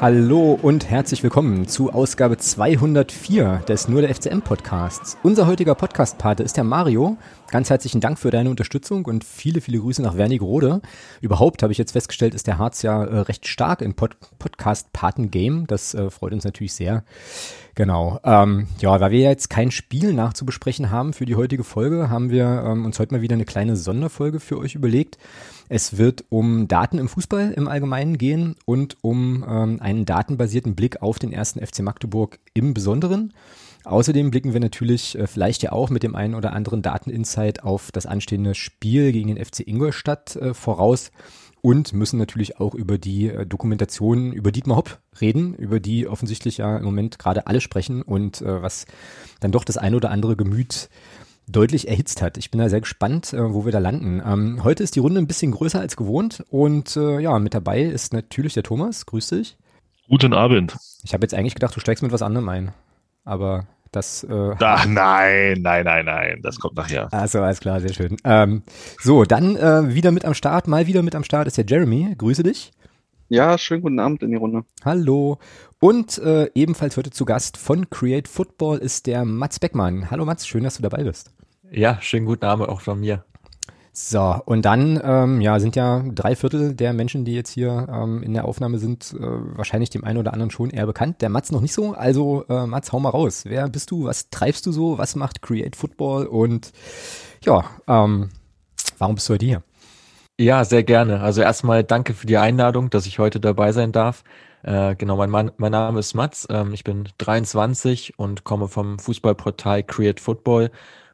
Hallo und herzlich willkommen zu Ausgabe 204 des Nur der FCM Podcasts. Unser heutiger Podcast-Pate ist der Mario. Ganz herzlichen Dank für deine Unterstützung und viele, viele Grüße nach Wernigerode. Überhaupt habe ich jetzt festgestellt, ist der Harz ja äh, recht stark im Pod Podcast-Paten-Game. Das äh, freut uns natürlich sehr. Genau. Ähm, ja, weil wir jetzt kein Spiel nachzubesprechen haben für die heutige Folge, haben wir ähm, uns heute mal wieder eine kleine Sonderfolge für euch überlegt. Es wird um Daten im Fußball im Allgemeinen gehen und um ähm, einen datenbasierten Blick auf den ersten FC Magdeburg im Besonderen. Außerdem blicken wir natürlich äh, vielleicht ja auch mit dem einen oder anderen Dateninsight auf das anstehende Spiel gegen den FC Ingolstadt äh, voraus und müssen natürlich auch über die äh, Dokumentation über Dietmar Hopp reden, über die offensichtlich ja im Moment gerade alle sprechen und äh, was dann doch das ein oder andere Gemüt deutlich erhitzt hat. Ich bin da sehr gespannt, äh, wo wir da landen. Ähm, heute ist die Runde ein bisschen größer als gewohnt und äh, ja, mit dabei ist natürlich der Thomas. Grüß dich. Guten Abend. Ich habe jetzt eigentlich gedacht, du steigst mit was anderem ein, aber das. Äh, Ach, nein, nein, nein, nein, das kommt nachher. Also alles klar, sehr schön. Ähm, so, dann äh, wieder mit am Start, mal wieder mit am Start ist der Jeremy. Grüße dich. Ja, schönen guten Abend in die Runde. Hallo. Und äh, ebenfalls heute zu Gast von Create Football ist der Mats Beckmann. Hallo Mats, schön, dass du dabei bist. Ja, schönen guten Abend auch von mir. So, und dann ähm, ja, sind ja drei Viertel der Menschen, die jetzt hier ähm, in der Aufnahme sind, äh, wahrscheinlich dem einen oder anderen schon eher bekannt. Der Mats noch nicht so. Also äh, Mats, hau mal raus. Wer bist du? Was treibst du so? Was macht Create Football? Und ja, ähm, warum bist du heute hier? Ja, sehr gerne. Also erstmal danke für die Einladung, dass ich heute dabei sein darf. Äh, genau, mein, Mann, mein Name ist Mats. Ähm, ich bin 23 und komme vom Fußballportal Create Football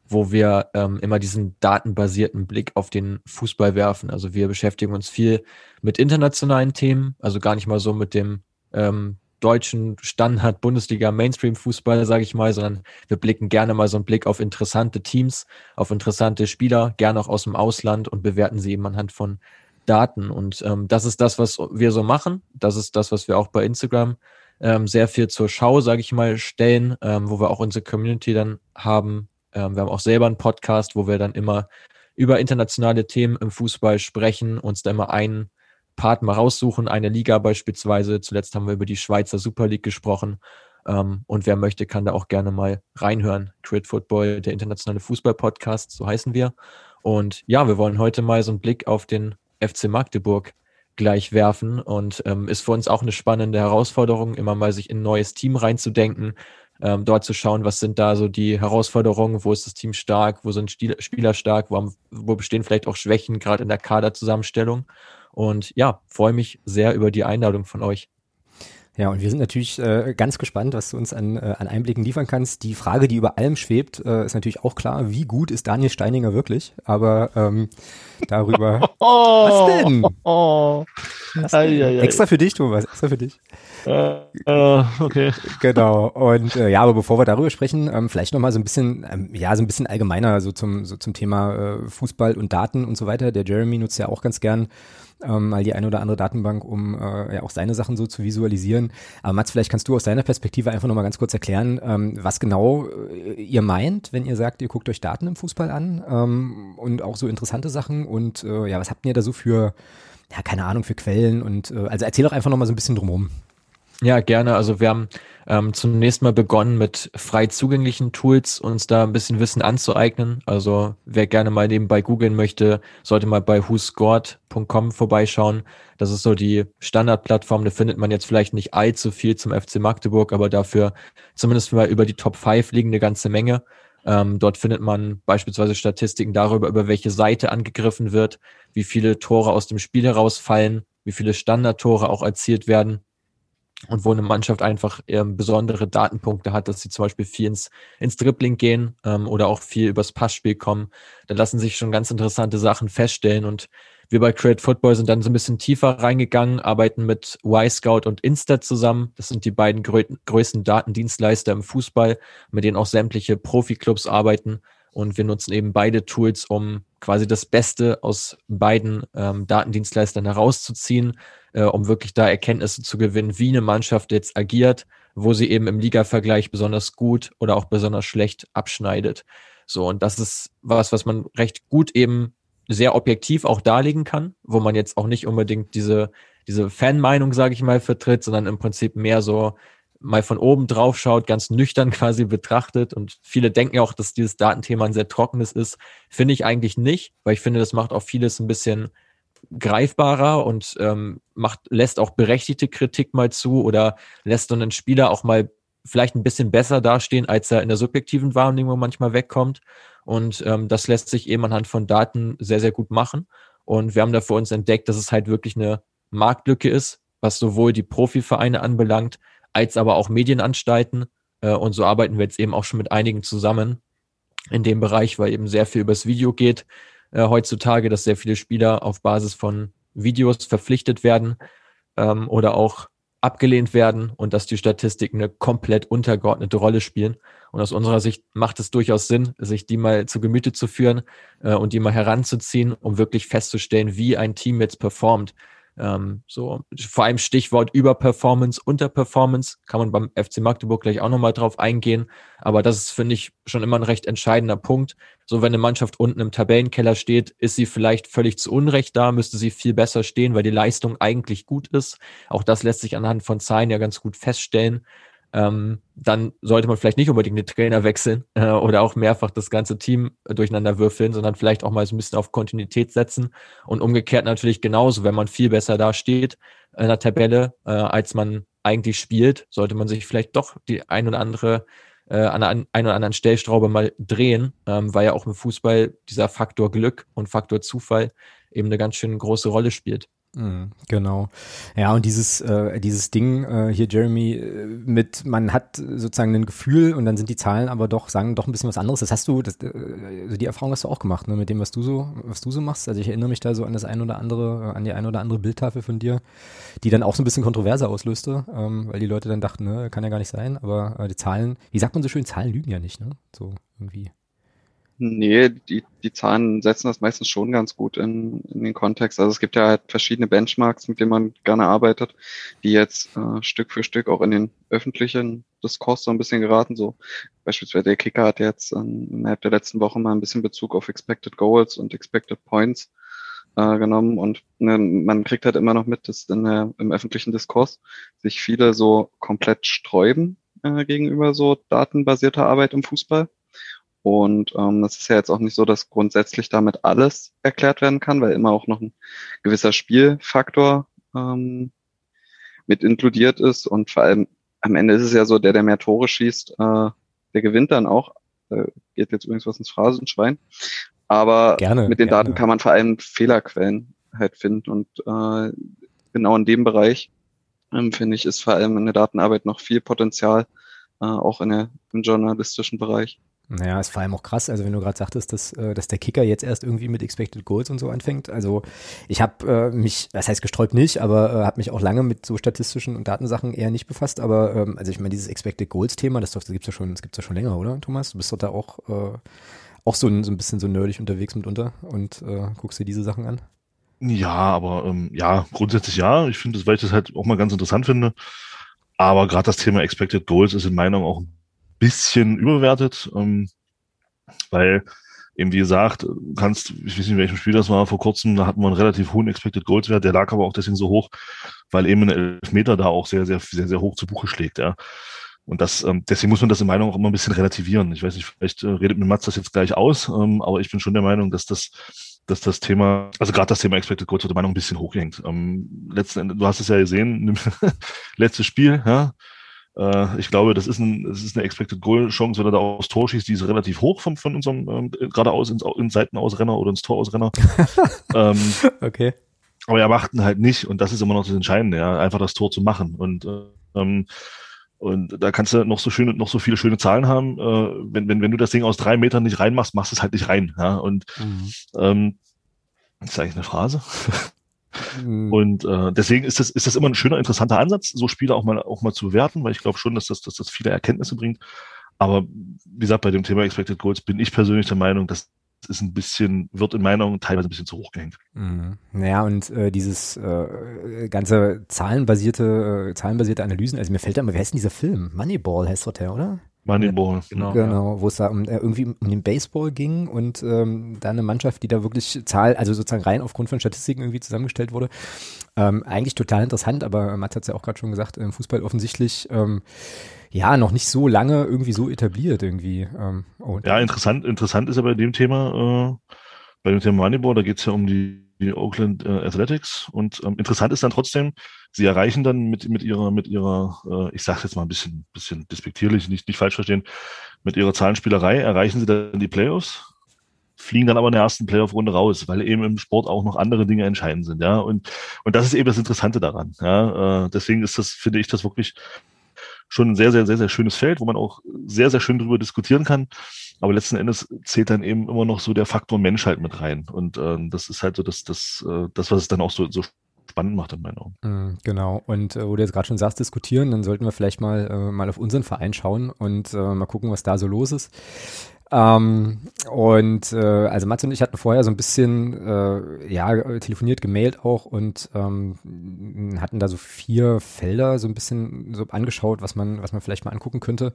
wo wir ähm, immer diesen datenbasierten Blick auf den Fußball werfen. Also wir beschäftigen uns viel mit internationalen Themen, also gar nicht mal so mit dem ähm, deutschen Standard Bundesliga Mainstream Fußball, sage ich mal, sondern wir blicken gerne mal so einen Blick auf interessante Teams, auf interessante Spieler, gerne auch aus dem Ausland und bewerten sie eben anhand von Daten. Und ähm, das ist das, was wir so machen. Das ist das, was wir auch bei Instagram ähm, sehr viel zur Schau, sage ich mal, stellen, ähm, wo wir auch unsere Community dann haben, ähm, wir haben auch selber einen Podcast, wo wir dann immer über internationale Themen im Fußball sprechen, uns da immer einen Part mal raussuchen, eine Liga beispielsweise. Zuletzt haben wir über die Schweizer Super League gesprochen. Ähm, und wer möchte, kann da auch gerne mal reinhören. Crit Football, der internationale Fußball-Podcast, so heißen wir. Und ja, wir wollen heute mal so einen Blick auf den FC Magdeburg gleich werfen und ähm, ist für uns auch eine spannende Herausforderung, immer mal sich in ein neues Team reinzudenken, ähm, dort zu schauen, was sind da so die Herausforderungen, wo ist das Team stark, wo sind Spieler stark, wo, haben, wo bestehen vielleicht auch Schwächen, gerade in der Kaderzusammenstellung. Und ja, freue mich sehr über die Einladung von euch. Ja, und wir sind natürlich äh, ganz gespannt, was du uns an, äh, an Einblicken liefern kannst. Die Frage, die über allem schwebt, äh, ist natürlich auch klar, wie gut ist Daniel Steininger wirklich? Aber ähm, darüber. Oh, was denn? Oh, was denn? Ei, ei, ei. Extra für dich, Thomas, extra für dich. Äh, äh, okay. Genau. Und äh, ja, aber bevor wir darüber sprechen, ähm, vielleicht noch mal so ein bisschen, ähm, ja, so ein bisschen allgemeiner so zum so zum Thema äh, Fußball und Daten und so weiter. Der Jeremy nutzt ja auch ganz gern ähm, mal die eine oder andere Datenbank, um äh, ja auch seine Sachen so zu visualisieren. Aber Mats, vielleicht kannst du aus deiner Perspektive einfach noch mal ganz kurz erklären, ähm, was genau äh, ihr meint, wenn ihr sagt, ihr guckt euch Daten im Fußball an ähm, und auch so interessante Sachen und äh, ja, was habt ihr da so für ja, keine Ahnung, für Quellen und äh, also erzähl doch einfach noch mal so ein bisschen drumherum. Ja, gerne. Also wir haben ähm, zunächst mal begonnen mit frei zugänglichen Tools, uns da ein bisschen Wissen anzueignen. Also wer gerne mal nebenbei googeln möchte, sollte mal bei whoscored.com vorbeischauen. Das ist so die Standardplattform. Da findet man jetzt vielleicht nicht allzu viel zum FC Magdeburg, aber dafür zumindest mal über die Top 5 liegen eine ganze Menge. Ähm, dort findet man beispielsweise Statistiken darüber, über welche Seite angegriffen wird, wie viele Tore aus dem Spiel herausfallen, wie viele Standardtore auch erzielt werden und wo eine Mannschaft einfach ähm, besondere Datenpunkte hat, dass sie zum Beispiel viel ins, ins Dribbling gehen ähm, oder auch viel übers Passspiel kommen, dann lassen sich schon ganz interessante Sachen feststellen und wir bei Create Football sind dann so ein bisschen tiefer reingegangen, arbeiten mit Y-Scout und Instat zusammen. Das sind die beiden grö größten Datendienstleister im Fußball, mit denen auch sämtliche Profiklubs arbeiten. Und wir nutzen eben beide Tools, um quasi das Beste aus beiden ähm, Datendienstleistern herauszuziehen, äh, um wirklich da Erkenntnisse zu gewinnen, wie eine Mannschaft jetzt agiert, wo sie eben im Liga-Vergleich besonders gut oder auch besonders schlecht abschneidet. So, und das ist was, was man recht gut eben sehr objektiv auch darlegen kann, wo man jetzt auch nicht unbedingt diese diese Fanmeinung, sage ich mal, vertritt, sondern im Prinzip mehr so mal von oben drauf schaut, ganz nüchtern quasi betrachtet. Und viele denken ja auch, dass dieses Datenthema ein sehr trockenes ist. Finde ich eigentlich nicht, weil ich finde, das macht auch vieles ein bisschen greifbarer und ähm, macht, lässt auch berechtigte Kritik mal zu oder lässt so einen Spieler auch mal vielleicht ein bisschen besser dastehen, als er in der subjektiven Wahrnehmung manchmal wegkommt. Und ähm, das lässt sich eben anhand von Daten sehr, sehr gut machen. Und wir haben da für uns entdeckt, dass es halt wirklich eine Marktlücke ist, was sowohl die Profivereine anbelangt, als aber auch Medienanstalten. Äh, und so arbeiten wir jetzt eben auch schon mit einigen zusammen in dem Bereich, weil eben sehr viel übers Video geht äh, heutzutage, dass sehr viele Spieler auf Basis von Videos verpflichtet werden ähm, oder auch abgelehnt werden und dass die Statistiken eine komplett untergeordnete Rolle spielen. Und aus unserer Sicht macht es durchaus Sinn, sich die mal zu Gemüte zu führen äh, und die mal heranzuziehen, um wirklich festzustellen, wie ein Team jetzt performt. Ähm, so vor allem Stichwort Überperformance, Unterperformance kann man beim FC Magdeburg gleich auch nochmal drauf eingehen. Aber das ist, finde ich, schon immer ein recht entscheidender Punkt. So, wenn eine Mannschaft unten im Tabellenkeller steht, ist sie vielleicht völlig zu Unrecht da, müsste sie viel besser stehen, weil die Leistung eigentlich gut ist. Auch das lässt sich anhand von Zahlen ja ganz gut feststellen ähm, dann sollte man vielleicht nicht unbedingt den Trainer wechseln äh, oder auch mehrfach das ganze Team durcheinander würfeln, sondern vielleicht auch mal so ein bisschen auf Kontinuität setzen und umgekehrt natürlich genauso, wenn man viel besser da steht in der Tabelle, äh, als man eigentlich spielt, sollte man sich vielleicht doch die ein oder andere äh, an der einen oder anderen Stellschraube mal drehen, ähm, weil ja auch im Fußball dieser Faktor Glück und Faktor Zufall eben eine ganz schön große Rolle spielt. Mhm, genau. Ja, und dieses, äh, dieses Ding äh, hier, Jeremy, äh, mit man hat sozusagen ein Gefühl und dann sind die Zahlen aber doch, sagen doch ein bisschen was anderes. Das hast du, das, äh, also die Erfahrung hast du auch gemacht, ne, mit dem, was du so, was du so machst. Also ich erinnere mich da so an das ein oder andere, an die ein oder andere Bildtafel von dir, die dann auch so ein bisschen Kontroverse auslöste, ähm, weil die Leute dann dachten, ne, kann ja gar nicht sein, aber äh, die Zahlen, wie sagt man so schön, Zahlen lügen ja nicht, ne? So irgendwie. Nee, die, die Zahlen setzen das meistens schon ganz gut in, in den Kontext. Also es gibt ja halt verschiedene Benchmarks, mit denen man gerne arbeitet, die jetzt äh, Stück für Stück auch in den öffentlichen Diskurs so ein bisschen geraten. So beispielsweise der Kicker hat jetzt ähm, innerhalb der letzten Woche mal ein bisschen Bezug auf Expected Goals und Expected Points äh, genommen und ne, man kriegt halt immer noch mit, dass in der, im öffentlichen Diskurs sich viele so komplett sträuben äh, gegenüber so datenbasierter Arbeit im Fußball und ähm, das ist ja jetzt auch nicht so, dass grundsätzlich damit alles erklärt werden kann, weil immer auch noch ein gewisser Spielfaktor ähm, mit inkludiert ist. Und vor allem am Ende ist es ja so, der, der mehr Tore schießt, äh, der gewinnt dann auch. Äh, geht jetzt übrigens was ins Phrasenschwein. Aber gerne, mit den gerne. Daten kann man vor allem Fehlerquellen halt finden. Und äh, genau in dem Bereich, ähm, finde ich, ist vor allem in der Datenarbeit noch viel Potenzial, äh, auch in der, im journalistischen Bereich. Naja, ist vor allem auch krass, also wenn du gerade sagtest, dass, äh, dass der Kicker jetzt erst irgendwie mit Expected Goals und so anfängt. Also ich habe äh, mich, das heißt gesträubt nicht, aber äh, habe mich auch lange mit so statistischen und Datensachen eher nicht befasst. Aber ähm, also ich meine, dieses Expected Goals-Thema, das, das gibt's ja schon, ja schon länger, oder, Thomas? Du bist doch da auch, äh, auch so ein, so ein bisschen so nerdig unterwegs mitunter und äh, guckst dir diese Sachen an. Ja, aber ähm, ja, grundsätzlich ja. Ich finde das, weil ich das halt auch mal ganz interessant finde. Aber gerade das Thema Expected Goals ist in meiner Meinung auch ein bisschen überwertet, ähm, weil eben wie gesagt, du kannst, ich weiß nicht, welchem Spiel das war, vor kurzem, da hatten wir einen relativ hohen Expected Goals Wert, der lag aber auch deswegen so hoch, weil eben ein Elfmeter da auch sehr, sehr, sehr, sehr hoch zu Buche schlägt, ja. Und das, ähm, deswegen muss man das in Meinung auch immer ein bisschen relativieren. Ich weiß nicht, vielleicht äh, redet mit Mats das jetzt gleich aus, ähm, aber ich bin schon der Meinung, dass das, dass das Thema, also gerade das Thema Expected Goals in Meinung ein bisschen hochgehängt. Ähm, letzten Endes, du hast es ja gesehen, letztes Spiel, ja, äh, ich glaube, das ist, ein, das ist eine Expected Goal Chance, wenn er da aufs Tor schießt, die ist relativ hoch von, von unserem ähm, geradeaus ins, ins Seitenausrenner oder ins Torausrenner. ähm, okay. Aber er macht ihn halt nicht und das ist immer noch das Entscheidende, ja, einfach das Tor zu machen und ähm, und da kannst du noch so schöne, noch so viele schöne Zahlen haben. Äh, wenn, wenn, wenn du das Ding aus drei Metern nicht reinmachst, machst du es halt nicht rein. Ja? Und mhm. ähm, das ist eigentlich eine Phrase. Mhm. Und äh, deswegen ist das, ist das immer ein schöner, interessanter Ansatz, so Spiele auch mal, auch mal zu bewerten, weil ich glaube schon, dass das, dass das viele Erkenntnisse bringt. Aber wie gesagt, bei dem Thema Expected Goals bin ich persönlich der Meinung, dass ist ein bisschen, wird in meiner Meinung teilweise ein bisschen zu hoch gehängt. Mhm. Naja, und äh, dieses äh, ganze zahlenbasierte, äh, zahlenbasierte Analysen, also mir fällt da immer, wie heißt denn dieser Film? Moneyball heißt der, oder? Moneyball. Genau, genau wo es da um, äh, irgendwie um den Baseball ging und ähm, da eine Mannschaft, die da wirklich Zahl, also sozusagen rein aufgrund von Statistiken irgendwie zusammengestellt wurde. Ähm, eigentlich total interessant, aber Matt hat es ja auch gerade schon gesagt, im Fußball offensichtlich ähm, ja noch nicht so lange irgendwie so etabliert irgendwie. Ähm, oh, ja, interessant, interessant ist ja bei dem Thema, äh, bei dem Thema Moneyball, da geht es ja um die die Oakland äh, Athletics. Und ähm, interessant ist dann trotzdem, sie erreichen dann mit, mit ihrer, mit ihrer, äh, ich sage jetzt mal ein bisschen, bisschen despektierlich, nicht, nicht falsch verstehen, mit ihrer Zahlenspielerei erreichen sie dann die Playoffs, fliegen dann aber in der ersten Playoff-Runde raus, weil eben im Sport auch noch andere Dinge entscheidend sind, ja. Und, und das ist eben das Interessante daran. Ja. Äh, deswegen ist das, finde ich, das wirklich schon ein sehr, sehr, sehr, sehr schönes Feld, wo man auch sehr, sehr schön drüber diskutieren kann. Aber letzten Endes zählt dann eben immer noch so der Faktor Mensch halt mit rein. Und äh, das ist halt so das, das, äh, das, was es dann auch so, so spannend macht in meinen Augen. Mm, genau. Und äh, wo du jetzt gerade schon sagst, diskutieren, dann sollten wir vielleicht mal, äh, mal auf unseren Verein schauen und äh, mal gucken, was da so los ist. Ähm, und äh, also Mats und ich hatten vorher so ein bisschen äh, ja telefoniert, gemailt auch und ähm, hatten da so vier Felder so ein bisschen so angeschaut, was man was man vielleicht mal angucken könnte.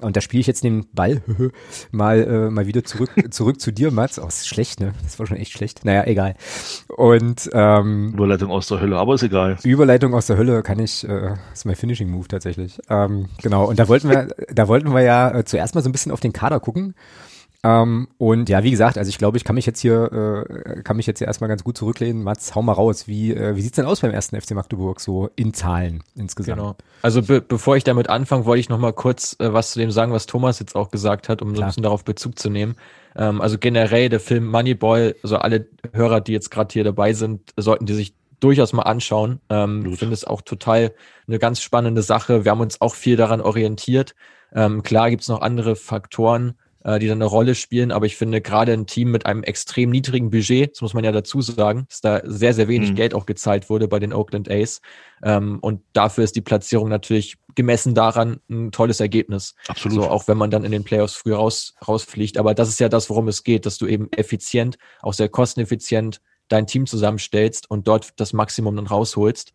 Und da spiele ich jetzt den Ball mal äh, mal wieder zurück zurück zu dir, Mats. Oh, ist schlecht, ne? Das war schon echt schlecht. Naja, egal. Und ähm, Überleitung aus der Hölle, aber ist egal. Überleitung aus der Hölle kann ich, äh, ist mein Finishing Move tatsächlich. Ähm, genau. Und da wollten wir, da wollten wir ja äh, zuerst mal so ein bisschen auf den Kader gucken. Ähm, und ja, wie gesagt, also ich glaube, ich kann mich jetzt hier, äh, kann mich jetzt hier erstmal ganz gut zurücklehnen. Mats, hau mal raus. Wie, äh, wie sieht's denn aus beim ersten FC Magdeburg so in Zahlen insgesamt? Genau. Also be bevor ich damit anfange, wollte ich noch mal kurz äh, was zu dem sagen, was Thomas jetzt auch gesagt hat, um Klar. so ein bisschen darauf Bezug zu nehmen. Ähm, also generell der Film Moneyball, also alle Hörer, die jetzt gerade hier dabei sind, sollten die sich durchaus mal anschauen. Ähm, ich finde es auch total eine ganz spannende Sache. Wir haben uns auch viel daran orientiert. Ähm, klar gibt's noch andere Faktoren, äh, die dann eine Rolle spielen. Aber ich finde gerade ein Team mit einem extrem niedrigen Budget, das muss man ja dazu sagen, dass da sehr, sehr wenig mhm. Geld auch gezahlt wurde bei den Oakland A's. Ähm, und dafür ist die Platzierung natürlich gemessen daran ein tolles Ergebnis. Absolut. So, auch wenn man dann in den Playoffs früh raus, rausfliegt. Aber das ist ja das, worum es geht, dass du eben effizient, auch sehr kosteneffizient dein Team zusammenstellst und dort das Maximum dann rausholst.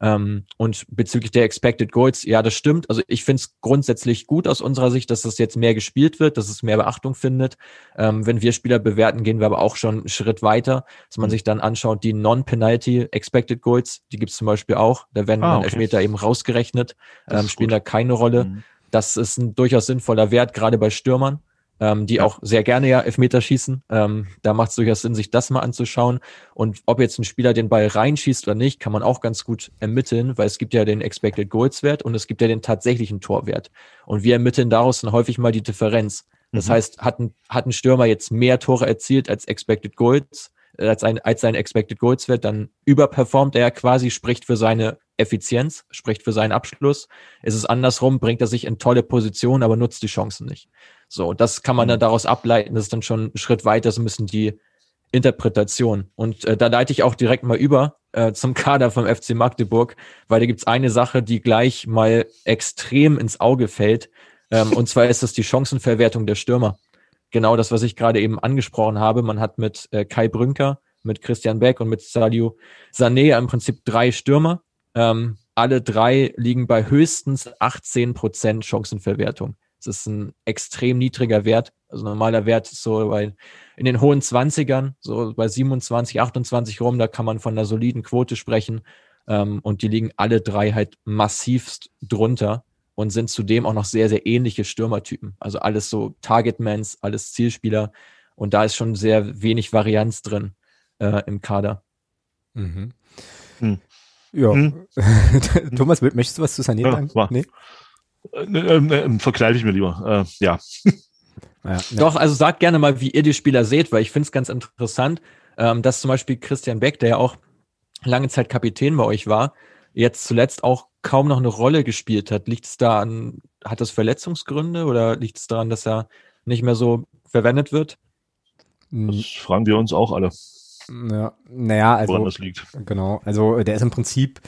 Ähm, und bezüglich der Expected Goals, ja, das stimmt. Also ich finde es grundsätzlich gut aus unserer Sicht, dass das jetzt mehr gespielt wird, dass es mehr Beachtung findet. Ähm, wenn wir Spieler bewerten, gehen wir aber auch schon einen Schritt weiter, dass man mhm. sich dann anschaut, die Non-Penalty Expected Goals, die gibt es zum Beispiel auch. Da werden ah, okay. Elfmeter eben rausgerechnet, ähm, spielen gut. da keine Rolle. Mhm. Das ist ein durchaus sinnvoller Wert, gerade bei Stürmern ähm, die ja. auch sehr gerne ja Elfmeter schießen. Ähm, da macht es durchaus Sinn, sich das mal anzuschauen. Und ob jetzt ein Spieler den Ball reinschießt oder nicht, kann man auch ganz gut ermitteln, weil es gibt ja den Expected Goals Wert und es gibt ja den tatsächlichen Torwert. Und wir ermitteln daraus dann häufig mal die Differenz. Das mhm. heißt, hat ein, hat ein Stürmer jetzt mehr Tore erzielt als Expected Goals, äh, als, ein, als sein Expected Goals Wert, dann überperformt er quasi, spricht für seine Effizienz, spricht für seinen Abschluss. Ist es andersrum, bringt er sich in tolle Positionen, aber nutzt die Chancen nicht. So, das kann man dann mhm. daraus ableiten. Das ist dann schon ein Schritt weiter, so ein bisschen die Interpretation. Und äh, da leite ich auch direkt mal über äh, zum Kader vom FC Magdeburg, weil da gibt's eine Sache, die gleich mal extrem ins Auge fällt. Ähm, und zwar ist das die Chancenverwertung der Stürmer. Genau das, was ich gerade eben angesprochen habe. Man hat mit äh, Kai Brünker, mit Christian Beck und mit Sadio Sané im Prinzip drei Stürmer. Ähm, alle drei liegen bei höchstens 18 Prozent Chancenverwertung. Das ist ein extrem niedriger Wert. Also normaler Wert ist so bei in den hohen 20ern, so bei 27, 28 rum, da kann man von einer soliden Quote sprechen. Ähm, und die liegen alle drei halt massivst drunter und sind zudem auch noch sehr, sehr ähnliche Stürmertypen. Also alles so Targetmans, alles Zielspieler. Und da ist schon sehr wenig Varianz drin äh, im Kader. Mhm. Hm. Ja. Hm. Thomas, möchtest du was zu Sané sagen? Ja, nee? Äh, äh, äh, verkneife ich mir lieber. Äh, ja. ja. Doch, also sagt gerne mal, wie ihr die Spieler seht, weil ich finde es ganz interessant, ähm, dass zum Beispiel Christian Beck, der ja auch lange Zeit Kapitän bei euch war, jetzt zuletzt auch kaum noch eine Rolle gespielt hat. Liegt es da an, hat das Verletzungsgründe oder liegt es daran, dass er nicht mehr so verwendet wird? Das fragen wir uns auch alle. Ja, naja, also. Woran das liegt. Genau. Also, der ist im Prinzip,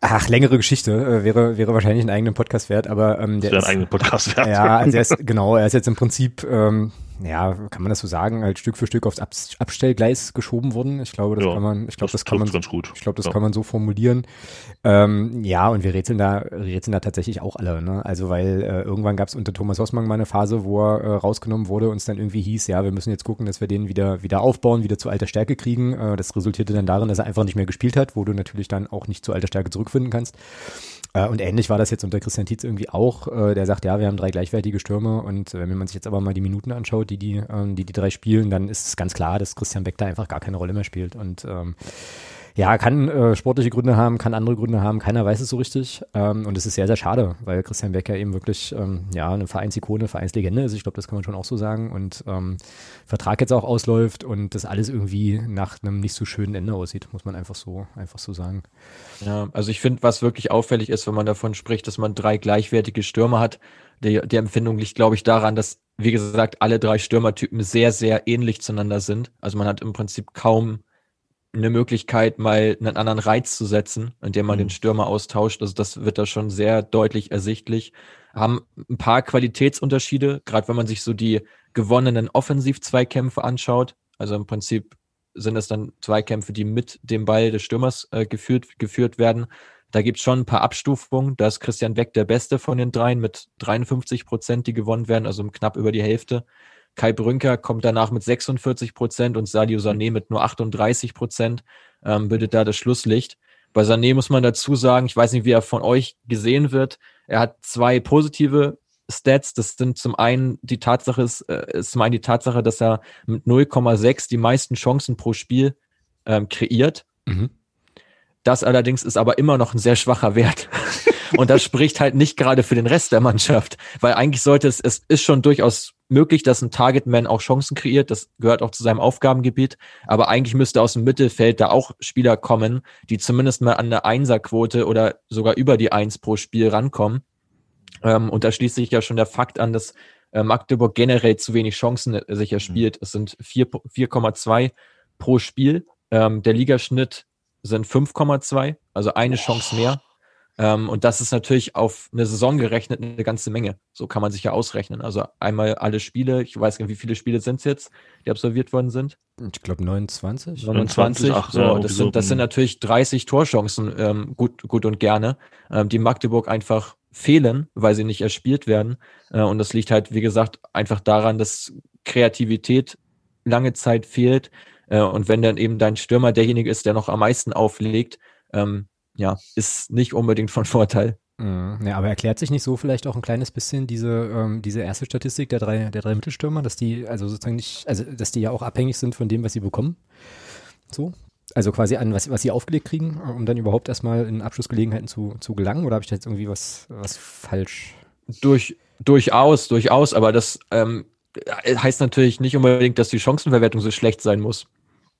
Ach, längere Geschichte äh, wäre wäre wahrscheinlich ein eigenen Podcast wert, aber ähm, der ist ein eigener Podcast wert. Ja, also er ist genau, er ist jetzt im Prinzip ähm, ja, kann man das so sagen, halt Stück für Stück aufs Ab Abstellgleis geschoben wurden. Ich glaube, das ja, kann man, ich glaube, das, das, kann man, ganz gut. ich glaube, das ja. kann man so formulieren. Ähm, ja, und wir rätseln da, rätseln da tatsächlich auch alle, ne? Also, weil äh, irgendwann gab es unter Thomas Hossmann mal eine Phase, wo er äh, rausgenommen wurde und es dann irgendwie hieß, ja, wir müssen jetzt gucken, dass wir den wieder, wieder aufbauen, wieder zu alter Stärke kriegen. Äh, das resultierte dann darin, dass er einfach nicht mehr gespielt hat, wo du natürlich dann auch nicht zu alter Stärke zurückfinden kannst. Äh, und ähnlich war das jetzt unter Christian Tietz irgendwie auch. Äh, der sagt, ja, wir haben drei gleichwertige Stürme und äh, wenn man sich jetzt aber mal die Minuten anschaut, die die, ähm, die, die drei spielen, dann ist es ganz klar, dass Christian Beck da einfach gar keine Rolle mehr spielt. Und ähm, ja, kann äh, sportliche Gründe haben, kann andere Gründe haben, keiner weiß es so richtig. Ähm, und es ist sehr, sehr schade, weil Christian Becker eben wirklich ähm, ja eine Vereinsikone, Vereinslegende ist. Ich glaube, das kann man schon auch so sagen. Und ähm, Vertrag jetzt auch ausläuft und das alles irgendwie nach einem nicht so schönen Ende aussieht, muss man einfach so, einfach so sagen. Ja, also ich finde, was wirklich auffällig ist, wenn man davon spricht, dass man drei gleichwertige Stürmer hat, die, die Empfindung liegt, glaube ich, daran, dass, wie gesagt, alle drei Stürmertypen sehr, sehr ähnlich zueinander sind. Also man hat im Prinzip kaum eine Möglichkeit, mal einen anderen Reiz zu setzen, indem man mhm. den Stürmer austauscht. Also das wird da schon sehr deutlich ersichtlich. Haben ein paar Qualitätsunterschiede, gerade wenn man sich so die gewonnenen Offensiv-Zweikämpfe anschaut. Also im Prinzip sind es dann Zweikämpfe, die mit dem Ball des Stürmers äh, geführt, geführt werden. Da gibt es schon ein paar Abstufungen. Da ist Christian Beck der Beste von den dreien mit 53 Prozent, die gewonnen werden, also knapp über die Hälfte. Kai Brünker kommt danach mit 46 Prozent und Sadio Sané mit nur 38 Prozent, ähm, bildet da das Schlusslicht. Bei Sané muss man dazu sagen, ich weiß nicht, wie er von euch gesehen wird. Er hat zwei positive Stats. Das sind zum einen die Tatsache, ist, äh, ist zum einen die Tatsache, dass er mit 0,6 die meisten Chancen pro Spiel ähm, kreiert. Mhm. Das allerdings ist aber immer noch ein sehr schwacher Wert. Und das spricht halt nicht gerade für den Rest der Mannschaft, weil eigentlich sollte es, es ist schon durchaus möglich, dass ein Targetman auch Chancen kreiert. Das gehört auch zu seinem Aufgabengebiet. Aber eigentlich müsste aus dem Mittelfeld da auch Spieler kommen, die zumindest mal an der Einserquote oder sogar über die Eins pro Spiel rankommen. Ähm, und da schließt sich ja schon der Fakt an, dass äh, Magdeburg generell zu wenig Chancen äh, sich erspielt. Mhm. Es sind 4,2 pro Spiel. Ähm, der Ligaschnitt sind 5,2, also eine Chance mehr. Ähm, und das ist natürlich auf eine Saison gerechnet eine ganze Menge. So kann man sich ja ausrechnen. Also einmal alle Spiele, ich weiß nicht, wie viele Spiele sind es jetzt, die absolviert worden sind? Ich glaube 29. 29, 29 so, ja, das, sind, das sind natürlich 30 Torchancen, ähm, gut, gut und gerne, ähm, die Magdeburg einfach fehlen, weil sie nicht erspielt werden. Äh, und das liegt halt, wie gesagt, einfach daran, dass Kreativität lange Zeit fehlt. Äh, und wenn dann eben dein Stürmer derjenige ist, der noch am meisten auflegt, ähm, ja, ist nicht unbedingt von Vorteil. Mhm. Ja, aber erklärt sich nicht so vielleicht auch ein kleines bisschen diese, ähm, diese erste Statistik der drei, der drei Mittelstürmer, dass die also sozusagen nicht, also dass die ja auch abhängig sind von dem, was sie bekommen? So? Also quasi an, was, was sie aufgelegt kriegen, um dann überhaupt erstmal in Abschlussgelegenheiten zu, zu gelangen? Oder habe ich da jetzt irgendwie was, was falsch? Durch, durchaus, durchaus, aber das ähm, heißt natürlich nicht unbedingt, dass die Chancenverwertung so schlecht sein muss.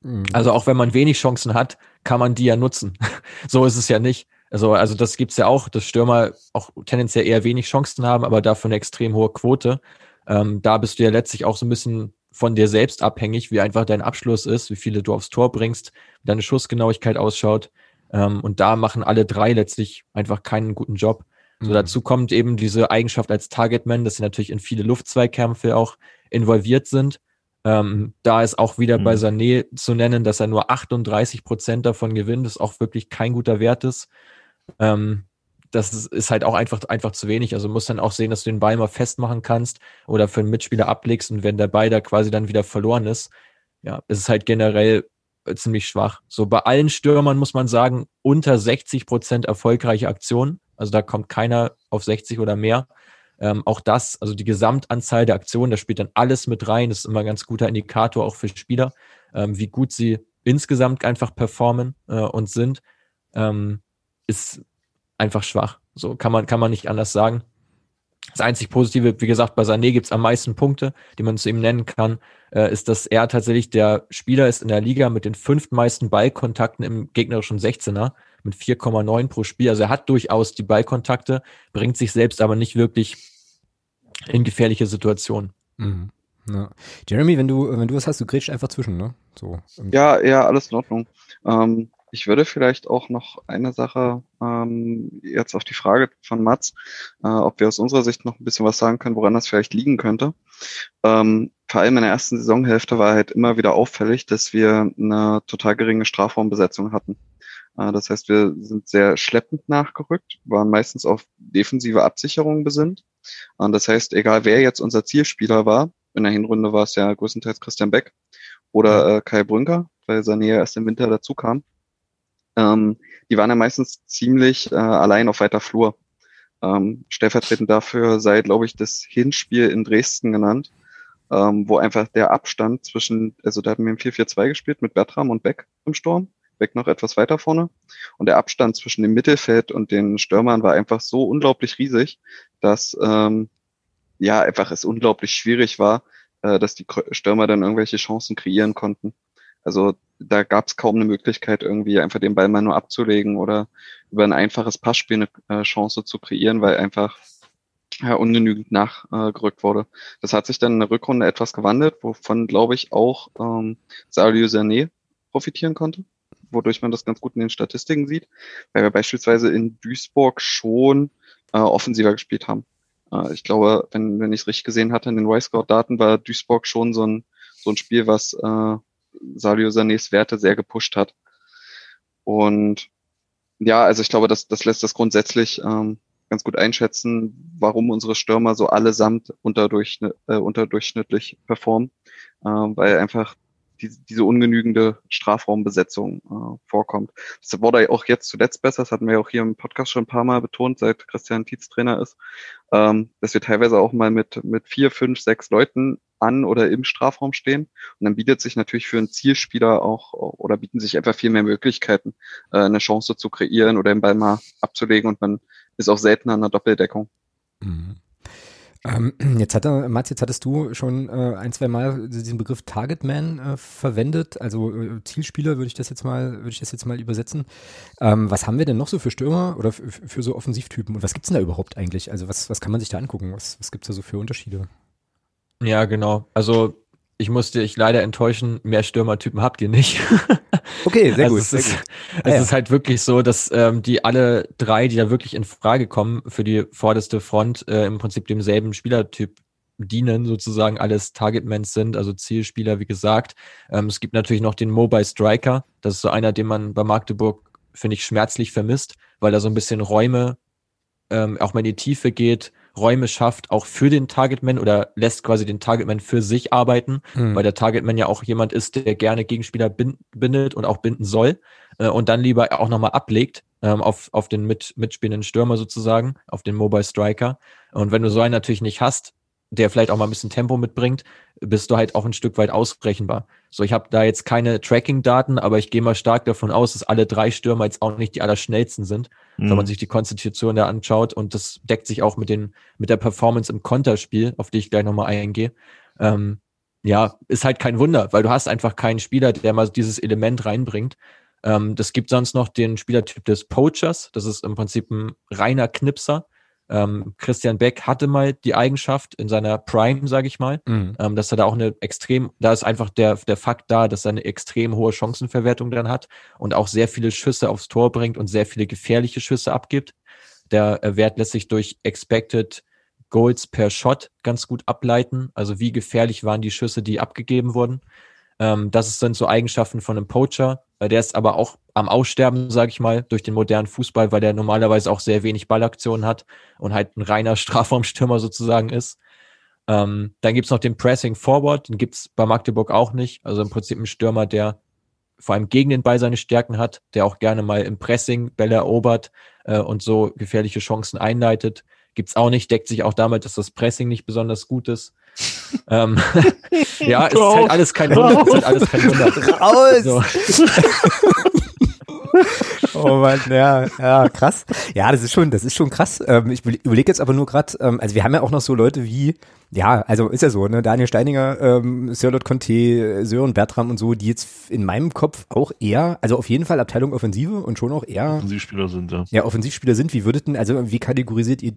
Mhm. Also auch wenn man wenig Chancen hat, kann man die ja nutzen. so ist es ja nicht. Also, also das gibt's ja auch, dass Stürmer auch tendenziell eher wenig Chancen haben, aber dafür eine extrem hohe Quote. Ähm, da bist du ja letztlich auch so ein bisschen von dir selbst abhängig, wie einfach dein Abschluss ist, wie viele du aufs Tor bringst, wie deine Schussgenauigkeit ausschaut. Ähm, und da machen alle drei letztlich einfach keinen guten Job. So mhm. dazu kommt eben diese Eigenschaft als Targetman, dass sie natürlich in viele Luftzweikämpfe auch involviert sind. Ähm, da ist auch wieder mhm. bei Sané zu nennen, dass er nur 38 Prozent davon gewinnt, das auch wirklich kein guter Wert ist. Ähm, das ist halt auch einfach, einfach zu wenig. Also muss dann auch sehen, dass du den Ball mal festmachen kannst oder für einen Mitspieler ablegst und wenn der Ball da quasi dann wieder verloren ist, ja, ist es halt generell äh, ziemlich schwach. So bei allen Stürmern muss man sagen, unter 60 Prozent erfolgreiche Aktionen. Also da kommt keiner auf 60 oder mehr. Ähm, auch das, also die Gesamtanzahl der Aktionen, da spielt dann alles mit rein. Das ist immer ein ganz guter Indikator auch für Spieler, ähm, wie gut sie insgesamt einfach performen äh, und sind, ähm, ist einfach schwach. So kann man, kann man nicht anders sagen. Das einzig Positive, wie gesagt, bei Sané gibt es am meisten Punkte, die man zu ihm nennen kann, äh, ist, dass er tatsächlich der Spieler ist in der Liga mit den fünftmeisten Ballkontakten im gegnerischen 16er mit 4,9 pro Spiel. Also er hat durchaus die Ballkontakte, bringt sich selbst aber nicht wirklich in gefährliche Situationen. Mhm. Ja. Jeremy, wenn du, wenn du was hast, du grätsch einfach zwischen, ne? So. Ja, ja, alles in Ordnung. Ähm, ich würde vielleicht auch noch eine Sache ähm, jetzt auf die Frage von Mats, äh, ob wir aus unserer Sicht noch ein bisschen was sagen können, woran das vielleicht liegen könnte. Ähm, vor allem in der ersten Saisonhälfte war halt immer wieder auffällig, dass wir eine total geringe Strafraumbesetzung hatten. Äh, das heißt, wir sind sehr schleppend nachgerückt, waren meistens auf defensive Absicherungen besinnt. Und das heißt, egal wer jetzt unser Zielspieler war, in der Hinrunde war es ja größtenteils Christian Beck oder äh, Kai Brünker, weil Sané erst im Winter dazu kam. Ähm, die waren ja meistens ziemlich äh, allein auf weiter Flur. Ähm, stellvertretend dafür sei, glaube ich, das Hinspiel in Dresden genannt, ähm, wo einfach der Abstand zwischen, also da hatten wir im 4-4-2 gespielt mit Bertram und Beck im Sturm, Beck noch etwas weiter vorne. Und der Abstand zwischen dem Mittelfeld und den Stürmern war einfach so unglaublich riesig, dass ähm, ja einfach es unglaublich schwierig war, äh, dass die Stürmer dann irgendwelche Chancen kreieren konnten. Also da gab es kaum eine Möglichkeit, irgendwie einfach den Ball mal nur abzulegen oder über ein einfaches Passspiel eine äh, Chance zu kreieren, weil einfach ja, ungenügend nachgerückt äh, wurde. Das hat sich dann in der Rückrunde etwas gewandelt, wovon, glaube ich, auch ähm, Salio Sané profitieren konnte, wodurch man das ganz gut in den Statistiken sieht, weil wir beispielsweise in Duisburg schon äh, offensiver gespielt haben. Äh, ich glaube, wenn, wenn ich es richtig gesehen hatte, in den Y-Scout-Daten war Duisburg schon so ein, so ein Spiel, was äh, Salio Sanés Werte sehr gepusht hat. Und ja, also ich glaube, das, das lässt das grundsätzlich ähm, ganz gut einschätzen, warum unsere Stürmer so allesamt unterdurchschnitt, äh, unterdurchschnittlich performen, äh, weil einfach die, diese ungenügende Strafraumbesetzung äh, vorkommt. Das wurde auch jetzt zuletzt besser, das hatten wir auch hier im Podcast schon ein paar Mal betont, seit Christian Tietz Trainer ist, ähm, dass wir teilweise auch mal mit, mit vier, fünf, sechs Leuten an oder im Strafraum stehen. Und dann bietet sich natürlich für einen Zielspieler auch oder bieten sich einfach viel mehr Möglichkeiten, äh, eine Chance zu kreieren oder den Ball mal abzulegen und man ist auch seltener an der Doppeldeckung. Mhm. Ähm, jetzt hatte, Mats, jetzt hattest du schon äh, ein, zwei Mal diesen Begriff Targetman äh, verwendet, also äh, Zielspieler würde ich das jetzt mal, würde ich das jetzt mal übersetzen. Ähm, was haben wir denn noch so für Stürmer oder für so Offensivtypen und was gibt's denn da überhaupt eigentlich? Also was, was kann man sich da angucken? Was, was gibt's da so für Unterschiede? Ja, genau. Also ich musste dich leider enttäuschen, mehr Stürmertypen habt ihr nicht. Okay, sehr also gut. Es, ist, gut. es ja. ist halt wirklich so, dass ähm, die alle drei, die da wirklich in Frage kommen für die vorderste Front, äh, im Prinzip demselben Spielertyp dienen, sozusagen alles Targetmans sind, also Zielspieler, wie gesagt. Ähm, es gibt natürlich noch den Mobile Striker. Das ist so einer, den man bei Magdeburg, finde ich, schmerzlich vermisst, weil er so ein bisschen Räume ähm, auch mal in die Tiefe geht, Räume schafft, auch für den Targetman oder lässt quasi den Targetman für sich arbeiten, mhm. weil der Targetman ja auch jemand ist, der gerne Gegenspieler bindet und auch binden soll äh, und dann lieber auch nochmal ablegt ähm, auf, auf den mit, mitspielenden Stürmer sozusagen, auf den Mobile Striker. Und wenn du so einen natürlich nicht hast, der vielleicht auch mal ein bisschen Tempo mitbringt, bist du halt auch ein Stück weit ausrechenbar. So, ich habe da jetzt keine Tracking-Daten, aber ich gehe mal stark davon aus, dass alle drei Stürmer jetzt auch nicht die allerschnellsten sind, mhm. wenn man mhm. sich die Konstitution da anschaut. Und das deckt sich auch mit den mit der Performance im Konterspiel, auf die ich gleich nochmal eingehe. Ähm, ja, ist halt kein Wunder, weil du hast einfach keinen Spieler, der mal dieses Element reinbringt. Ähm, das gibt sonst noch den Spielertyp des Poachers. Das ist im Prinzip ein reiner Knipser ähm, Christian Beck hatte mal die Eigenschaft in seiner Prime, sage ich mal, mhm. ähm, dass er da auch eine extrem, da ist einfach der, der Fakt da, dass er eine extrem hohe Chancenverwertung dann hat und auch sehr viele Schüsse aufs Tor bringt und sehr viele gefährliche Schüsse abgibt. Der äh, Wert lässt sich durch Expected Goals per Shot ganz gut ableiten. Also wie gefährlich waren die Schüsse, die abgegeben wurden. Ähm, das sind so Eigenschaften von einem Poacher. Der ist aber auch am Aussterben, sage ich mal, durch den modernen Fußball, weil der normalerweise auch sehr wenig Ballaktionen hat und halt ein reiner Strafraumstürmer sozusagen ist. Ähm, dann gibt's noch den Pressing Forward, den gibt's bei Magdeburg auch nicht. Also im Prinzip ein Stürmer, der vor allem gegen den Ball seine Stärken hat, der auch gerne mal im Pressing Bälle erobert äh, und so gefährliche Chancen einleitet. Gibt's auch nicht, deckt sich auch damit, dass das Pressing nicht besonders gut ist ähm, ja, es ist halt alles kein Wunder. Halt alles kein Wunder. Raus! So. oh Mann, ja, ja, krass. Ja, das ist schon, das ist schon krass. Ähm, ich überlege jetzt aber nur gerade, ähm, also wir haben ja auch noch so Leute wie, ja, also ist ja so, ne, Daniel Steininger, ähm, Sirlot Conte, Sören Bertram und so, die jetzt in meinem Kopf auch eher, also auf jeden Fall Abteilung Offensive und schon auch eher Offensivspieler sind, ja. Ja, Offensivspieler sind. Wie würdet denn, also wie kategorisiert ihr,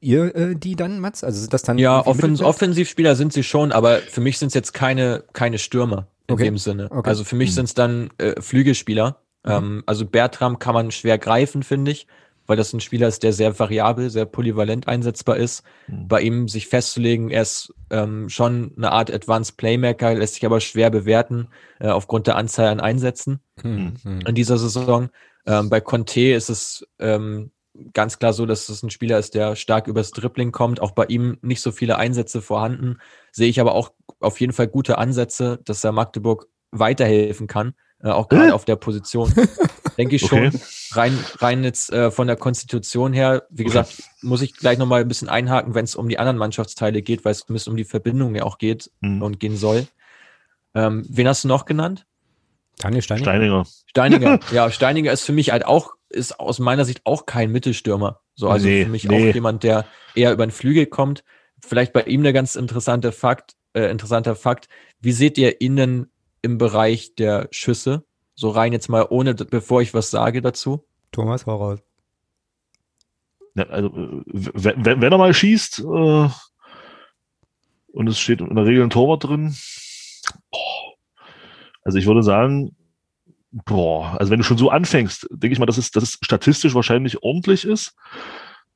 ihr äh, die dann, Mats? Also sind das dann Ja, Offens Offensivspieler sind sie schon, aber für mich sind es jetzt keine keine Stürmer in okay. dem Sinne. Okay. Also für mich mhm. sind es dann äh, Flügelspieler, Mhm. Ähm, also Bertram kann man schwer greifen, finde ich. weil das ein Spieler ist, der sehr variabel, sehr polyvalent einsetzbar ist. Mhm. Bei ihm sich festzulegen, er ist ähm, schon eine Art Advanced Playmaker, lässt sich aber schwer bewerten äh, aufgrund der Anzahl an Einsätzen mhm. in dieser Saison. Ähm, bei Conte ist es ähm, ganz klar so, dass es ein Spieler ist, der stark übers Dribbling kommt. Auch bei ihm nicht so viele Einsätze vorhanden. Sehe ich aber auch auf jeden Fall gute Ansätze, dass er Magdeburg weiterhelfen kann. Äh, auch gerade äh? auf der Position. Denke ich okay. schon. Rein, rein jetzt äh, von der Konstitution her, wie gesagt, okay. muss ich gleich nochmal ein bisschen einhaken, wenn es um die anderen Mannschaftsteile geht, weil es bisschen um die Verbindung ja auch geht mhm. und gehen soll. Ähm, wen hast du noch genannt? Daniel Steininger. Steininger. Steininger. Ja, Steininger ist für mich halt auch, ist aus meiner Sicht auch kein Mittelstürmer. So, also nee, für mich nee. auch jemand, der eher über den Flügel kommt. Vielleicht bei ihm der ganz interessante Fakt, äh, interessanter Fakt. Wie seht ihr ihn denn im Bereich der Schüsse? So rein jetzt mal ohne, bevor ich was sage dazu. Thomas, hau raus. Ja, also, wenn, wenn, er mal schießt äh, und es steht in der Regel ein Torwart drin, boah, also ich würde sagen, boah, also wenn du schon so anfängst, denke ich mal, dass es, dass es statistisch wahrscheinlich ordentlich ist.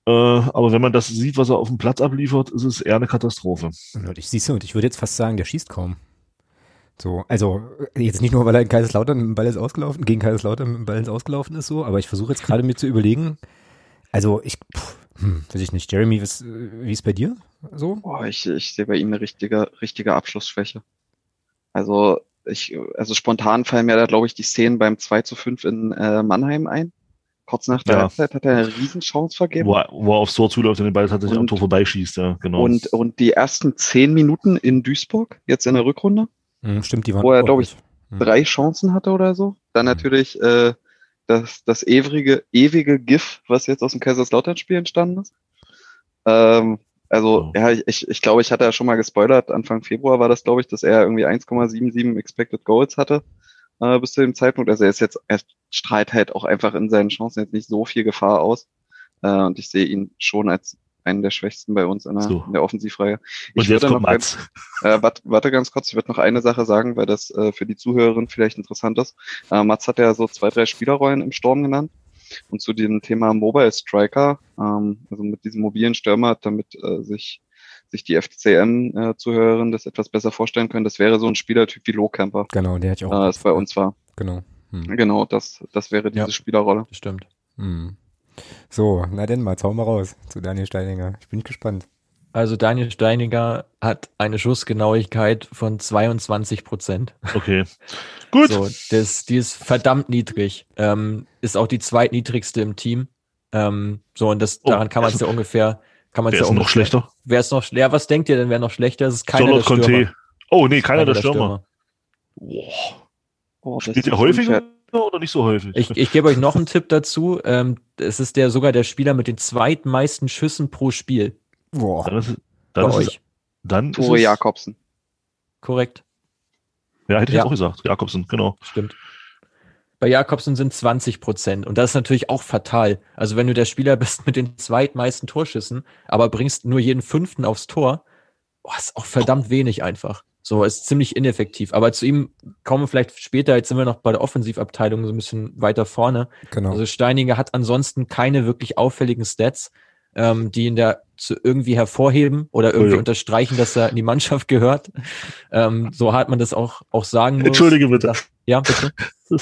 Äh, aber wenn man das sieht, was er auf dem Platz abliefert, ist es eher eine Katastrophe. Und ich siehst du, und ich würde jetzt fast sagen, der schießt kaum. So, also jetzt nicht nur, weil er in Kaiserslautern mit dem Ball ist ausgelaufen, gegen Kaiserslautern mit dem Ball ins Ausgelaufen ist so, aber ich versuche jetzt gerade mir zu überlegen, also ich, pff, hm, weiß ich nicht, Jeremy, was, wie ist bei dir so? Boah, ich, ich sehe bei ihm eine richtige, richtige Abschlussschwäche. Also ich, also spontan fallen mir da, glaube ich, die Szenen beim 2 zu 5 in äh, Mannheim ein. Kurz nach der ja. Halbzeit hat er eine Riesenchance vergeben. Wo er, wo er aufs Tor zuläuft und den Ball tatsächlich am Tor vorbeischießt, ja, genau. Und, und die ersten zehn Minuten in Duisburg, jetzt in der Rückrunde. Mhm, stimmt, die waren Wo er, glaube ich, mhm. drei Chancen hatte oder so. Dann mhm. natürlich äh, das, das ewige, ewige GIF, was jetzt aus dem Kaiserslautern-Spiel entstanden ist. Ähm, also, ja, ich, ich glaube, ich hatte ja schon mal gespoilert. Anfang Februar war das, glaube ich, dass er irgendwie 1,77 Expected Goals hatte äh, bis zu dem Zeitpunkt. Also er ist jetzt, er strahlt halt auch einfach in seinen Chancen jetzt nicht so viel Gefahr aus. Äh, und ich sehe ihn schon als einen der schwächsten bei uns in der, so. in der Offensivreihe. Ich und jetzt kommt Mats. Ein, äh, warte, warte ganz kurz, ich würde noch eine Sache sagen, weil das äh, für die Zuhörerin vielleicht interessant ist. Äh, Mats hat ja so zwei, drei Spielerrollen im Sturm genannt. Und zu dem Thema Mobile Striker, ähm, also mit diesem mobilen Stürmer, damit äh, sich sich die FCM-Zuhörerinnen äh, das etwas besser vorstellen können, das wäre so ein Spielertyp wie Lohcamper. Genau, der hat ja auch. Äh, das bei uns war. Genau. Hm. Genau, das, das wäre diese ja, Spielerrolle. Stimmt. Hm. So, na denn mal, zauen wir raus zu Daniel Steininger. Ich bin gespannt. Also Daniel Steiniger hat eine Schussgenauigkeit von 22 Prozent. Okay. Gut. So, das, die ist verdammt niedrig. Ähm, ist auch die zweitniedrigste im Team. Ähm, so, und das, oh, daran kann man es ja ungefähr, kann man es ja ungefähr. noch schlechter? Wer ist noch schlechter? Ja, was denkt ihr denn, wer noch schlechter ist? Es ist keiner der Stürmer. Conte. Oh, nee, keiner, keiner der, der Stürmer. Stürmer. Boah. Oh, Spielt der häufiger oder nicht so häufig? Ich, ich gebe euch noch einen Tipp dazu. Ähm, es ist der sogar der Spieler mit den zweitmeisten Schüssen pro Spiel. Boah. Dann ist, dann Bei ist euch. Es, dann Tore Jakobsen. Korrekt. Ja, hätte ich ja. auch gesagt. Jakobsen, genau. Stimmt. Bei Jakobsen sind 20 Prozent. Und das ist natürlich auch fatal. Also wenn du der Spieler bist mit den zweitmeisten Torschüssen, aber bringst nur jeden fünften aufs Tor, boah, ist auch verdammt wenig einfach. So, ist ziemlich ineffektiv. Aber zu ihm kommen wir vielleicht später. Jetzt sind wir noch bei der Offensivabteilung so ein bisschen weiter vorne. Genau. Also Steininger hat ansonsten keine wirklich auffälligen Stats ähm, die ihn da zu irgendwie hervorheben oder irgendwie oh ja. unterstreichen, dass er in die Mannschaft gehört. Ähm, so hat man das auch, auch sagen muss. Entschuldige bitte. Ja, bitte.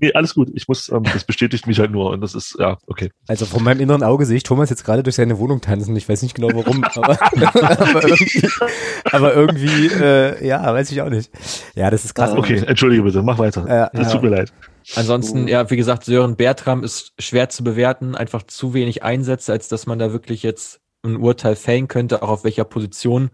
nee, alles gut. Ich muss, ähm, das bestätigt mich halt nur und das ist, ja, okay. Also von meinem inneren Auge sehe ich Thomas jetzt gerade durch seine Wohnung tanzen. Ich weiß nicht genau warum, aber, aber irgendwie, aber irgendwie äh, ja, weiß ich auch nicht. Ja, das ist krass. Okay, entschuldige bitte, mach weiter. Äh, das ja. tut mir leid. Ansonsten, ja, wie gesagt, Sören Bertram ist schwer zu bewerten, einfach zu wenig Einsätze, als dass man da wirklich jetzt ein Urteil fällen könnte, auch auf welcher Position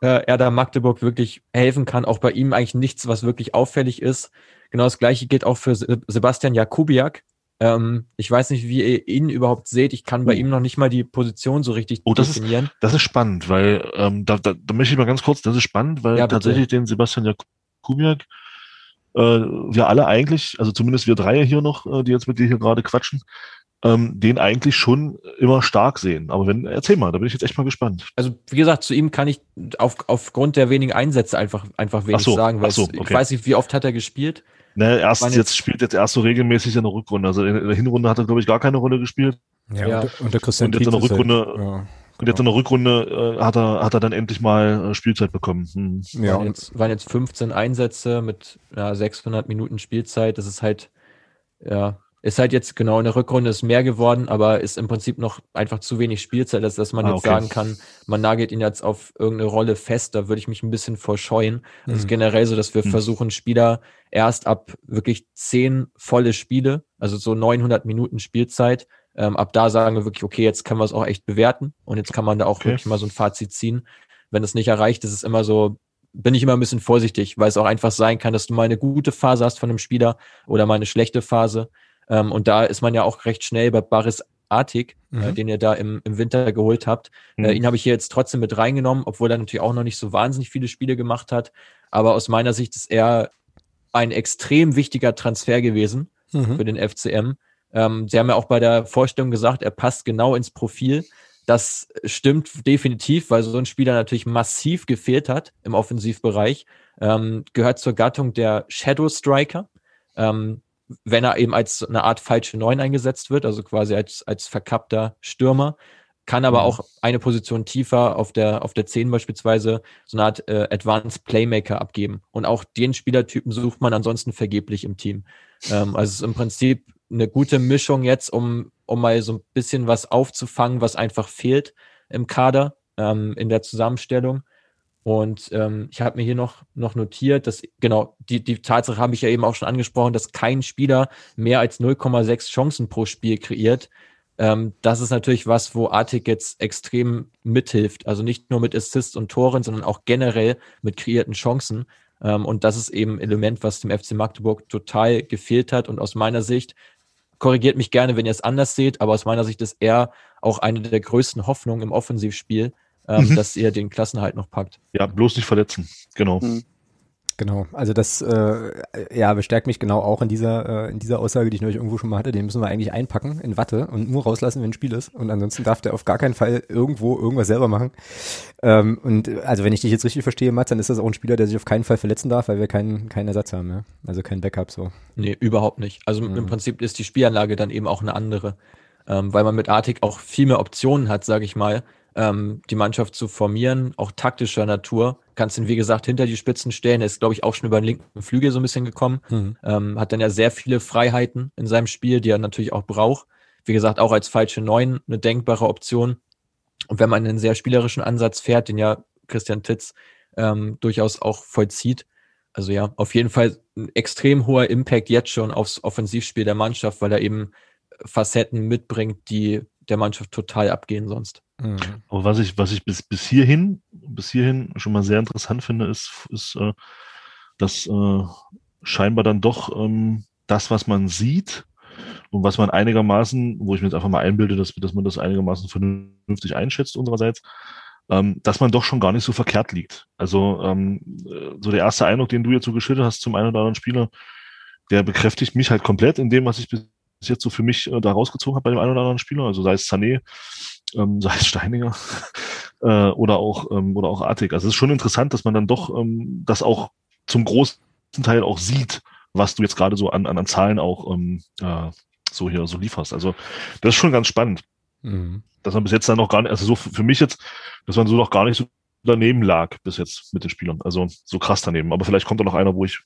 äh, er da Magdeburg wirklich helfen kann. Auch bei ihm eigentlich nichts, was wirklich auffällig ist. Genau das gleiche gilt auch für Sebastian Jakubiak. Ähm, ich weiß nicht, wie ihr ihn überhaupt seht. Ich kann bei oh. ihm noch nicht mal die Position so richtig oh, das definieren. Ist, das ist spannend, weil ähm, da, da, da möchte ich mal ganz kurz, das ist spannend, weil ja, tatsächlich den Sebastian Jakubiak äh, wir alle eigentlich, also zumindest wir drei hier noch, äh, die jetzt mit dir hier gerade quatschen, ähm, den eigentlich schon immer stark sehen. Aber wenn, erzähl mal, da bin ich jetzt echt mal gespannt. Also wie gesagt, zu ihm kann ich auf, aufgrund der wenigen Einsätze einfach, einfach wenig so, sagen, weil so, okay. ich weiß nicht, wie oft hat er gespielt. Ne, erst jetzt, jetzt, spielt jetzt erst so regelmäßig in der Rückrunde. Also in der Hinrunde hat er, glaube ich, gar keine Rolle gespielt. Ja, ja. Und, und der Christian und jetzt in der Rückrunde, halt, ja. Und jetzt in der Rückrunde äh, hat er hat er dann endlich mal äh, Spielzeit bekommen. Hm. Ja, waren jetzt, waren jetzt 15 Einsätze mit ja, 600 Minuten Spielzeit. Das ist halt ja ist halt jetzt genau in der Rückrunde ist mehr geworden, aber ist im Prinzip noch einfach zu wenig Spielzeit, dass, dass man ah, jetzt okay. sagen kann, man nagelt ihn jetzt auf irgendeine Rolle fest. Da würde ich mich ein bisschen vorscheuen. Es mhm. ist generell so, dass wir mhm. versuchen, Spieler erst ab wirklich zehn volle Spiele, also so 900 Minuten Spielzeit, ähm, ab da sagen wir wirklich, okay, jetzt können wir es auch echt bewerten und jetzt kann man da auch okay. wirklich mal so ein Fazit ziehen. Wenn es nicht erreicht, ist es immer so, bin ich immer ein bisschen vorsichtig, weil es auch einfach sein kann, dass du mal eine gute Phase hast von einem Spieler oder mal eine schlechte Phase. Ähm, und da ist man ja auch recht schnell bei Baris Artig, äh, mhm. äh, den ihr da im, im Winter geholt habt. Äh, mhm. Äh, ihn habe ich hier jetzt trotzdem mit reingenommen, obwohl er natürlich auch noch nicht so wahnsinnig viele Spiele gemacht hat. Aber aus meiner Sicht ist er ein extrem wichtiger Transfer gewesen mhm. für den FCM. Ähm, Sie haben ja auch bei der Vorstellung gesagt, er passt genau ins Profil. Das stimmt definitiv, weil so ein Spieler natürlich massiv gefehlt hat im Offensivbereich. Ähm, gehört zur Gattung der Shadow Striker. Ähm, wenn er eben als eine Art falsche Neun eingesetzt wird, also quasi als, als verkappter Stürmer, kann aber mhm. auch eine Position tiefer auf der, auf der 10 beispielsweise so eine Art äh, Advanced Playmaker abgeben. Und auch den Spielertypen sucht man ansonsten vergeblich im Team. Ähm, also es ist im Prinzip eine gute Mischung jetzt, um, um mal so ein bisschen was aufzufangen, was einfach fehlt im Kader, ähm, in der Zusammenstellung. Und ähm, ich habe mir hier noch, noch notiert, dass, genau, die, die Tatsache habe ich ja eben auch schon angesprochen, dass kein Spieler mehr als 0,6 Chancen pro Spiel kreiert. Ähm, das ist natürlich was, wo Artik jetzt extrem mithilft. Also nicht nur mit Assists und Toren, sondern auch generell mit kreierten Chancen. Ähm, und das ist eben ein Element, was dem FC Magdeburg total gefehlt hat. Und aus meiner Sicht, korrigiert mich gerne, wenn ihr es anders seht, aber aus meiner Sicht ist er auch eine der größten Hoffnungen im Offensivspiel, ähm, mhm. dass ihr den Klassenhalt noch packt. Ja, bloß nicht verletzen. Genau. Mhm. Genau, also das äh, ja bestärkt mich genau auch in dieser äh, in dieser Aussage, die ich neulich irgendwo schon mal hatte. Den müssen wir eigentlich einpacken in Watte und nur rauslassen, wenn ein Spiel ist. Und ansonsten darf der auf gar keinen Fall irgendwo irgendwas selber machen. Ähm, und also wenn ich dich jetzt richtig verstehe, Mats, dann ist das auch ein Spieler, der sich auf keinen Fall verletzen darf, weil wir keinen keinen Ersatz haben, ja? also kein Backup so. Nee, überhaupt nicht. Also mhm. im Prinzip ist die Spielanlage dann eben auch eine andere, ähm, weil man mit Artik auch viel mehr Optionen hat, sage ich mal ähm, die Mannschaft zu formieren, auch taktischer Natur. Kannst ihn, wie gesagt, hinter die Spitzen stellen. Er ist, glaube ich, auch schon über den linken Flügel so ein bisschen gekommen. Mhm. Ähm, hat dann ja sehr viele Freiheiten in seinem Spiel, die er natürlich auch braucht. Wie gesagt, auch als falsche Neun eine denkbare Option. Und wenn man einen sehr spielerischen Ansatz fährt, den ja Christian Titz ähm, durchaus auch vollzieht, also ja, auf jeden Fall ein extrem hoher Impact jetzt schon aufs Offensivspiel der Mannschaft, weil er eben Facetten mitbringt, die der Mannschaft total abgehen sonst. Mhm. Aber was ich, was ich bis, bis hierhin, bis hierhin schon mal sehr interessant finde, ist, ist äh, dass äh, scheinbar dann doch ähm, das, was man sieht und was man einigermaßen, wo ich mir jetzt einfach mal einbilde, dass, dass man das einigermaßen vernünftig einschätzt unsererseits, ähm, dass man doch schon gar nicht so verkehrt liegt. Also ähm, äh, so der erste Eindruck, den du jetzt so geschildert hast zum einen oder anderen Spieler, der bekräftigt mich halt komplett in dem, was ich bis jetzt so für mich äh, da rausgezogen habe bei dem einen oder anderen Spieler, also sei es Sané, ähm, sei es Steininger äh, oder auch ähm, oder auch Artig. Also es ist schon interessant, dass man dann doch ähm, das auch zum großen Teil auch sieht, was du jetzt gerade so an, an, an Zahlen auch ähm, äh, so hier so lieferst. Also das ist schon ganz spannend. Mhm. Dass man bis jetzt dann noch gar nicht, also so für mich jetzt, dass man so noch gar nicht so daneben lag bis jetzt mit den Spielern. Also so krass daneben. Aber vielleicht kommt da noch einer, wo ich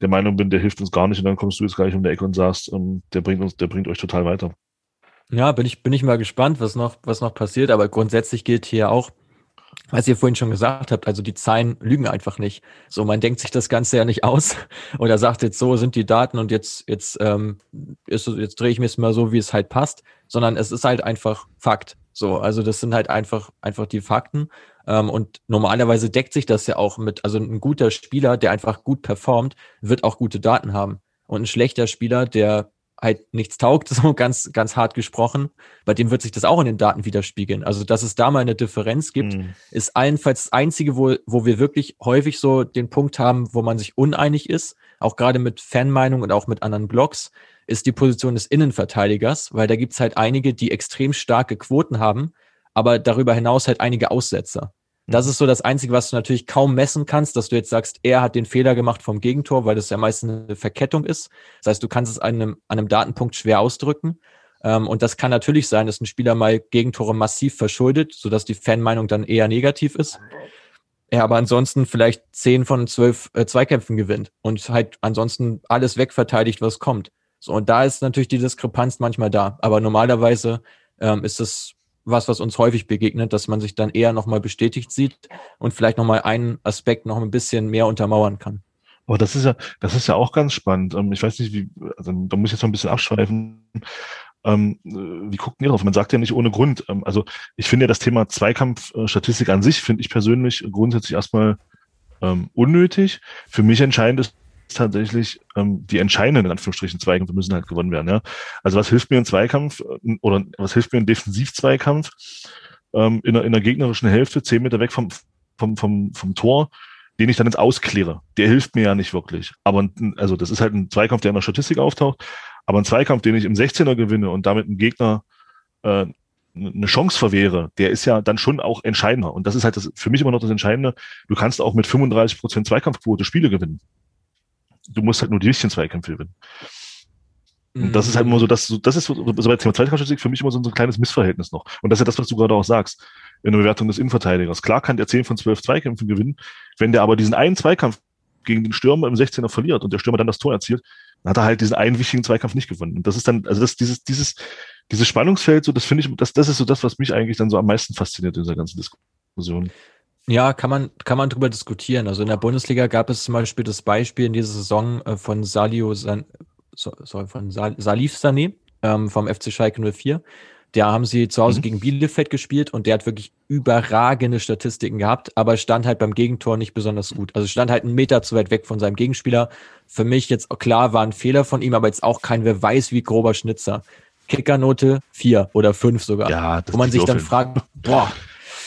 der Meinung bin, der hilft uns gar nicht und dann kommst du jetzt gleich um die Ecke und sagst, ähm, der bringt uns, der bringt euch total weiter. Ja, bin ich, bin ich mal gespannt, was noch, was noch passiert. Aber grundsätzlich gilt hier auch, was ihr vorhin schon gesagt habt, also die Zahlen lügen einfach nicht. So, man denkt sich das Ganze ja nicht aus oder sagt jetzt so sind die Daten und jetzt, jetzt, ähm, ist, jetzt drehe ich mir es mal so, wie es halt passt, sondern es ist halt einfach Fakt. So, also das sind halt einfach, einfach die Fakten. Ähm, und normalerweise deckt sich das ja auch mit, also ein guter Spieler, der einfach gut performt, wird auch gute Daten haben. Und ein schlechter Spieler, der halt nichts taugt, so ganz, ganz hart gesprochen, bei dem wird sich das auch in den Daten widerspiegeln. Also, dass es da mal eine Differenz gibt, mhm. ist allenfalls das Einzige, wo, wo wir wirklich häufig so den Punkt haben, wo man sich uneinig ist, auch gerade mit Fanmeinung und auch mit anderen Blogs, ist die Position des Innenverteidigers, weil da gibt's halt einige, die extrem starke Quoten haben, aber darüber hinaus halt einige Aussetzer. Das ist so das Einzige, was du natürlich kaum messen kannst, dass du jetzt sagst, er hat den Fehler gemacht vom Gegentor, weil das ja meistens eine Verkettung ist. Das heißt, du kannst es an einem, an einem Datenpunkt schwer ausdrücken. Ähm, und das kann natürlich sein, dass ein Spieler mal Gegentore massiv verschuldet, sodass die Fanmeinung dann eher negativ ist. Er aber ansonsten vielleicht zehn von zwölf äh, Zweikämpfen gewinnt und halt ansonsten alles wegverteidigt, was kommt. So, und da ist natürlich die Diskrepanz manchmal da. Aber normalerweise ähm, ist es was, was uns häufig begegnet, dass man sich dann eher nochmal bestätigt sieht und vielleicht nochmal einen Aspekt noch ein bisschen mehr untermauern kann. Aber das ist ja, das ist ja auch ganz spannend. Ähm, ich weiß nicht, wie, also da muss ich jetzt noch ein bisschen abschweifen. Ähm, wie guckt ihr drauf? Man sagt ja nicht ohne Grund. Ähm, also ich finde ja das Thema Zweikampfstatistik an sich, finde ich persönlich grundsätzlich erstmal unnötig. Für mich entscheidend ist tatsächlich ähm, die entscheidenden, in Anführungsstrichen, Zweikämpfe müssen halt gewonnen werden. Ja? Also was hilft mir ein Zweikampf äh, oder was hilft mir ein Defensivzweikampf ähm, in, der, in der gegnerischen Hälfte, zehn Meter weg vom, vom, vom, vom Tor, den ich dann ins Auskläre. Der hilft mir ja nicht wirklich. Aber also das ist halt ein Zweikampf, der in der Statistik auftaucht. Aber ein Zweikampf, den ich im 16er gewinne und damit ein Gegner äh, eine Chance verwehre, der ist ja dann schon auch entscheidender. Und das ist halt das, für mich immer noch das Entscheidende. Du kannst auch mit 35 Prozent Zweikampfquote Spiele gewinnen. Du musst halt nur die richtigen Zweikämpfe gewinnen. Und das ist halt immer so, dass das ist so, so bei Thema Zweikampfstatistik für mich immer so ein kleines Missverhältnis noch. Und das ist ja das, was du gerade auch sagst in der Bewertung des Innenverteidigers. Klar kann der 10 von 12 Zweikämpfen gewinnen, wenn der aber diesen einen Zweikampf gegen den Stürmer im 16er verliert und der Stürmer dann das Tor erzielt, dann hat er halt diesen einen wichtigen Zweikampf nicht gewonnen. Und das ist dann, also das, dieses, dieses, dieses Spannungsfeld, so, das finde ich, das, das ist so das, was mich eigentlich dann so am meisten fasziniert in dieser ganzen Diskussion. Ja, kann man, kann man drüber diskutieren. Also in der Bundesliga gab es zum Beispiel das Beispiel in dieser Saison äh, von Salio, San, sorry, von Sal, Salif Sané ähm, vom FC Schalke 04. Da haben sie zu Hause mhm. gegen Bielefeld gespielt und der hat wirklich überragende Statistiken gehabt, aber stand halt beim Gegentor nicht besonders gut. Also stand halt einen Meter zu weit weg von seinem Gegenspieler. Für mich jetzt klar war ein Fehler von ihm, aber jetzt auch kein wer weiß wie grober Schnitzer. Kickernote vier oder fünf sogar. Ja, das wo man sich dann fragt, boah,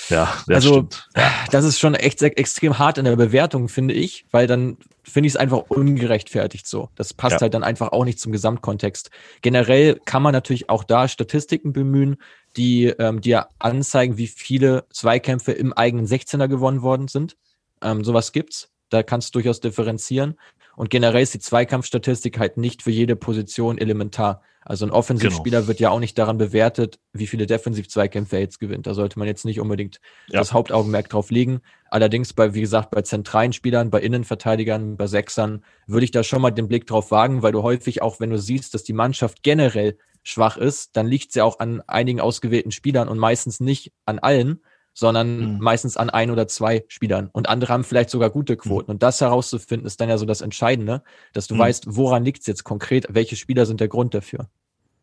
ja, das also stimmt. das ist schon echt extrem hart in der Bewertung, finde ich, weil dann finde ich es einfach ungerechtfertigt so. Das passt ja. halt dann einfach auch nicht zum Gesamtkontext. Generell kann man natürlich auch da Statistiken bemühen, die ähm, dir anzeigen, wie viele Zweikämpfe im eigenen 16er gewonnen worden sind. Ähm, sowas gibt's. Da kannst du durchaus differenzieren. Und generell ist die Zweikampfstatistik halt nicht für jede Position elementar. Also ein Offensivspieler genau. wird ja auch nicht daran bewertet, wie viele Defensiv-Zweikämpfe er jetzt gewinnt. Da sollte man jetzt nicht unbedingt ja. das Hauptaugenmerk drauf legen. Allerdings bei, wie gesagt, bei zentralen Spielern, bei Innenverteidigern, bei Sechsern würde ich da schon mal den Blick drauf wagen, weil du häufig auch, wenn du siehst, dass die Mannschaft generell schwach ist, dann liegt ja auch an einigen ausgewählten Spielern und meistens nicht an allen, sondern mhm. meistens an ein oder zwei Spielern. Und andere haben vielleicht sogar gute mhm. Quoten. Mhm. Und das herauszufinden, ist dann ja so das Entscheidende, dass du mhm. weißt, woran liegt es jetzt konkret, welche Spieler sind der Grund dafür.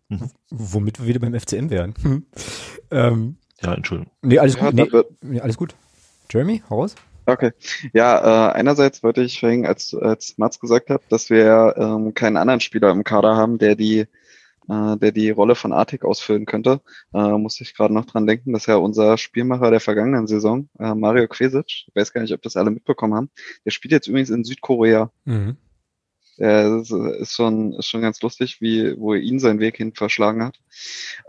Mhm. Womit wir wieder beim FCM wären. Hm. ähm, ja, Entschuldigung. Nee, alles gut. Nee, nee, alles gut. Jeremy, raus. Okay. Ja, äh, einerseits wollte ich verhängen, als, als Mats gesagt hat, dass wir ähm, keinen anderen Spieler im Kader haben, der die äh, der die Rolle von Artik ausfüllen könnte. Äh, muss ich gerade noch dran denken, dass ja unser Spielmacher der vergangenen Saison, äh, Mario Kvesic, ich weiß gar nicht, ob das alle mitbekommen haben, der spielt jetzt übrigens in Südkorea. Mhm. Der ist schon, ist schon ganz lustig, wie, wo er ihn seinen Weg hin verschlagen hat.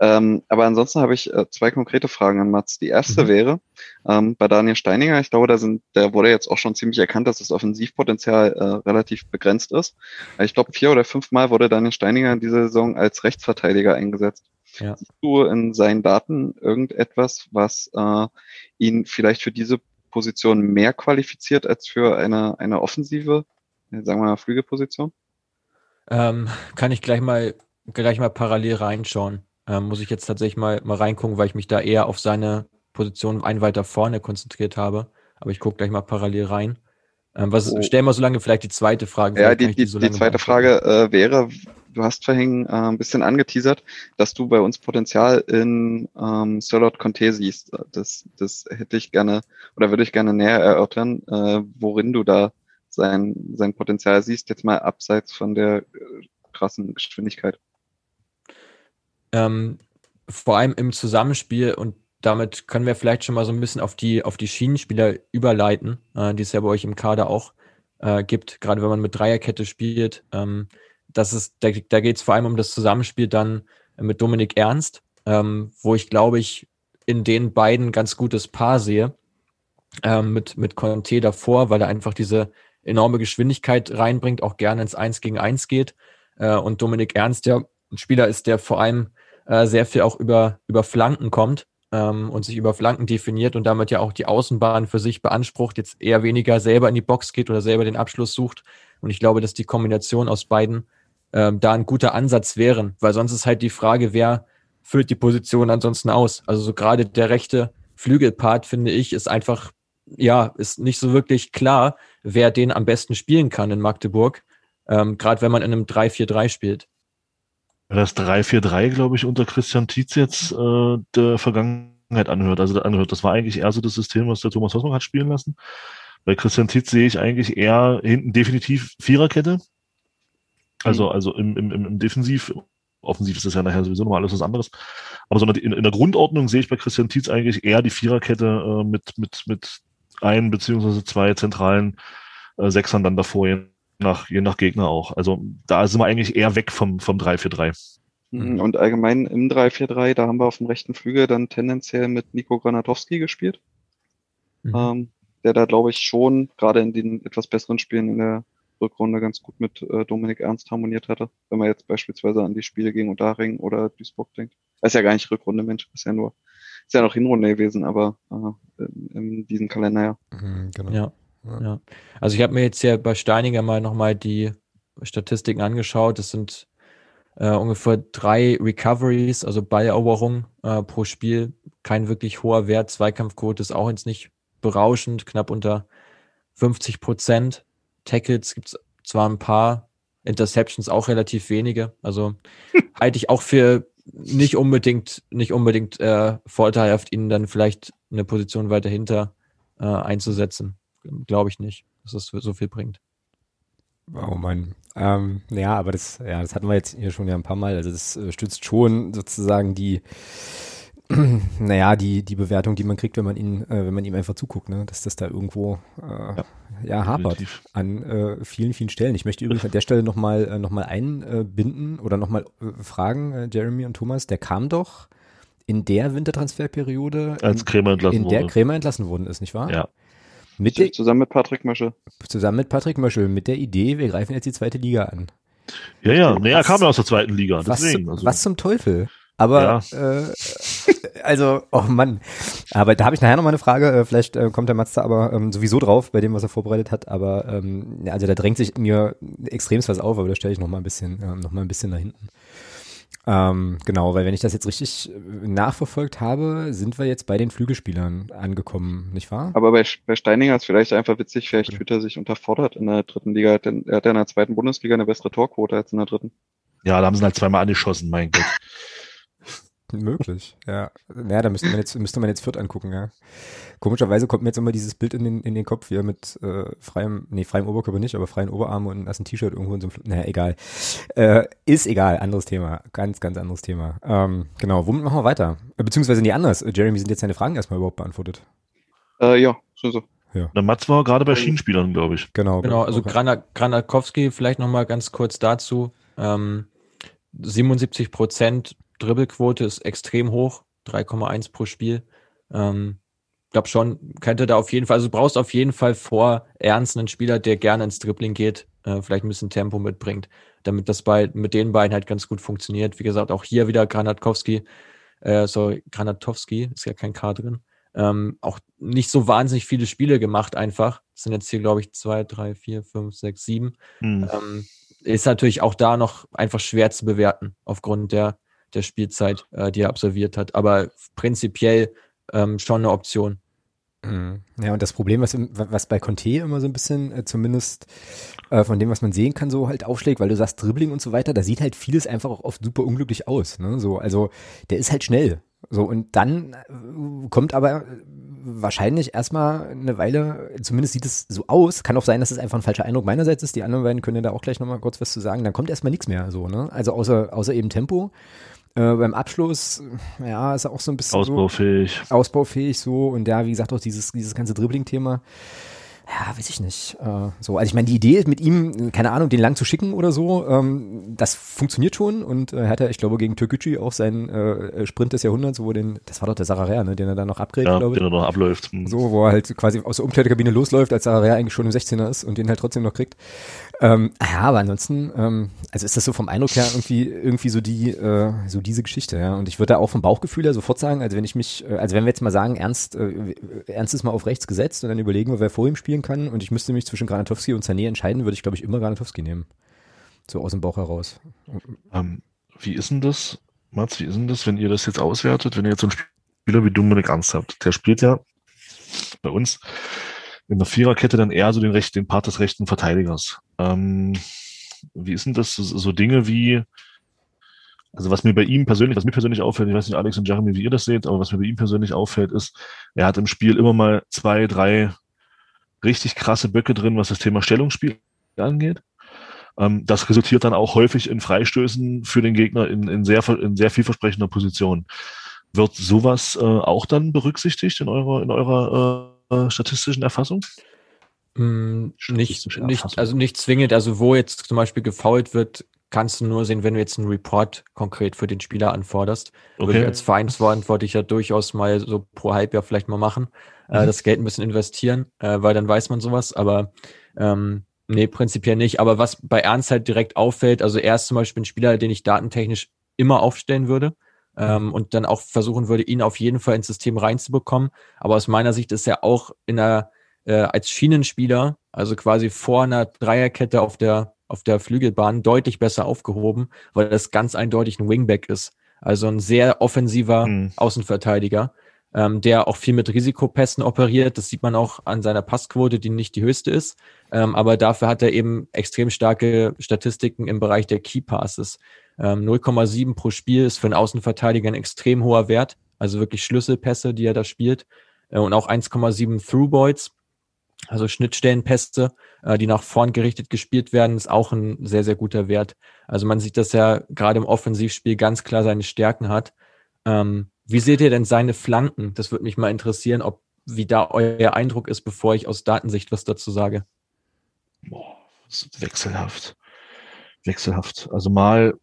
Ähm, aber ansonsten habe ich äh, zwei konkrete Fragen an Mats. Die erste mhm. wäre, ähm, bei Daniel Steininger, ich glaube, da sind, da wurde jetzt auch schon ziemlich erkannt, dass das Offensivpotenzial äh, relativ begrenzt ist. Ich glaube, vier oder fünf Mal wurde Daniel Steininger in dieser Saison als Rechtsverteidiger eingesetzt. Ja. Siehst du in seinen Daten irgendetwas, was äh, ihn vielleicht für diese Position mehr qualifiziert als für eine, eine offensive sagen wir mal Flügelposition? Ähm, kann ich gleich mal, gleich mal parallel reinschauen. Ähm, muss ich jetzt tatsächlich mal, mal reingucken, weil ich mich da eher auf seine Position ein weiter vorne konzentriert habe. Aber ich gucke gleich mal parallel rein. Ähm, was, oh. Stell mal so lange vielleicht die zweite Frage. Ja, die, die, die, so die zweite Frage äh, wäre, du hast vorhin äh, ein bisschen angeteasert, dass du bei uns Potenzial in ähm, Sirlot Conte siehst. Das, das hätte ich gerne oder würde ich gerne näher erörtern, äh, worin du da sein, sein Potenzial siehst, jetzt mal abseits von der äh, krassen Geschwindigkeit? Ähm, vor allem im Zusammenspiel und damit können wir vielleicht schon mal so ein bisschen auf die, auf die Schienenspieler überleiten, äh, die es ja bei euch im Kader auch äh, gibt, gerade wenn man mit Dreierkette spielt. Ähm, das ist, da, da geht es vor allem um das Zusammenspiel dann mit Dominik Ernst, ähm, wo ich glaube ich in den beiden ganz gutes Paar sehe. ähm, mit, mit Conte davor, weil er einfach diese enorme Geschwindigkeit reinbringt, auch gerne ins Eins gegen Eins geht. Äh, und Dominik Ernst, der ein Spieler ist, der vor allem äh, sehr viel auch über, über Flanken kommt ähm, und sich über Flanken definiert und damit ja auch die Außenbahn für sich beansprucht, jetzt eher weniger selber in die Box geht oder selber den Abschluss sucht. Und ich glaube, dass die Kombination aus beiden ähm, da ein guter Ansatz wären, weil sonst ist halt die Frage, wer füllt die Position ansonsten aus. Also so gerade der rechte Flügelpart, finde ich, ist einfach, ja, ist nicht so wirklich klar, wer den am besten spielen kann in Magdeburg, ähm, gerade wenn man in einem 3-4-3 spielt. Das 3-4-3, glaube ich, unter Christian Tietz jetzt äh, der Vergangenheit anhört. Also anhört. Das war eigentlich eher so das System, was der Thomas Hossmann hat spielen lassen. Bei Christian Tietz sehe ich eigentlich eher hinten definitiv Viererkette. Also, mhm. also im, im, im Defensiv, offensiv ist das ja nachher sowieso nochmal alles was anderes. Aber so in, in der Grundordnung sehe ich bei Christian Tietz eigentlich eher die Viererkette äh, mit, mit, mit ein beziehungsweise zwei zentralen äh, Sechsern dann davor, je nach, je nach Gegner auch. Also da sind wir eigentlich eher weg vom, vom 3-4-3. Mhm. Und allgemein im 3-4-3, da haben wir auf dem rechten Flügel dann tendenziell mit Nico Granatowski gespielt. Mhm. Ähm, der da, glaube ich, schon gerade in den etwas besseren Spielen in der Rückrunde ganz gut mit äh, Dominik Ernst harmoniert hatte. Wenn man jetzt beispielsweise an die Spiele gegen Unterhaching oder Duisburg denkt. Das ist ja gar nicht Rückrunde, Mensch, ist ja nur, ist ja noch Hinrunde gewesen, aber äh, in, diesem Kalender ja. Mhm, genau. Ja. Ja. Also ich habe mir jetzt hier bei Steininger mal nochmal die Statistiken angeschaut. Das sind äh, ungefähr drei Recoveries, also Balleroberung äh, pro Spiel. Kein wirklich hoher Wert. Zweikampfquote ist auch jetzt nicht berauschend, knapp unter 50 Prozent. Tackles gibt es zwar ein paar, Interceptions auch relativ wenige. Also halte ich auch für nicht unbedingt, nicht unbedingt äh, vorteilhaft, ihnen dann vielleicht eine Position weiter hinter äh, einzusetzen glaube ich nicht, dass das so viel bringt. Oh Mann. Ähm, ja, aber das, ja, das hatten wir jetzt hier schon ja ein paar Mal. Also das äh, stützt schon sozusagen die, naja, die, die Bewertung, die man kriegt, wenn man ihn, äh, wenn man ihm einfach zuguckt, ne? dass das da irgendwo äh, ja, ja hapert definitiv. an äh, vielen, vielen Stellen. Ich möchte übrigens an der Stelle nochmal äh, noch mal einbinden oder nochmal äh, fragen, äh, Jeremy und Thomas, der kam doch in der Wintertransferperiode, als Krämer entlassen in der Krämer entlassen worden ist, nicht wahr? Ja. Mit der, zusammen mit Patrick Möschel. Zusammen mit Patrick Möschel, mit der Idee, wir greifen jetzt die zweite Liga an. Ja, ja, nee, er kam ja aus der zweiten Liga. Deswegen, was, also. was zum Teufel? Aber ja. äh, also, oh Mann. Aber da habe ich nachher noch mal eine Frage. Äh, vielleicht äh, kommt der Mazda aber ähm, sowieso drauf bei dem, was er vorbereitet hat. Aber ähm, ja, also da drängt sich mir extremst was auf, aber da stelle ich noch mal ein bisschen, äh, noch mal ein bisschen nach hinten. Ähm, genau, weil wenn ich das jetzt richtig äh, nachverfolgt habe, sind wir jetzt bei den Flügelspielern angekommen, nicht wahr? Aber bei, bei Steininger ist vielleicht einfach witzig, vielleicht fühlt er sich unterfordert in der dritten Liga. Er hat, in, er hat in der zweiten Bundesliga eine bessere Torquote als in der dritten. Ja, da haben sie halt zweimal angeschossen, mein Gott. Möglich, ja. Ja, da müsste man jetzt, müsste man jetzt Fürth angucken, ja. Komischerweise kommt mir jetzt immer dieses Bild in den, in den Kopf, wie er mit äh, freiem, nee, freiem Oberkörper nicht, aber freien Oberarm und ein T-Shirt irgendwo in so einem, naja, egal. Äh, ist egal, anderes Thema. Ganz, ganz anderes Thema. Ähm, genau, womit machen wir weiter? Äh, beziehungsweise nie anders. Äh, Jeremy, sind jetzt deine Fragen erstmal überhaupt beantwortet? Äh, ja, schon so. Ja. Der Mats war gerade bei Schienenspielern, glaube ich. Genau. Genau, also okay. Granakowski, vielleicht nochmal ganz kurz dazu. Ähm, 77 Prozent Dribbelquote ist extrem hoch, 3,1 pro Spiel. Ähm, glaube schon, könnte da auf jeden Fall, also du brauchst auf jeden Fall vor Ernst einen Spieler, der gerne ins Dribbling geht, äh, vielleicht ein bisschen Tempo mitbringt, damit das bei, mit den beiden halt ganz gut funktioniert. Wie gesagt, auch hier wieder Granatkowski, äh, sorry, Granatowski, ist ja kein K drin. Ähm, auch nicht so wahnsinnig viele Spiele gemacht einfach. Das sind jetzt hier, glaube ich, zwei, drei, vier, fünf, sechs, sieben. Hm. Ähm, ist natürlich auch da noch einfach schwer zu bewerten aufgrund der, der Spielzeit, äh, die er absolviert hat. Aber prinzipiell ähm, schon eine Option. Mhm. Ja, und das Problem, was, was bei Conte immer so ein bisschen, äh, zumindest äh, von dem, was man sehen kann, so halt aufschlägt, weil du sagst Dribbling und so weiter, da sieht halt vieles einfach auch oft super unglücklich aus. Ne? So, also der ist halt schnell. So, und dann äh, kommt aber wahrscheinlich erstmal eine Weile, zumindest sieht es so aus, kann auch sein, dass es einfach ein falscher Eindruck meinerseits ist, die anderen beiden können ja da auch gleich nochmal kurz was zu sagen, dann kommt erstmal nichts mehr so, ne? Also außer, außer eben Tempo. Äh, beim Abschluss, ja, ist er auch so ein bisschen ausbaufähig. So, ausbaufähig so und ja, wie gesagt, auch dieses, dieses ganze Dribbling-Thema. ja, weiß ich nicht. Äh, so, also ich meine, die Idee mit ihm, keine Ahnung, den lang zu schicken oder so, ähm, das funktioniert schon und äh, er hat ja, ich glaube, gegen Türkgücü auch seinen äh, Sprint des Jahrhunderts, wo den, das war doch der Sararea, ne, den er dann noch abgräbt, ja, glaube ich. Den er noch abläuft. So, wo er halt quasi aus der Umkleidekabine losläuft, als Sararea eigentlich schon im 16er ist und den halt trotzdem noch kriegt. Ähm, ja, aber ansonsten, ähm, also ist das so vom Eindruck her irgendwie, irgendwie so die, äh, so diese Geschichte, ja. Und ich würde da auch vom Bauchgefühl her sofort sagen, also wenn ich mich, äh, also wenn wir jetzt mal sagen, Ernst, äh, Ernst ist mal auf rechts gesetzt und dann überlegen wir, wer vor ihm spielen kann und ich müsste mich zwischen Granatowski und Sané entscheiden, würde ich glaube ich immer Granatowski nehmen. So aus dem Bauch heraus. Ähm, wie ist denn das, Mats, wie ist denn das, wenn ihr das jetzt auswertet, wenn ihr jetzt so einen Spieler wie Dominik Ernst habt? Der spielt ja bei uns in der Viererkette dann eher so den, Recht, den Part des rechten Verteidigers. Ähm, wie ist denn das, so, Dinge wie, also was mir bei ihm persönlich, was mir persönlich auffällt, ich weiß nicht, Alex und Jeremy, wie ihr das seht, aber was mir bei ihm persönlich auffällt, ist, er hat im Spiel immer mal zwei, drei richtig krasse Böcke drin, was das Thema Stellungsspiel angeht. Ähm, das resultiert dann auch häufig in Freistößen für den Gegner in, in, sehr, in sehr vielversprechender Position. Wird sowas äh, auch dann berücksichtigt in eurer, in eurer äh, statistischen Erfassung? Mm, nicht, nicht, also nicht zwingend. Also wo jetzt zum Beispiel gefault wird, kannst du nur sehen, wenn du jetzt einen Report konkret für den Spieler anforderst. Okay. Würde ich als Vereinsverantwortlicher durchaus mal so pro Halbjahr vielleicht mal machen, äh, mhm. äh, das Geld ein bisschen investieren, äh, weil dann weiß man sowas. Aber ähm, nee, prinzipiell nicht. Aber was bei Ernst halt direkt auffällt, also er ist zum Beispiel ein Spieler, den ich datentechnisch immer aufstellen würde ähm, und dann auch versuchen würde, ihn auf jeden Fall ins System reinzubekommen. Aber aus meiner Sicht ist er auch in einer, äh, als Schienenspieler, also quasi vor einer Dreierkette auf der, auf der Flügelbahn, deutlich besser aufgehoben, weil das ganz eindeutig ein Wingback ist. Also ein sehr offensiver mhm. Außenverteidiger, ähm, der auch viel mit Risikopässen operiert. Das sieht man auch an seiner Passquote, die nicht die höchste ist. Ähm, aber dafür hat er eben extrem starke Statistiken im Bereich der Key Passes. Ähm, 0,7 pro Spiel ist für einen Außenverteidiger ein extrem hoher Wert. Also wirklich Schlüsselpässe, die er da spielt. Äh, und auch 1,7 Throughboys, also Schnittstellenpässe, äh, die nach vorn gerichtet gespielt werden, ist auch ein sehr, sehr guter Wert. Also man sieht, dass er gerade im Offensivspiel ganz klar seine Stärken hat. Ähm, wie seht ihr denn seine Flanken? Das würde mich mal interessieren, ob wie da euer Eindruck ist, bevor ich aus Datensicht was dazu sage. Boah, wechselhaft. Wechselhaft. Also mal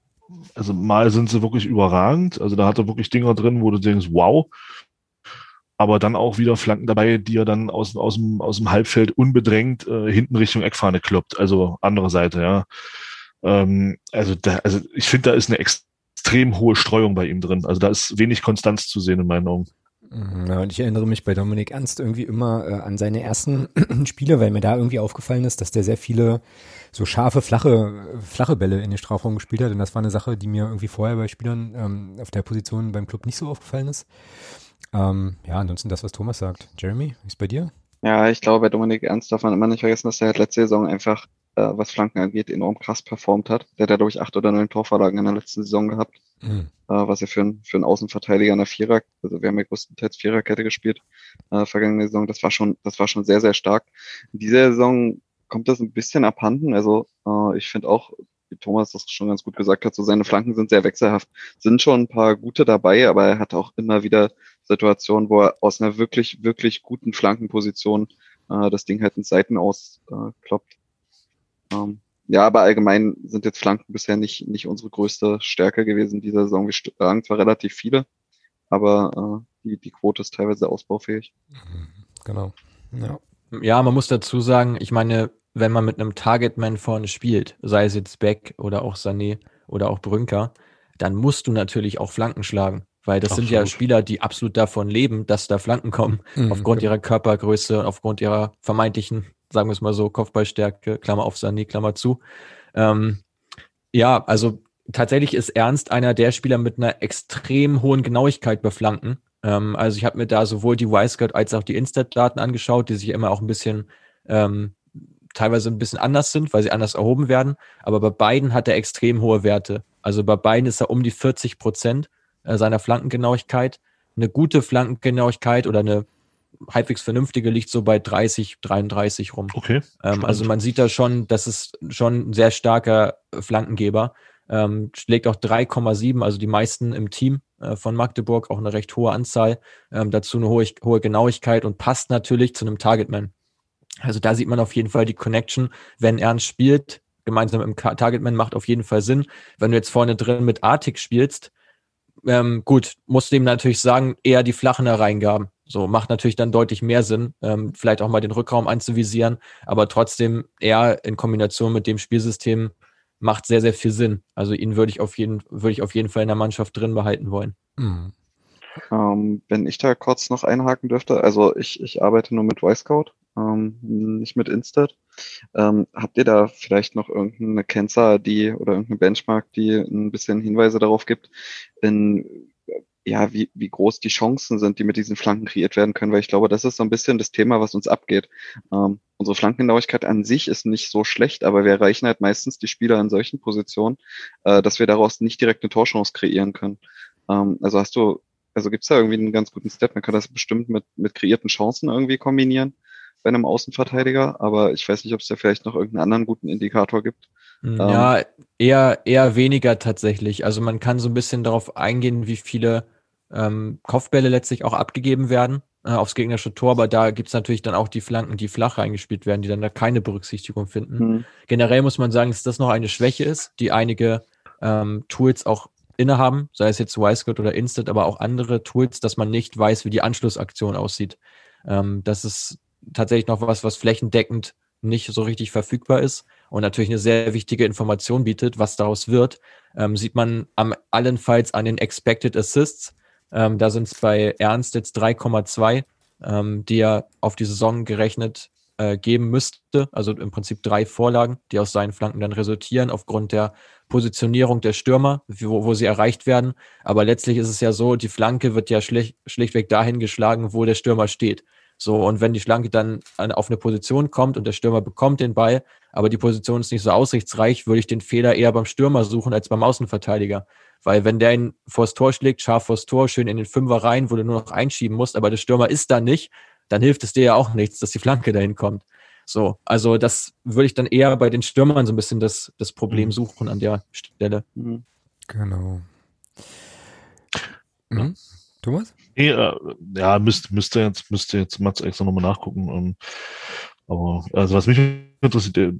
also mal sind sie wirklich überragend. Also da hat er wirklich Dinger drin, wo du denkst, wow. Aber dann auch wieder Flanken dabei, die er dann aus, aus, dem, aus dem Halbfeld unbedrängt äh, hinten Richtung Eckfahne kloppt. Also andere Seite, ja. Ähm, also, da, also ich finde, da ist eine extrem hohe Streuung bei ihm drin. Also da ist wenig Konstanz zu sehen in meinen Augen. Mhm, ja, und ich erinnere mich bei Dominik Ernst irgendwie immer äh, an seine ersten Spiele, weil mir da irgendwie aufgefallen ist, dass der sehr viele so scharfe, flache, flache Bälle in den Strafraum gespielt hat. Und das war eine Sache, die mir irgendwie vorher bei Spielern ähm, auf der Position beim Club nicht so aufgefallen ist. Ähm, ja, ansonsten das, was Thomas sagt. Jeremy, wie ist bei dir? Ja, ich glaube, bei Dominik Ernst darf man immer nicht vergessen, dass er halt letzte Saison einfach, äh, was Flanken angeht, enorm krass performt hat. Der hat ja, glaube ich, acht oder neun Torvorlagen in der letzten Saison gehabt. Mhm. Äh, was er für, ein, für einen Außenverteidiger in der Vierer, also wir haben ja größtenteils Viererkette gespielt, äh, vergangene Saison. Das war schon, das war schon sehr, sehr stark. In dieser Saison kommt das ein bisschen abhanden. Also äh, ich finde auch, wie Thomas das schon ganz gut gesagt hat, so seine Flanken sind sehr wechselhaft. Sind schon ein paar gute dabei, aber er hat auch immer wieder Situationen, wo er aus einer wirklich, wirklich guten Flankenposition äh, das Ding halt ins Seiten auskloppt. Äh, ähm, ja, aber allgemein sind jetzt Flanken bisher nicht, nicht unsere größte Stärke gewesen dieser Saison. Wir schlagen zwar relativ viele, aber äh, die, die Quote ist teilweise ausbaufähig. Genau. Ja. ja, man muss dazu sagen, ich meine, wenn man mit einem Targetman vorne spielt, sei es jetzt Beck oder auch Sané oder auch Brünker, dann musst du natürlich auch Flanken schlagen. Weil das absolut. sind ja Spieler, die absolut davon leben, dass da Flanken kommen, mhm, aufgrund genau. ihrer Körpergröße, aufgrund ihrer vermeintlichen, sagen wir es mal so, Kopfballstärke, Klammer auf Sané, Klammer zu. Ähm, ja, also tatsächlich ist Ernst einer der Spieler mit einer extrem hohen Genauigkeit bei Flanken. Ähm, also ich habe mir da sowohl die Wiseguard als auch die Instat-Daten angeschaut, die sich immer auch ein bisschen ähm, teilweise ein bisschen anders sind, weil sie anders erhoben werden. Aber bei beiden hat er extrem hohe Werte. Also bei beiden ist er um die 40 Prozent äh, seiner Flankengenauigkeit. Eine gute Flankengenauigkeit oder eine halbwegs vernünftige liegt so bei 30, 33 rum. Okay. Ähm, also man sieht da schon, das ist schon ein sehr starker Flankengeber. Ähm, schlägt auch 3,7, also die meisten im Team äh, von Magdeburg, auch eine recht hohe Anzahl. Ähm, dazu eine hohe, hohe Genauigkeit und passt natürlich zu einem Targetman. Also da sieht man auf jeden Fall die Connection, wenn Ernst spielt, gemeinsam im Targetman macht auf jeden Fall Sinn. Wenn du jetzt vorne drin mit Artik spielst, ähm, gut, musst du ihm natürlich sagen, eher die flachen Reingaben. So macht natürlich dann deutlich mehr Sinn, ähm, vielleicht auch mal den Rückraum anzuvisieren, aber trotzdem eher in Kombination mit dem Spielsystem macht sehr, sehr viel Sinn. Also ihn würde ich auf jeden, würde ich auf jeden Fall in der Mannschaft drin behalten wollen. Mhm. Ähm, wenn ich da kurz noch einhaken dürfte, also ich, ich arbeite nur mit Y-Scout, ähm, nicht mit Instat. Ähm, habt ihr da vielleicht noch irgendeine Kennzahl, die oder irgendeine Benchmark, die ein bisschen Hinweise darauf gibt, in ja, wie, wie groß die Chancen sind, die mit diesen Flanken kreiert werden können, weil ich glaube, das ist so ein bisschen das Thema, was uns abgeht. Ähm, unsere Flankengenauigkeit an sich ist nicht so schlecht, aber wir erreichen halt meistens die Spieler in solchen Positionen, äh, dass wir daraus nicht direkt eine Torchance kreieren können. Ähm, also hast du, also gibt's da irgendwie einen ganz guten Step? Man kann das bestimmt mit, mit kreierten Chancen irgendwie kombinieren bei einem Außenverteidiger, aber ich weiß nicht, ob es da vielleicht noch irgendeinen anderen guten Indikator gibt. Hm, ja, ähm, eher, eher weniger tatsächlich. Also man kann so ein bisschen darauf eingehen, wie viele ähm, Kopfbälle letztlich auch abgegeben werden äh, aufs gegnerische Tor, aber da gibt's natürlich dann auch die Flanken, die flach reingespielt werden, die dann da keine Berücksichtigung finden. Mhm. Generell muss man sagen, dass das noch eine Schwäche ist, die einige ähm, Tools auch innehaben, sei es jetzt Wisecout oder Instant, aber auch andere Tools, dass man nicht weiß, wie die Anschlussaktion aussieht. Ähm, das ist tatsächlich noch was, was flächendeckend nicht so richtig verfügbar ist und natürlich eine sehr wichtige Information bietet, was daraus wird, ähm, sieht man am allenfalls an den Expected Assists. Ähm, da sind es bei Ernst jetzt 3,2, ähm, die er auf die Saison gerechnet äh, geben müsste. Also im Prinzip drei Vorlagen, die aus seinen Flanken dann resultieren aufgrund der Positionierung der Stürmer, wo, wo sie erreicht werden. Aber letztlich ist es ja so, die Flanke wird ja schlicht, schlichtweg dahin geschlagen, wo der Stürmer steht. So, und wenn die Schlanke dann auf eine Position kommt und der Stürmer bekommt den Ball, aber die Position ist nicht so aussichtsreich, würde ich den Fehler eher beim Stürmer suchen als beim Außenverteidiger. Weil wenn der ihn vors Tor schlägt, scharf vors Tor, schön in den Fünfer rein, wo du nur noch einschieben musst, aber der Stürmer ist da nicht, dann hilft es dir ja auch nichts, dass die Flanke dahin kommt. So, also das würde ich dann eher bei den Stürmern so ein bisschen das, das Problem mhm. suchen an der Stelle. Mhm. Genau. Mhm. Thomas? Äh, ja, müsste, müsste jetzt, müsste jetzt Mats extra nochmal nachgucken. Ähm, aber also was mich interessiert,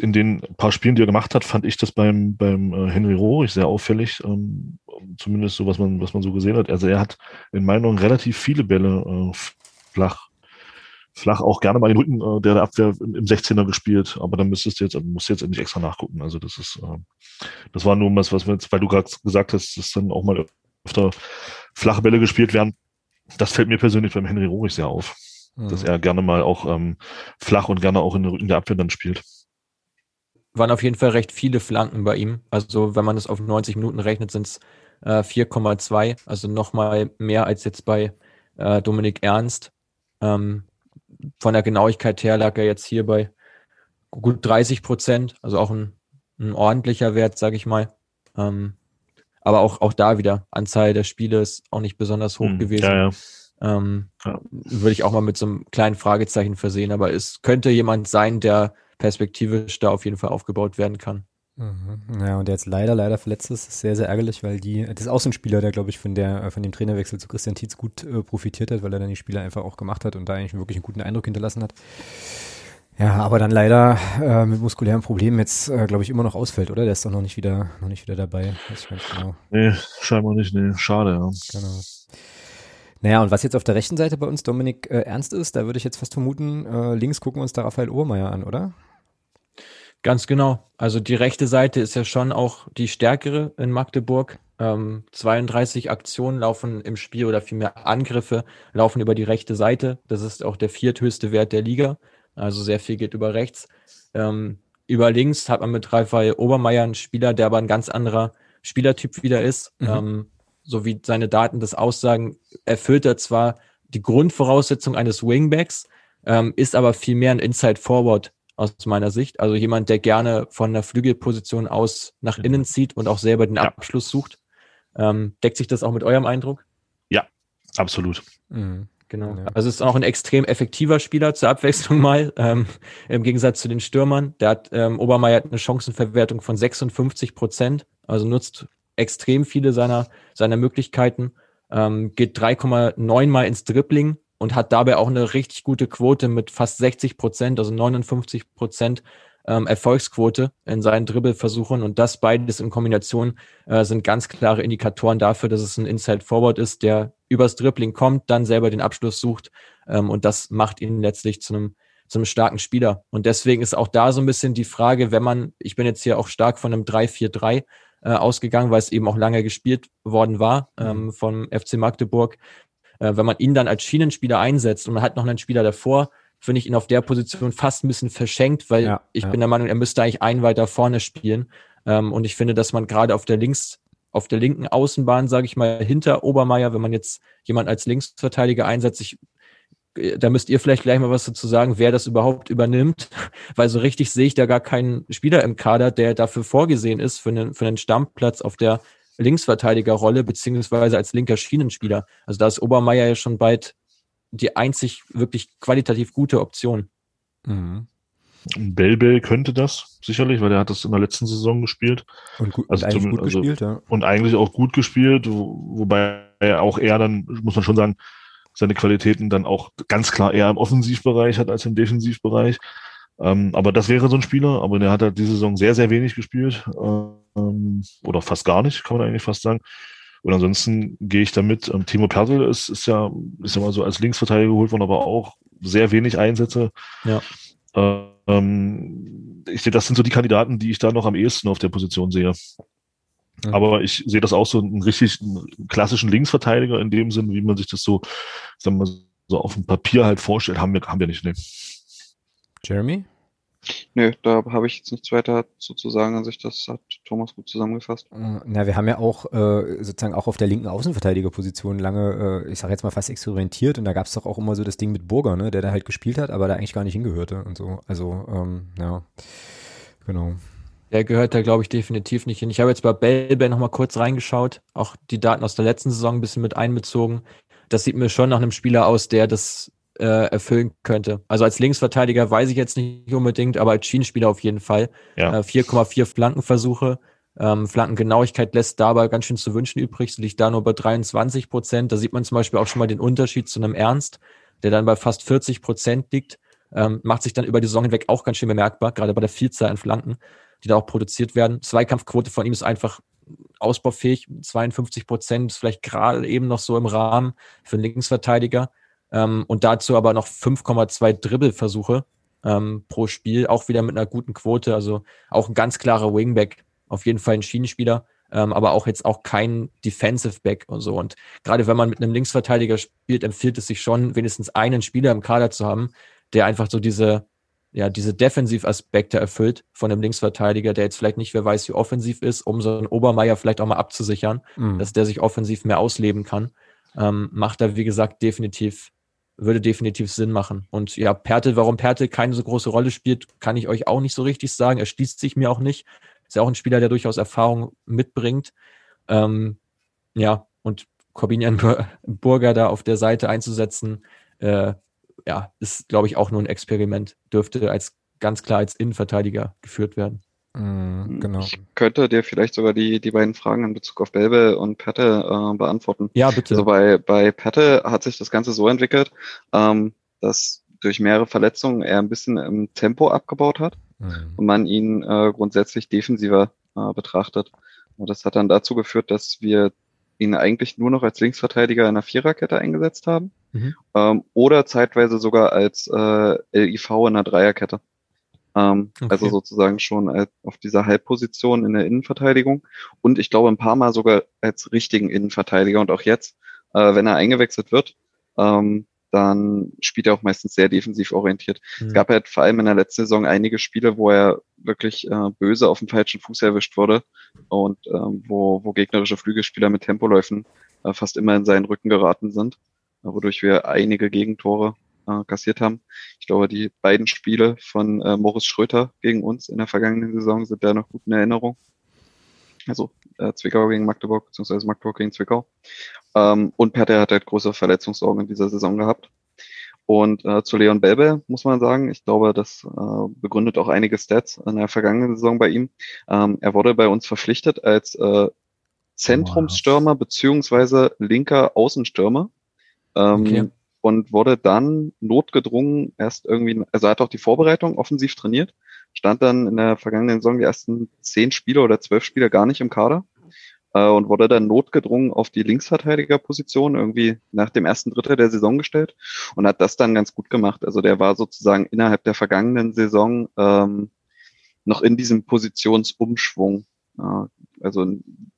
in den paar Spielen, die er gemacht hat, fand ich das beim, beim äh, Henry Rohrig sehr auffällig. Ähm, zumindest so, was man, was man so gesehen hat. Also er hat in meinen Augen relativ viele Bälle äh, flach, flach auch gerne mal den Rücken äh, der Abwehr im, im 16er gespielt, aber dann müsstest du jetzt, musst du jetzt nicht extra nachgucken. Also das ist, äh, das war nur was, was wir jetzt, weil du gerade gesagt hast, dass dann auch mal öfter flache Bälle gespielt werden. Das fällt mir persönlich beim Henry Rohrig sehr auf. Mhm. Dass er gerne mal auch ähm, flach und gerne auch in den Rücken der Abwehr dann spielt waren auf jeden Fall recht viele Flanken bei ihm. Also wenn man das auf 90 Minuten rechnet, sind es äh, 4,2, also nochmal mehr als jetzt bei äh, Dominik Ernst. Ähm, von der Genauigkeit her lag er jetzt hier bei gut 30 Prozent, also auch ein, ein ordentlicher Wert, sage ich mal. Ähm, aber auch, auch da wieder, Anzahl der Spiele ist auch nicht besonders hoch hm, gewesen. Ja, ja. Ähm, ja. Würde ich auch mal mit so einem kleinen Fragezeichen versehen, aber es könnte jemand sein, der perspektivisch da auf jeden Fall aufgebaut werden kann. Mhm. Ja, und der jetzt leider, leider verletzt ist, ist sehr, sehr ärgerlich, weil die, das ist auch so ein Spieler, der, glaube ich, von der, von dem Trainerwechsel zu Christian Tietz gut äh, profitiert hat, weil er dann die Spieler einfach auch gemacht hat und da eigentlich wirklich einen guten Eindruck hinterlassen hat. Ja, aber dann leider äh, mit muskulären Problemen jetzt, äh, glaube ich, immer noch ausfällt, oder? Der ist doch noch nicht wieder, noch nicht wieder dabei. Weiß genau. Nee, scheinbar nicht, nee. Schade, ja. Genau. Naja, und was jetzt auf der rechten Seite bei uns Dominik äh, Ernst ist, da würde ich jetzt fast vermuten, äh, links gucken wir uns da Raphael Ohrmeier an, oder? Ganz genau. Also die rechte Seite ist ja schon auch die stärkere in Magdeburg. Ähm, 32 Aktionen laufen im Spiel oder vielmehr Angriffe laufen über die rechte Seite. Das ist auch der vierthöchste Wert der Liga. Also sehr viel geht über rechts. Ähm, über links hat man mit Raphael Obermeier einen Spieler, der aber ein ganz anderer Spielertyp wieder ist. Mhm. Ähm, so wie seine Daten das aussagen, erfüllt er zwar die Grundvoraussetzung eines Wingbacks, ähm, ist aber vielmehr ein Inside Forward aus meiner Sicht. Also jemand, der gerne von der Flügelposition aus nach innen zieht und auch selber den ja. Abschluss sucht. Ähm, deckt sich das auch mit eurem Eindruck? Ja, absolut. Mhm. Genau. Ja. Also ist auch ein extrem effektiver Spieler zur Abwechslung mal, ähm, im Gegensatz zu den Stürmern. Der hat, ähm, Obermeier hat eine Chancenverwertung von 56 Prozent, also nutzt extrem viele seiner, seiner Möglichkeiten, ähm, geht 3,9 mal ins Dribbling, und hat dabei auch eine richtig gute Quote mit fast 60 Prozent, also 59 Prozent ähm, Erfolgsquote in seinen Dribbelversuchen und das beides in Kombination äh, sind ganz klare Indikatoren dafür, dass es ein Inside Forward ist, der übers Dribbling kommt, dann selber den Abschluss sucht ähm, und das macht ihn letztlich zu einem zu einem starken Spieler. Und deswegen ist auch da so ein bisschen die Frage, wenn man, ich bin jetzt hier auch stark von einem 3-4-3 äh, ausgegangen, weil es eben auch lange gespielt worden war mhm. ähm, vom FC Magdeburg. Äh, wenn man ihn dann als Schienenspieler einsetzt und man hat noch einen Spieler davor, finde ich ihn auf der Position fast ein bisschen verschenkt, weil ja, ich ja. bin der Meinung, er müsste eigentlich einen weiter vorne spielen. Ähm, und ich finde, dass man gerade auf der links, auf der linken Außenbahn, sage ich mal, hinter Obermeier, wenn man jetzt jemand als Linksverteidiger einsetzt, ich, äh, da müsst ihr vielleicht gleich mal was dazu sagen, wer das überhaupt übernimmt, weil so richtig sehe ich da gar keinen Spieler im Kader, der dafür vorgesehen ist, für einen, für einen Stammplatz auf der Linksverteidigerrolle, beziehungsweise als linker Schienenspieler. Also da ist Obermeier ja schon bald die einzig wirklich qualitativ gute Option. Mhm. Belbel könnte das sicherlich, weil er hat das in der letzten Saison gespielt. Und, gut, also und eigentlich zum, gut also, gespielt, ja. Und eigentlich auch gut gespielt, wo, wobei er auch eher dann, muss man schon sagen, seine Qualitäten dann auch ganz klar eher im Offensivbereich hat als im Defensivbereich. Ähm, aber das wäre so ein Spieler, aber der hat halt diese Saison sehr, sehr wenig gespielt. Ähm, oder fast gar nicht, kann man eigentlich fast sagen. Und ansonsten gehe ich damit. Ähm, Timo Pertl ist, ist ja, ist ja mal so als Linksverteidiger geholt worden, aber auch sehr wenig Einsätze. Ja. Ähm, ich sehe, das sind so die Kandidaten, die ich da noch am ehesten auf der Position sehe. Ja. Aber ich sehe das auch so einen richtig einen klassischen Linksverteidiger in dem Sinn, wie man sich das so, sagen wir mal, so auf dem Papier halt vorstellt, haben wir, haben wir nicht. Ne. Jeremy? Nö, da habe ich jetzt nichts weiter zu, zu sagen an sich. Das hat Thomas gut zusammengefasst. Äh, na, wir haben ja auch äh, sozusagen auch auf der linken Außenverteidigerposition lange, äh, ich sage jetzt mal fast experimentiert und da gab es doch auch immer so das Ding mit Burger, ne, der da halt gespielt hat, aber da eigentlich gar nicht hingehörte und so. Also, ähm, ja, genau. Der gehört da, glaube ich, definitiv nicht hin. Ich habe jetzt bei Belbe nochmal kurz reingeschaut, auch die Daten aus der letzten Saison ein bisschen mit einbezogen. Das sieht mir schon nach einem Spieler aus, der das äh, erfüllen könnte. Also als Linksverteidiger weiß ich jetzt nicht unbedingt, aber als Schienenspieler auf jeden Fall. Ja. Äh, 4,4 Flankenversuche. Ähm, Flankengenauigkeit lässt dabei ganz schön zu wünschen übrig. Sie liegt da nur bei 23 Prozent. Da sieht man zum Beispiel auch schon mal den Unterschied zu einem Ernst, der dann bei fast 40 Prozent liegt. Ähm, macht sich dann über die Saison hinweg auch ganz schön bemerkbar, gerade bei der Vielzahl an Flanken, die da auch produziert werden. Zweikampfquote von ihm ist einfach ausbaufähig. 52 Prozent ist vielleicht gerade eben noch so im Rahmen für einen Linksverteidiger. Ähm, und dazu aber noch 5,2 Dribbelversuche ähm, pro Spiel, auch wieder mit einer guten Quote. Also auch ein ganz klarer Wingback, auf jeden Fall ein Schienenspieler, ähm, aber auch jetzt auch kein Defensive Back und so. Und gerade wenn man mit einem Linksverteidiger spielt, empfiehlt es sich schon, wenigstens einen Spieler im Kader zu haben, der einfach so diese, ja, diese Defensivaspekte erfüllt von einem Linksverteidiger, der jetzt vielleicht nicht, wer weiß, wie offensiv ist, um so einen Obermeier vielleicht auch mal abzusichern, mhm. dass der sich offensiv mehr ausleben kann. Ähm, macht da, wie gesagt, definitiv würde definitiv Sinn machen. Und ja, Pertel, warum Pertel keine so große Rolle spielt, kann ich euch auch nicht so richtig sagen. Er schließt sich mir auch nicht. Ist ja auch ein Spieler, der durchaus Erfahrung mitbringt. Ähm, ja, und Corbinian Burger da auf der Seite einzusetzen, äh, ja, ist, glaube ich, auch nur ein Experiment. Dürfte als ganz klar als Innenverteidiger geführt werden. Mhm, genau. Ich könnte dir vielleicht sogar die, die beiden Fragen in Bezug auf Belbe und Pette äh, beantworten. Ja, bitte. Also bei, bei Pette hat sich das Ganze so entwickelt, ähm, dass durch mehrere Verletzungen er ein bisschen im Tempo abgebaut hat mhm. und man ihn äh, grundsätzlich defensiver äh, betrachtet. Und das hat dann dazu geführt, dass wir ihn eigentlich nur noch als Linksverteidiger in einer Viererkette eingesetzt haben mhm. ähm, oder zeitweise sogar als äh, LIV in einer Dreierkette. Ähm, okay. Also sozusagen schon als, auf dieser Halbposition in der Innenverteidigung und ich glaube ein paar Mal sogar als richtigen Innenverteidiger und auch jetzt, äh, wenn er eingewechselt wird, ähm, dann spielt er auch meistens sehr defensiv orientiert. Mhm. Es gab halt vor allem in der letzten Saison einige Spiele, wo er wirklich äh, böse auf dem falschen Fuß erwischt wurde und ähm, wo, wo gegnerische Flügelspieler mit Tempoläufen äh, fast immer in seinen Rücken geraten sind, äh, wodurch wir einige Gegentore äh, kassiert haben. Ich glaube, die beiden Spiele von äh, Moritz Schröter gegen uns in der vergangenen Saison sind da noch gut in Erinnerung. Also äh, Zwickau gegen Magdeburg, beziehungsweise Magdeburg gegen Zwickau. Ähm, und Perter hat halt große Verletzungssorgen in dieser Saison gehabt. Und äh, zu Leon Belbe muss man sagen, ich glaube, das äh, begründet auch einige Stats in der vergangenen Saison bei ihm. Ähm, er wurde bei uns verpflichtet als äh, Zentrumsstürmer beziehungsweise linker Außenstürmer. Ähm, okay. Und wurde dann notgedrungen erst irgendwie, also hat auch die Vorbereitung offensiv trainiert, stand dann in der vergangenen Saison die ersten zehn Spiele oder zwölf Spiele gar nicht im Kader äh, und wurde dann notgedrungen auf die Linksverteidigerposition irgendwie nach dem ersten Drittel der Saison gestellt und hat das dann ganz gut gemacht. Also der war sozusagen innerhalb der vergangenen Saison ähm, noch in diesem Positionsumschwung, äh, also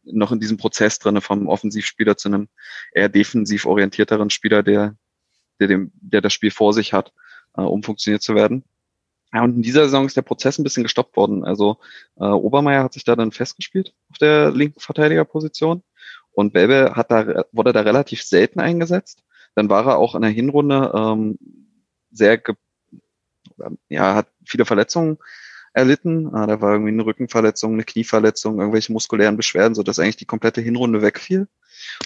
noch in diesem Prozess drinne vom Offensivspieler zu einem eher defensiv orientierteren Spieler, der, der, dem, der das Spiel vor sich hat, äh, um funktioniert zu werden. Ja, und in dieser Saison ist der Prozess ein bisschen gestoppt worden. Also äh, Obermeier hat sich da dann festgespielt auf der linken Verteidigerposition und Belbe hat da, wurde da relativ selten eingesetzt. Dann war er auch in der Hinrunde ähm, sehr, ge ja, hat viele Verletzungen erlitten. Äh, da war irgendwie eine Rückenverletzung, eine Knieverletzung, irgendwelche muskulären Beschwerden, so dass eigentlich die komplette Hinrunde wegfiel.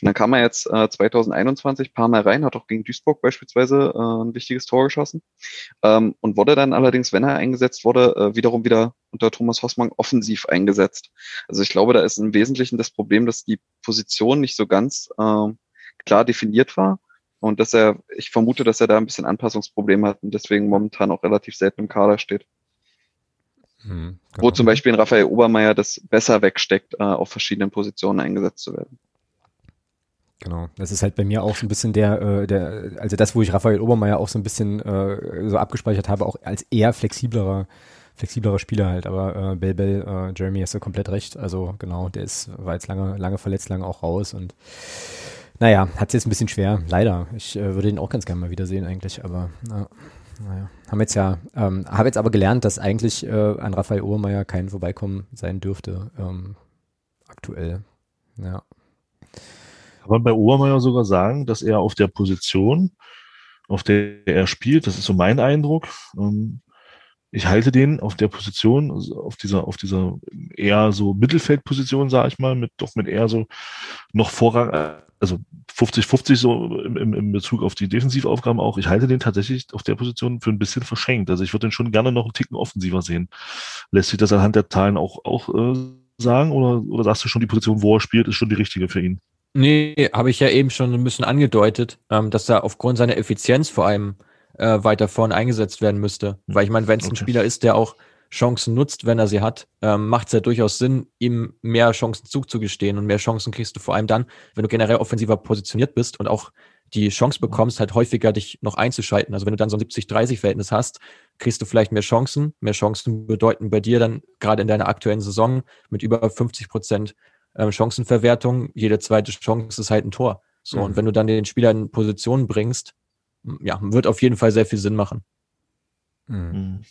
Und dann kam er jetzt äh, 2021 paar Mal rein, hat auch gegen Duisburg beispielsweise äh, ein wichtiges Tor geschossen ähm, und wurde dann allerdings, wenn er eingesetzt wurde, äh, wiederum wieder unter Thomas Hossmann offensiv eingesetzt. Also ich glaube, da ist im Wesentlichen das Problem, dass die Position nicht so ganz äh, klar definiert war und dass er, ich vermute, dass er da ein bisschen Anpassungsprobleme hat und deswegen momentan auch relativ selten im Kader steht. Hm, Wo zum Beispiel in Raphael Obermeier das besser wegsteckt, äh, auf verschiedenen Positionen eingesetzt zu werden. Genau, das ist halt bei mir auch so ein bisschen der, äh, der, also das, wo ich Raphael Obermeier auch so ein bisschen äh, so abgespeichert habe, auch als eher flexiblerer, flexiblerer Spieler halt. Aber äh, Bell Bell, äh, Jeremy hast du komplett recht. Also genau, der ist, war jetzt lange, lange verletzt, lange auch raus und naja, hat es jetzt ein bisschen schwer, leider. Ich äh, würde ihn auch ganz gerne mal wiedersehen eigentlich, aber na, naja. Haben jetzt ja, ähm, habe jetzt aber gelernt, dass eigentlich äh, an Raphael Obermeier kein Vorbeikommen sein dürfte, ähm, aktuell. Ja. Kann man bei Obermeier sogar sagen, dass er auf der Position, auf der er spielt, das ist so mein Eindruck, ähm, ich halte den auf der Position, also auf dieser, auf dieser eher so Mittelfeldposition, sage ich mal, mit doch mit eher so noch Vorrang, also 50-50 so im, im Bezug auf die Defensivaufgaben auch. Ich halte den tatsächlich auf der Position für ein bisschen verschenkt. Also ich würde den schon gerne noch einen Ticken offensiver sehen. Lässt sich das anhand der Zahlen auch, auch äh, sagen oder, oder sagst du schon, die Position, wo er spielt, ist schon die richtige für ihn? Nee, habe ich ja eben schon ein bisschen angedeutet, ähm, dass er aufgrund seiner Effizienz vor allem äh, weiter vorne eingesetzt werden müsste. Mhm. Weil ich meine, wenn es okay. ein Spieler ist, der auch Chancen nutzt, wenn er sie hat, ähm, macht es ja durchaus Sinn, ihm mehr Chancen zuzugestehen. Und mehr Chancen kriegst du vor allem dann, wenn du generell offensiver positioniert bist und auch die Chance bekommst, halt häufiger dich noch einzuschalten. Also wenn du dann so ein 70-30-Verhältnis hast, kriegst du vielleicht mehr Chancen. Mehr Chancen bedeuten bei dir dann gerade in deiner aktuellen Saison mit über 50 Prozent ähm, Chancenverwertung, jede zweite Chance ist halt ein Tor. So, mhm. und wenn du dann den Spieler in Position bringst, ja, wird auf jeden Fall sehr viel Sinn machen. Mhm.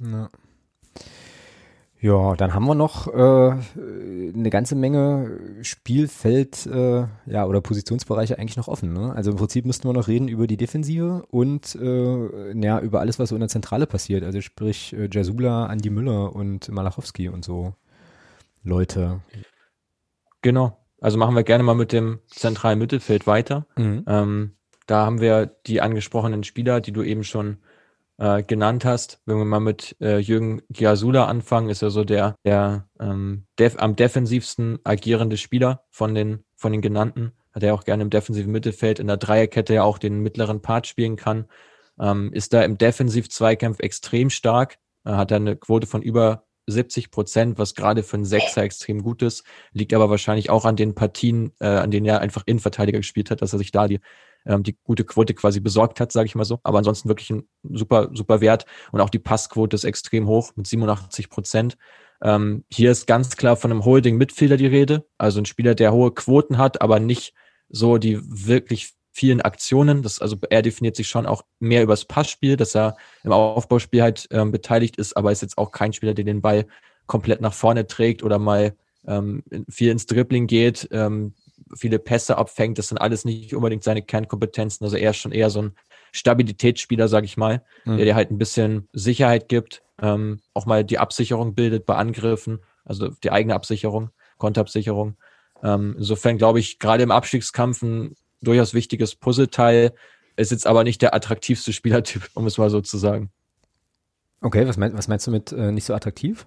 Ja. Ja, dann haben wir noch äh, eine ganze Menge Spielfeld äh, ja, oder Positionsbereiche eigentlich noch offen. Ne? Also im Prinzip müssten wir noch reden über die Defensive und äh, ja, über alles, was so in der Zentrale passiert. Also sprich äh, Jasula, Andi Müller und Malachowski und so Leute. Genau. Also machen wir gerne mal mit dem zentralen Mittelfeld weiter. Mhm. Ähm, da haben wir die angesprochenen Spieler, die du eben schon äh, genannt hast. Wenn wir mal mit äh, Jürgen Giasula anfangen, ist er so der, der ähm, def am defensivsten agierende Spieler von den, von den genannten. Hat er auch gerne im defensiven Mittelfeld in der Dreierkette ja auch den mittleren Part spielen kann. Ähm, ist da im Defensiv-Zweikampf extrem stark. Äh, hat er eine Quote von über 70 Prozent, was gerade für einen Sechser extrem gut ist, liegt aber wahrscheinlich auch an den Partien, äh, an denen er einfach Innenverteidiger gespielt hat, dass er sich da die, ähm, die gute Quote quasi besorgt hat, sage ich mal so. Aber ansonsten wirklich ein super, super Wert und auch die Passquote ist extrem hoch mit 87 Prozent. Ähm, hier ist ganz klar von einem Holding-Midfielder die Rede, also ein Spieler, der hohe Quoten hat, aber nicht so die wirklich vielen Aktionen. Das, also er definiert sich schon auch mehr übers Passspiel, dass er im Aufbauspiel halt ähm, beteiligt ist, aber ist jetzt auch kein Spieler, der den Ball komplett nach vorne trägt oder mal ähm, viel ins Dribbling geht, ähm, viele Pässe abfängt. Das sind alles nicht unbedingt seine Kernkompetenzen. Also er ist schon eher so ein Stabilitätsspieler, sag ich mal, mhm. der dir halt ein bisschen Sicherheit gibt, ähm, auch mal die Absicherung bildet bei Angriffen, also die eigene Absicherung, Konterabsicherung. Ähm, insofern glaube ich, gerade im Abstiegskampf ein durchaus wichtiges Puzzleteil. Ist jetzt aber nicht der attraktivste Spielertyp, um es mal so zu sagen. Okay, was, mein, was meinst du mit äh, nicht so attraktiv?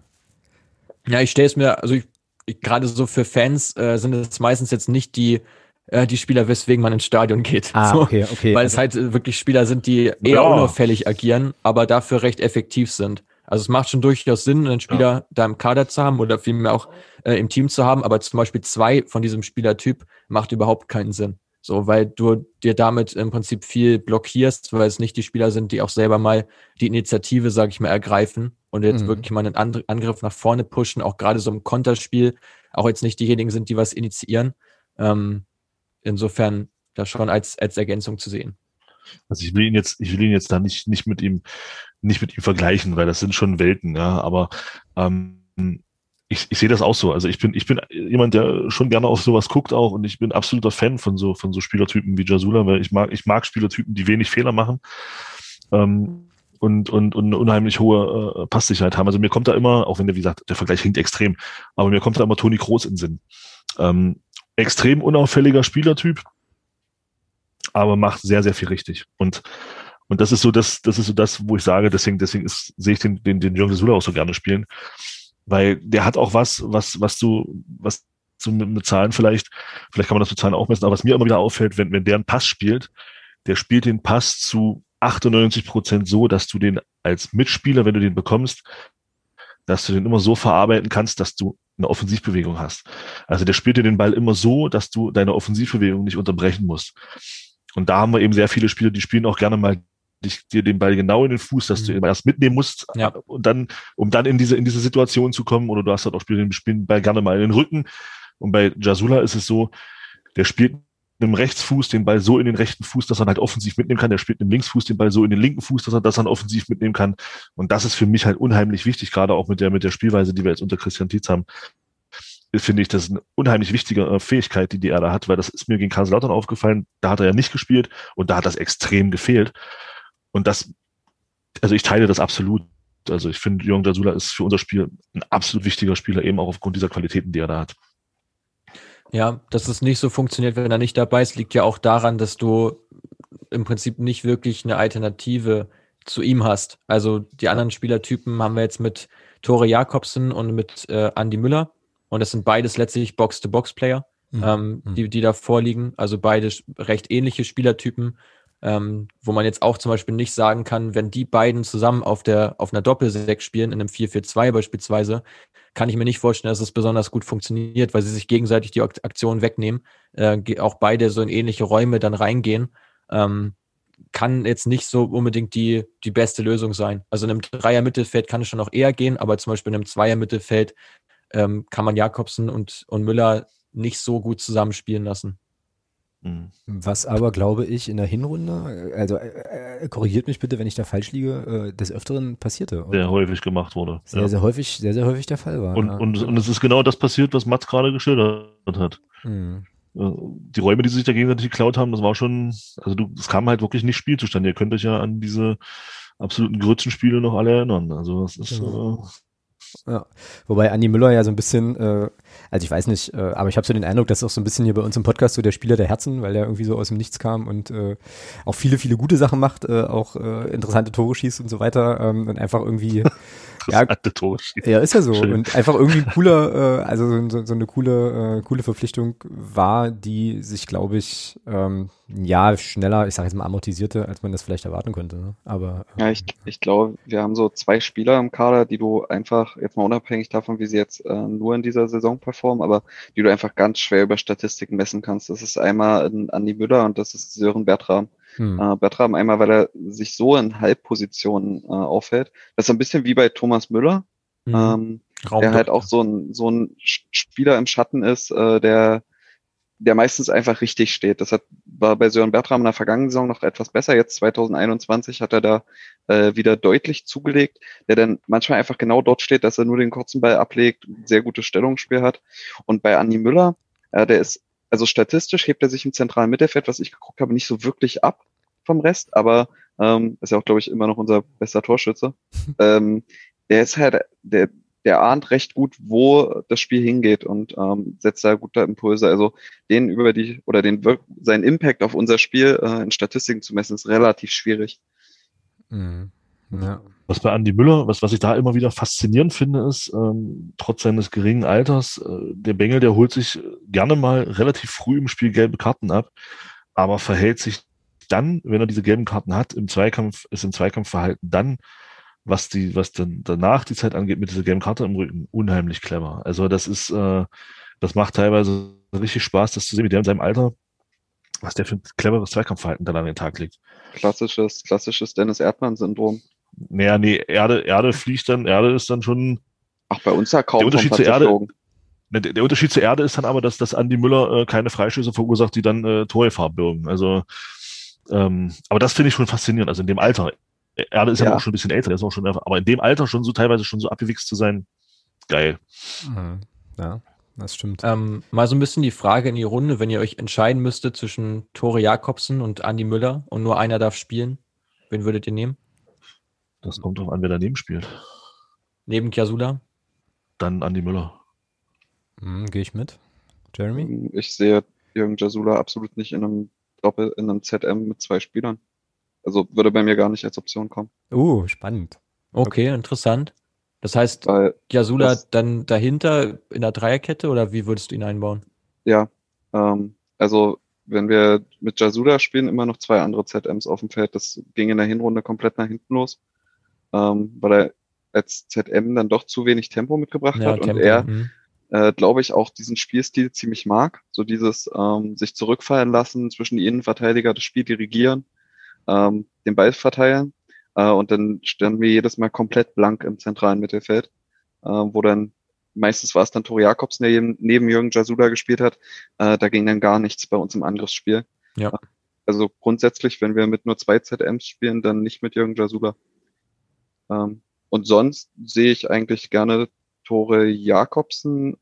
Ja, ich stelle es mir, also ich, ich, gerade so für Fans äh, sind es meistens jetzt nicht die äh, die Spieler, weswegen man ins Stadion geht. Ah, so, okay, okay. Weil es halt äh, wirklich Spieler sind, die eher Ja. unauffällig agieren, aber dafür recht effektiv sind. Also es macht schon durchaus Sinn, einen Spieler da im Kader zu haben oder vielmehr auch äh, im Team zu haben, aber zum Beispiel zwei von diesem Spielertyp macht überhaupt keinen Sinn. So, weil du dir damit im Prinzip viel blockierst, weil es nicht die Spieler sind, die auch selber mal die Initiative, sage ich mal, ergreifen und jetzt Mhm. wirklich mal einen And Angriff nach vorne pushen, auch gerade so im Konterspiel, auch jetzt nicht diejenigen sind, die was initiieren. Ähm, insofern das schon als, als Ergänzung zu sehen. Also ich will ihn jetzt, ich will ihn jetzt da nicht, nicht mit ihm, nicht mit ihm vergleichen, weil das sind schon Welten, ja. Aber ähm, ich, ich sehe das auch so. Also ich bin, ich bin jemand, der schon gerne auf sowas guckt auch und ich bin absoluter Fan von so, von so Spielertypen wie Jasula, weil ich mag, ich mag Spielertypen, die wenig Fehler machen. Ähm, und, und, und eine unheimlich hohe äh, Passsicherheit haben. Also mir kommt da immer, auch wenn der, wie gesagt, der Vergleich hinkt extrem, aber mir kommt da immer Toni Kroos in den Sinn. Ähm, extrem unauffälliger Spielertyp, aber macht sehr, sehr viel richtig. Und, und das ist so das, das ist so das, wo ich sage, deswegen, deswegen ist, sehe ich den, den, den Jürgen Sula auch so gerne spielen. Weil der hat auch was, was, was du, was du mit, mit Zahlen vielleicht, vielleicht kann man das mit Zahlen auch messen, aber was mir immer wieder auffällt, wenn, wenn der einen Pass spielt, der spielt den Pass zu 98 Prozent so, dass du den als Mitspieler, wenn du den bekommst, dass du den immer so verarbeiten kannst, dass du eine Offensivbewegung hast. Also der spielt dir den Ball immer so, dass du deine Offensivbewegung nicht unterbrechen musst. Und da haben wir eben sehr viele Spieler, die spielen auch gerne mal dich, dir den Ball genau in den Fuß, dass du ihn erst mitnehmen musst Ja. und dann, um dann in diese, in diese Situation zu kommen. Oder du hast halt auch Spieler, die spielen den Ball gerne mal in den Rücken. Und bei Jasula ist es so, der spielt mit dem Rechtsfuß den Ball so in den rechten Fuß, dass er halt offensiv mitnehmen kann. Der spielt mit dem Linksfuß den Ball so in den linken Fuß, dass er das dann offensiv mitnehmen kann. Und das ist für mich halt unheimlich wichtig, gerade auch mit der, mit der Spielweise, die wir jetzt unter Christian Tietz haben. Finde ich, das ist eine unheimlich wichtige äh, Fähigkeit, die, die er da hat, weil das ist mir gegen Kaiserslautern aufgefallen. Da hat er ja nicht gespielt und da hat das extrem gefehlt. Und das, also ich teile das absolut. Also ich finde, Jürgen Jasula ist für unser Spiel ein absolut wichtiger Spieler, eben auch aufgrund dieser Qualitäten, die er da hat. Ja, dass es nicht so funktioniert, wenn er nicht dabei ist, liegt ja auch daran, dass du im Prinzip nicht wirklich eine Alternative zu ihm hast. Also die anderen Spielertypen haben wir jetzt mit Tore Jakobsen und mit äh, Andy Müller. Und das sind beides letztlich Box-to-Box-Player, Mhm. ähm, die, die da vorliegen. Also beide recht ähnliche Spielertypen, ähm, wo man jetzt auch zum Beispiel nicht sagen kann, wenn die beiden zusammen auf der auf einer Doppelsechs spielen, in einem 4-4-2 beispielsweise, kann ich mir nicht vorstellen, dass es besonders gut funktioniert, weil sie sich gegenseitig die Ak- Aktion wegnehmen, äh, auch beide so in ähnliche Räume dann reingehen. Ähm, kann jetzt nicht so unbedingt die, die beste Lösung sein. Also in einem Dreier-Mittelfeld kann es schon noch eher gehen, aber zum Beispiel in einem Zweier-Mittelfeld ähm, kann man Jakobsen und, und Müller nicht so gut zusammenspielen lassen. Mhm. Was aber, glaube ich, in der Hinrunde, also äh, äh, korrigiert mich bitte, wenn ich da falsch liege, äh, des Öfteren passierte. Sehr häufig gemacht wurde. sehr, ja. sehr häufig, sehr, sehr häufig der Fall war. Und, ja. und, und es ist genau das passiert, was Mats gerade geschildert hat. Hm. Äh, Die Räume, die sich da gegenseitig geklaut haben, das war schon, also du, es kam halt wirklich nicht Spiel zustande. Ihr könnt euch ja an diese absoluten Grützenspiele noch alle erinnern. Also das ist, Genau. äh, Ja. Wobei Andi Müller ja so ein bisschen, äh, also ich weiß nicht, äh, aber ich habe so den Eindruck, dass auch so ein bisschen hier bei uns im Podcast so der Spieler der Herzen, weil der irgendwie so aus dem Nichts kam und äh, auch viele, viele gute Sachen macht, äh, auch äh, interessante Tore schießt und so weiter ähm, und einfach irgendwie, interessante Tore schießen. ja, ist ja so Schön. und einfach irgendwie ein cooler, äh, also so, so, so eine coole, äh, coole Verpflichtung war, die sich, glaube ich, ähm, ja, schneller, ich sage jetzt mal amortisierte, als man das vielleicht erwarten könnte. Ne? Aber äh, Ja, ich, ich glaube, wir haben so zwei Spieler im Kader, die du einfach, jetzt mal unabhängig davon, wie sie jetzt äh, nur in dieser Saison performen, aber die du einfach ganz schwer über Statistiken messen kannst. Das ist einmal ein Andi Müller und das ist Sören Bertram. Hm. Äh, Bertram einmal, weil er sich so in Halbpositionen äh, aufhält. Das ist ein bisschen wie bei Thomas Müller, Mhm. ähm, der halt auch so ein, so ein Spieler im Schatten ist, äh, der, der meistens einfach richtig steht. Das hat, war bei Sören Bertram in der vergangenen Saison noch etwas besser. Jetzt 2021 hat er da äh, wieder deutlich zugelegt, der dann manchmal einfach genau dort steht, dass er nur den kurzen Ball ablegt, sehr gutes Stellungsspiel hat. Und bei Andi Müller, äh, der ist, also statistisch hebt er sich im zentralen Mittelfeld, was ich geguckt habe, nicht so wirklich ab vom Rest, aber ähm, ist ja auch, glaube ich, immer noch unser bester Torschütze. ähm, der ist halt, der, der ahnt recht gut, wo das Spiel hingeht und ähm, setzt da gute Impulse. Also den über die oder den seinen Impact auf unser Spiel äh, in Statistiken zu messen, ist relativ schwierig. Mhm. Ja. Was bei Andy Müller, was, was ich da immer wieder faszinierend finde, ist, ähm, trotz seines geringen Alters, äh, der Bengel, der holt sich gerne mal relativ früh im Spiel gelbe Karten ab, aber verhält sich dann, wenn er diese gelben Karten hat, im Zweikampf, ist im Zweikampfverhalten dann, was die, was dann danach die Zeit angeht, mit dieser gelben Karte im Rücken, unheimlich clever. Also das ist, äh, das macht teilweise richtig Spaß, das zu sehen, wie der in seinem Alter, was der für ein cleveres Zweikampfverhalten dann an den Tag legt. Klassisches, klassisches Dennis Erdmann-Syndrom. Naja, nee, Erde, Erde fliegt dann, Erde ist dann schon. Ach, bei uns ja kaum. Der Unterschied zur Erde, ne, der, Unterschied zur Erde ist dann aber, dass, dass Andi Müller äh, keine Freischüsse verursacht, die dann äh, Torgefahr birgen. Also, ähm, aber das finde ich schon faszinierend. Also in dem Alter. Erde ist ja, ja auch schon ein bisschen älter, der ist auch schon, aber in dem Alter schon so teilweise schon so abgewichst zu sein, geil. Mhm. Ja, das stimmt. Ähm, mal so ein bisschen die Frage in die Runde, wenn ihr euch entscheiden müsstet zwischen Tore Jakobsen und Andi Müller und nur einer darf spielen, wen würdet ihr nehmen? Das kommt drauf an, wer daneben spielt. Neben Kiasula? Dann Andi Müller. Hm, Gehe ich mit. Jeremy? Ich sehe Jürgen Jasula absolut nicht in einem Doppel, in einem ZM mit zwei Spielern. Also würde bei mir gar nicht als Option kommen. Uh, spannend. Okay, okay. interessant. Das heißt, Weil Jasula das, dann dahinter in der Dreierkette oder wie würdest du ihn einbauen? Ja, ähm, also wenn wir mit Jasula spielen, immer noch zwei andere ZMs auf dem Feld. Das ging in der Hinrunde komplett nach hinten los ähm, weil er als ZM dann doch zu wenig Tempo mitgebracht ja, hat Tempo, und er, mhm. äh, glaube ich, auch diesen Spielstil ziemlich mag. So dieses ähm, sich zurückfallen lassen, zwischen die Innenverteidiger das Spiel dirigieren, ähm, den Ball verteilen äh, und dann standen wir jedes Mal komplett blank im zentralen Mittelfeld, äh, wo dann meistens war es dann Tori Jakobsen, der neben Jürgen Jasula gespielt hat. Äh, da ging dann gar nichts bei uns im Angriffsspiel. Ja. Also grundsätzlich, wenn wir mit nur zwei ZMs spielen, dann nicht mit Jürgen Jasula. Ähm, und sonst sehe ich eigentlich gerne Tore Jakobsen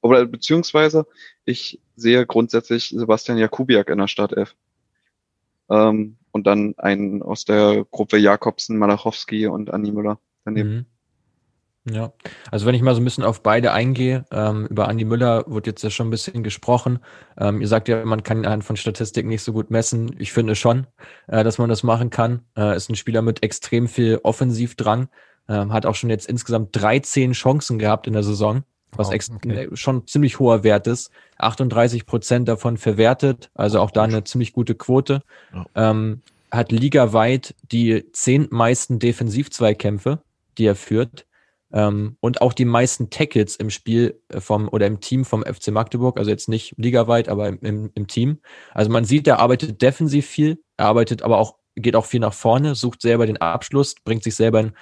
oder beziehungsweise ich sehe grundsätzlich Sebastian Jakubiak in der Startelf. Ähm, und dann einen aus der Gruppe Jakobsen, Malachowski und Anni Müller daneben. Ja, also wenn ich mal so ein bisschen auf beide eingehe, ähm, über Andi Müller wird jetzt ja schon ein bisschen gesprochen. Ähm, ihr sagt ja, man kann anhand von Statistiken nicht so gut messen. Ich finde schon, äh, dass man das machen kann. Äh, ist ein Spieler mit extrem viel Offensivdrang, ähm, hat auch schon jetzt insgesamt 13 Chancen gehabt in der Saison, was wow, okay. Äh, schon ziemlich hoher Wert ist. 38 Prozent davon verwertet, also auch da eine ziemlich gute Quote. Ja. Ähm, hat ligaweit die zehntmeisten Defensivzweikämpfe, die er führt ähm, und auch die meisten Tackles im Spiel äh, vom oder im Team vom FC Magdeburg, also jetzt nicht ligaweit, aber im, im, im Team. Also man sieht, er arbeitet defensiv viel, er arbeitet aber auch, geht auch viel nach vorne, sucht selber den Abschluss, bringt sich selber in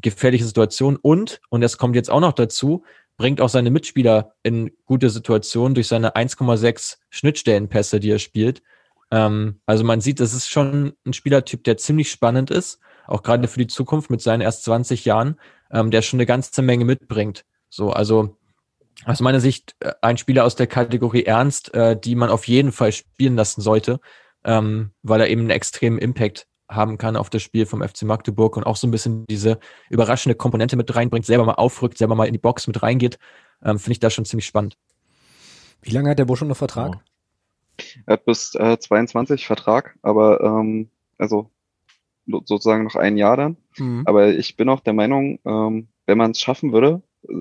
gefährliche Situationen und, und das kommt jetzt auch noch dazu, bringt auch seine Mitspieler in gute Situationen durch seine 1,6 Schnittstellenpässe, die er spielt. Ähm, also man sieht, das ist schon ein Spielertyp, der ziemlich spannend ist, auch gerade für die Zukunft mit seinen erst 20 Jahren ähm, der schon eine ganze Menge mitbringt. So, also aus meiner Sicht äh, ein Spieler aus der Kategorie Ernst, äh, die man auf jeden Fall spielen lassen sollte, ähm, weil er eben einen extremen Impact haben kann auf das Spiel vom FC Magdeburg und auch so ein bisschen diese überraschende Komponente mit reinbringt, selber mal aufrückt, selber mal in die Box mit reingeht, ähm, finde ich da schon ziemlich spannend. Wie lange hat der Busch schon noch Vertrag? Er hat bis äh, 22 Vertrag, aber ähm, also sozusagen noch ein Jahr dann. Mhm. Aber ich bin auch der Meinung, ähm, wenn man es schaffen würde, äh,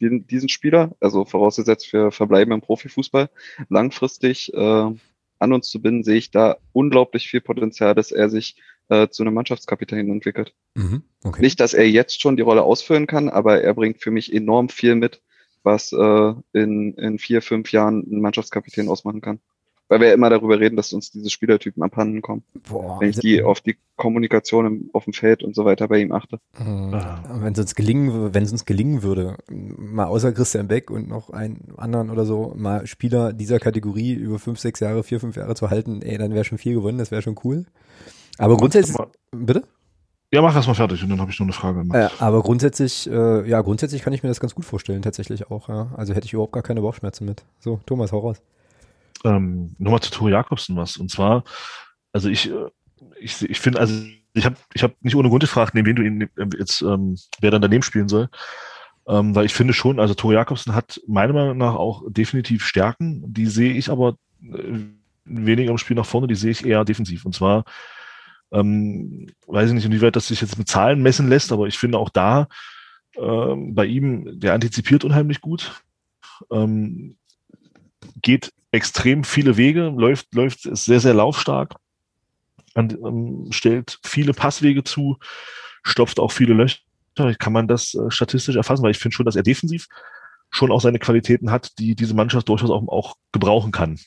diesen, diesen Spieler, also vorausgesetzt für Verbleiben im Profifußball, langfristig äh, an uns zu binden, sehe ich da unglaublich viel Potenzial, dass er sich äh, zu einem Mannschaftskapitän entwickelt. Mhm, okay. Nicht, dass er jetzt schon die Rolle ausfüllen kann, aber er bringt für mich enorm viel mit, was äh, in, in vier, fünf Jahren ein Mannschaftskapitän ausmachen kann weil wir ja immer darüber reden, dass uns diese Spielertypen abhanden kommen. Boah, wenn ich die auf die Kommunikation im, auf dem Feld und so weiter bei ihm achte. Mhm. Wenn es uns gelingen, wenn es uns gelingen würde, mal außer Christian Beck und noch einen anderen oder so, mal Spieler dieser Kategorie über fünf, sechs Jahre, vier, fünf Jahre zu halten, ey, dann wäre schon viel gewonnen, das wäre schon cool. Aber grundsätzlich, bitte? Ja, mach erst mal fertig und dann habe ich noch eine Frage. Äh, aber grundsätzlich, äh, ja, grundsätzlich kann ich mir das ganz gut vorstellen, tatsächlich auch, ja. Also hätte ich überhaupt gar keine Bauchschmerzen mit. So, Thomas, hau raus ähm, nochmal zu Tore Jakobsen was. Und zwar, also ich, äh, ich, ich finde, also ich habe ich hab nicht ohne Grund gefragt, neben wen du ihn äh, jetzt, ähm, wer dann daneben spielen soll. Ähm, weil ich finde schon, also Tore Jakobsen hat meiner Meinung nach auch definitiv Stärken. Die sehe ich aber äh, weniger im Spiel nach vorne, die sehe ich eher defensiv. Und zwar Ähm, weiß ich nicht, inwieweit das sich jetzt mit Zahlen messen lässt, aber ich finde auch da äh, bei ihm, der antizipiert unheimlich gut, ähm, geht extrem viele Wege, läuft, läuft, ist sehr, sehr laufstark, und, ähm, stellt viele Passwege zu, stopft auch viele Löcher. Kann man das äh, statistisch erfassen, weil ich finde schon, dass er defensiv schon auch seine Qualitäten hat, die diese Mannschaft durchaus auch, auch gebrauchen kann.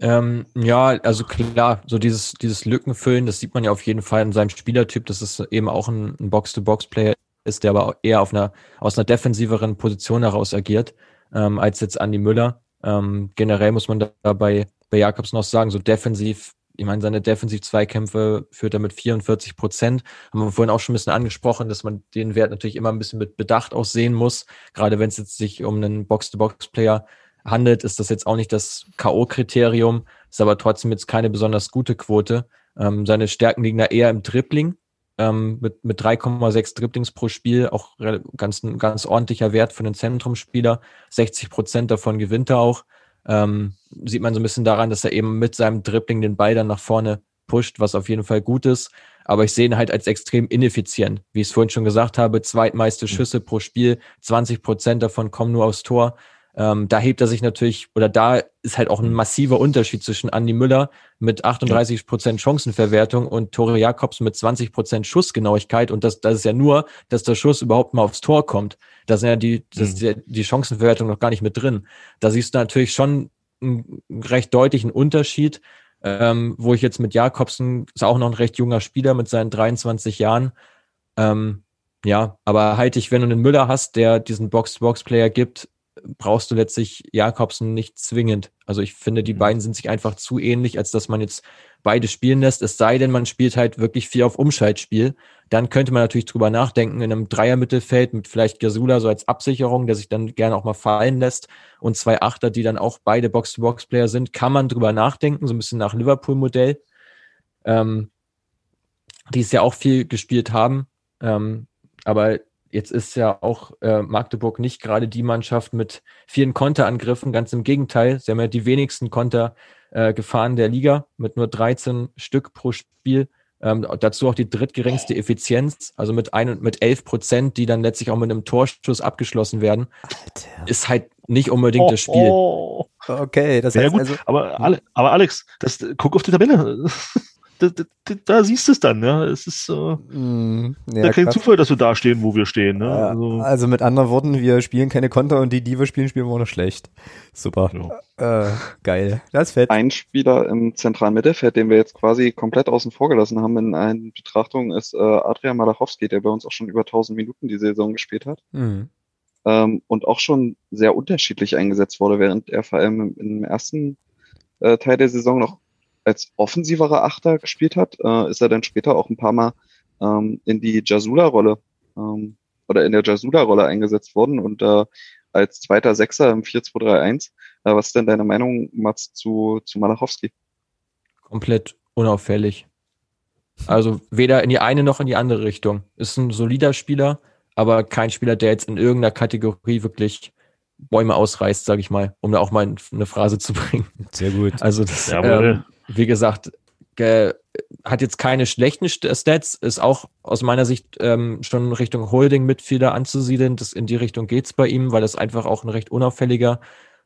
Ähm, ja, also klar, so dieses, dieses Lückenfüllen, das sieht man ja auf jeden Fall in seinem Spielertyp, dass es eben auch ein, ein Box-to-Box-Player ist, der aber eher auf einer, aus einer defensiveren Position heraus agiert, ähm, als jetzt Andy Müller. Ähm, generell muss man da bei, bei Jakobs noch sagen, so defensiv, ich meine, seine Defensiv-Zweikämpfe führt er mit 44 Prozent. Haben wir vorhin auch schon ein bisschen angesprochen, dass man den Wert natürlich immer ein bisschen mit Bedacht auch sehen muss. Gerade wenn es jetzt sich um einen Box-to-Box-Player handelt, ist das jetzt auch nicht das K.O.-Kriterium, ist aber trotzdem jetzt keine besonders gute Quote. Ähm, seine Stärken liegen da eher im Dribbling, ähm, mit, mit 3,6 Dribblings pro Spiel, auch ganz, ein ganz ordentlicher Wert für einen Zentrumspieler. 60 Prozent davon gewinnt er auch. Ähm, sieht man so ein bisschen daran, dass er eben mit seinem Dribbling den Ball dann nach vorne pusht, was auf jeden Fall gut ist. Aber ich sehe ihn halt als extrem ineffizient. Wie ich es vorhin schon gesagt habe, zweitmeiste mhm. Schüsse pro Spiel, 20 Prozent davon kommen nur aufs Tor. Ähm, da hebt er sich natürlich, oder da ist halt auch ein massiver Unterschied zwischen Andy Müller mit 38 Prozent Chancenverwertung und Tore Jakobs mit 20 Prozent Schussgenauigkeit. Und das, das ist ja nur, dass der Schuss überhaupt mal aufs Tor kommt. Da sind ja die, das ist ja die Chancenverwertung noch gar nicht mit drin. Da siehst du natürlich schon einen recht deutlichen Unterschied, ähm, wo ich jetzt mit Jakobsen, ist auch noch ein recht junger Spieler mit seinen 23 Jahren, ähm, ja, aber halte ich, wenn du einen Müller hast, der diesen Box-to-Box-Player gibt, brauchst du letztlich Jakobsen nicht zwingend. Also ich finde, die mhm. beiden sind sich einfach zu ähnlich, als dass man jetzt beide spielen lässt. Es sei denn, man spielt halt wirklich viel auf Umschaltspiel. Dann könnte man natürlich drüber nachdenken, in einem Dreier-Mittelfeld mit vielleicht Gasula so als Absicherung, der sich dann gerne auch mal fallen lässt und zwei Achter, die dann auch beide Box-to-Box-Player sind, kann man drüber nachdenken, so ein bisschen nach Liverpool-Modell. Ähm, die es ja auch viel gespielt haben. Ähm, aber Jetzt ist ja auch äh, Magdeburg nicht gerade die Mannschaft mit vielen Konterangriffen, ganz im Gegenteil. Sie haben ja die wenigsten Konter äh, gefahren der Liga mit nur 13 Stück pro Spiel. Ähm, dazu auch die drittgeringste Effizienz, also mit ein und mit 11 Prozent, die dann letztlich auch mit einem Torschuss abgeschlossen werden, Alter. ist halt nicht unbedingt oh, das Spiel. Oh. Okay, das heißt ja, gut, also, aber, aber Alex, das, guck auf die Tabelle da, da, da siehst du es dann, ja. Es ist äh, mm, ja, kein krass. Zufall, dass wir da stehen, wo wir stehen. Ne? Ja, also, also, mit anderen Worten, wir spielen keine Konter und die, die wir spielen, spielen wir auch noch schlecht. Super. Ja. Äh, geil. Das fett. Ein Spieler im zentralen Mittelfeld, den wir jetzt quasi komplett außen vor gelassen haben in einer Betrachtung, ist äh, Adrian Malachowski, der bei uns auch schon über 1000 Minuten die Saison gespielt hat. Mhm. Ähm, und auch schon sehr unterschiedlich eingesetzt wurde, während er vor allem im, im ersten äh, Teil der Saison noch als offensiverer Achter gespielt hat, äh, ist er dann später auch ein paar Mal ähm, in die Jasula-Rolle ähm, oder in der Jasula-Rolle eingesetzt worden und äh, als zweiter Sechser im 4-2-3-1. Äh, was ist denn deine Meinung, Mats, zu, zu Malachowski? Komplett unauffällig. Also weder in die eine noch in die andere Richtung. Ist ein solider Spieler, aber kein Spieler, der jetzt in irgendeiner Kategorie wirklich Bäume ausreißt, sage ich mal, um da auch mal eine Phrase zu bringen. Sehr gut. Also das, ähm, wie gesagt, hat jetzt keine schlechten Stats, ist auch aus meiner Sicht ähm, schon Richtung Holding-Mitglieder anzusiedeln. Das in die Richtung geht's bei ihm, weil das einfach auch ein recht unauffälliger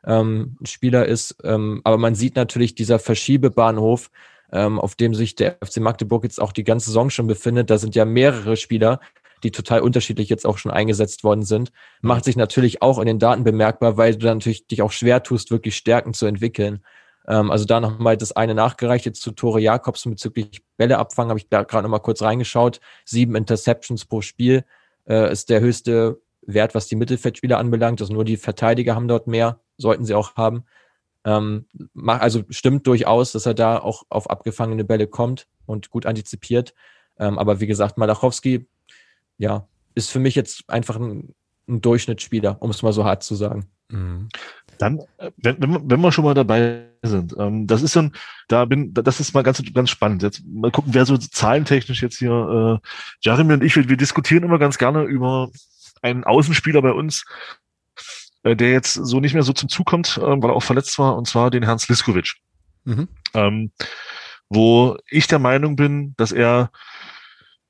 ähm, Spieler ist. Ähm, aber man sieht natürlich dieser Verschiebebahnhof, ähm, auf dem sich der FC Magdeburg jetzt auch die ganze Saison schon befindet. Da sind ja mehrere Spieler, die total unterschiedlich jetzt auch schon eingesetzt worden sind. Macht sich natürlich auch in den Daten bemerkbar, weil du dann natürlich dich auch schwer tust, wirklich Stärken zu entwickeln. Ähm, also da nochmal das eine nachgereicht, jetzt zu Tore Jakobsen bezüglich Bälle abfangen, habe ich da gerade nochmal kurz reingeschaut. Sieben Interceptions pro Spiel äh, ist der höchste Wert, was die Mittelfeldspieler anbelangt. Also nur die Verteidiger haben dort mehr, sollten sie auch haben. Ähm, also stimmt durchaus, dass er da auch auf abgefangene Bälle kommt und gut antizipiert. Ähm, aber wie gesagt, Malachowski, ja, ist für mich jetzt einfach ein, ein Durchschnittsspieler, um es mal so hart zu sagen. Mhm. Dann, wenn, wenn wir schon mal dabei sind, ähm, das ist dann, da bin, das ist mal ganz, ganz spannend. Jetzt mal gucken, wer so zahlentechnisch jetzt hier, äh, Jeremy und ich, wir, wir diskutieren immer ganz gerne über einen Außenspieler bei uns, äh, der jetzt so nicht mehr so zum Zug kommt, äh, weil er auch verletzt war, und zwar den Herrn Sliskovic. Mhm. Ähm, wo ich der Meinung bin, dass er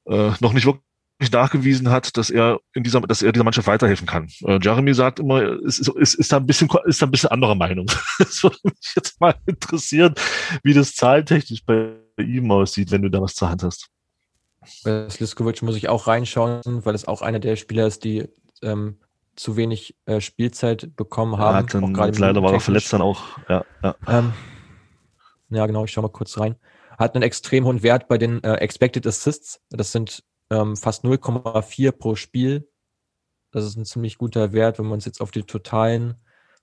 äh, noch nicht wirklich nachgewiesen hat, dass er in dieser, dass er dieser Mannschaft weiterhelfen kann. Äh, Jeremy sagt immer, ist, ist, ist, ist da ein bisschen, ist da ein bisschen anderer Meinung. Das würde mich jetzt mal interessieren, wie das zahlentechnisch bei ihm aussieht, wenn du da was zur Hand hast. Bei Sliskovic muss ich auch reinschauen, weil es auch einer der Spieler ist, die ähm, zu wenig äh, Spielzeit bekommen haben. Ja, dann, leider war er verletzt dann auch. Ja, ja. Ähm, ja, genau, ich schau mal kurz rein. Hat einen extrem hohen Wert bei den äh, Expected Assists. Das sind ähm, fast 0,4 pro Spiel. Das ist ein ziemlich guter Wert, wenn man es jetzt auf die totalen,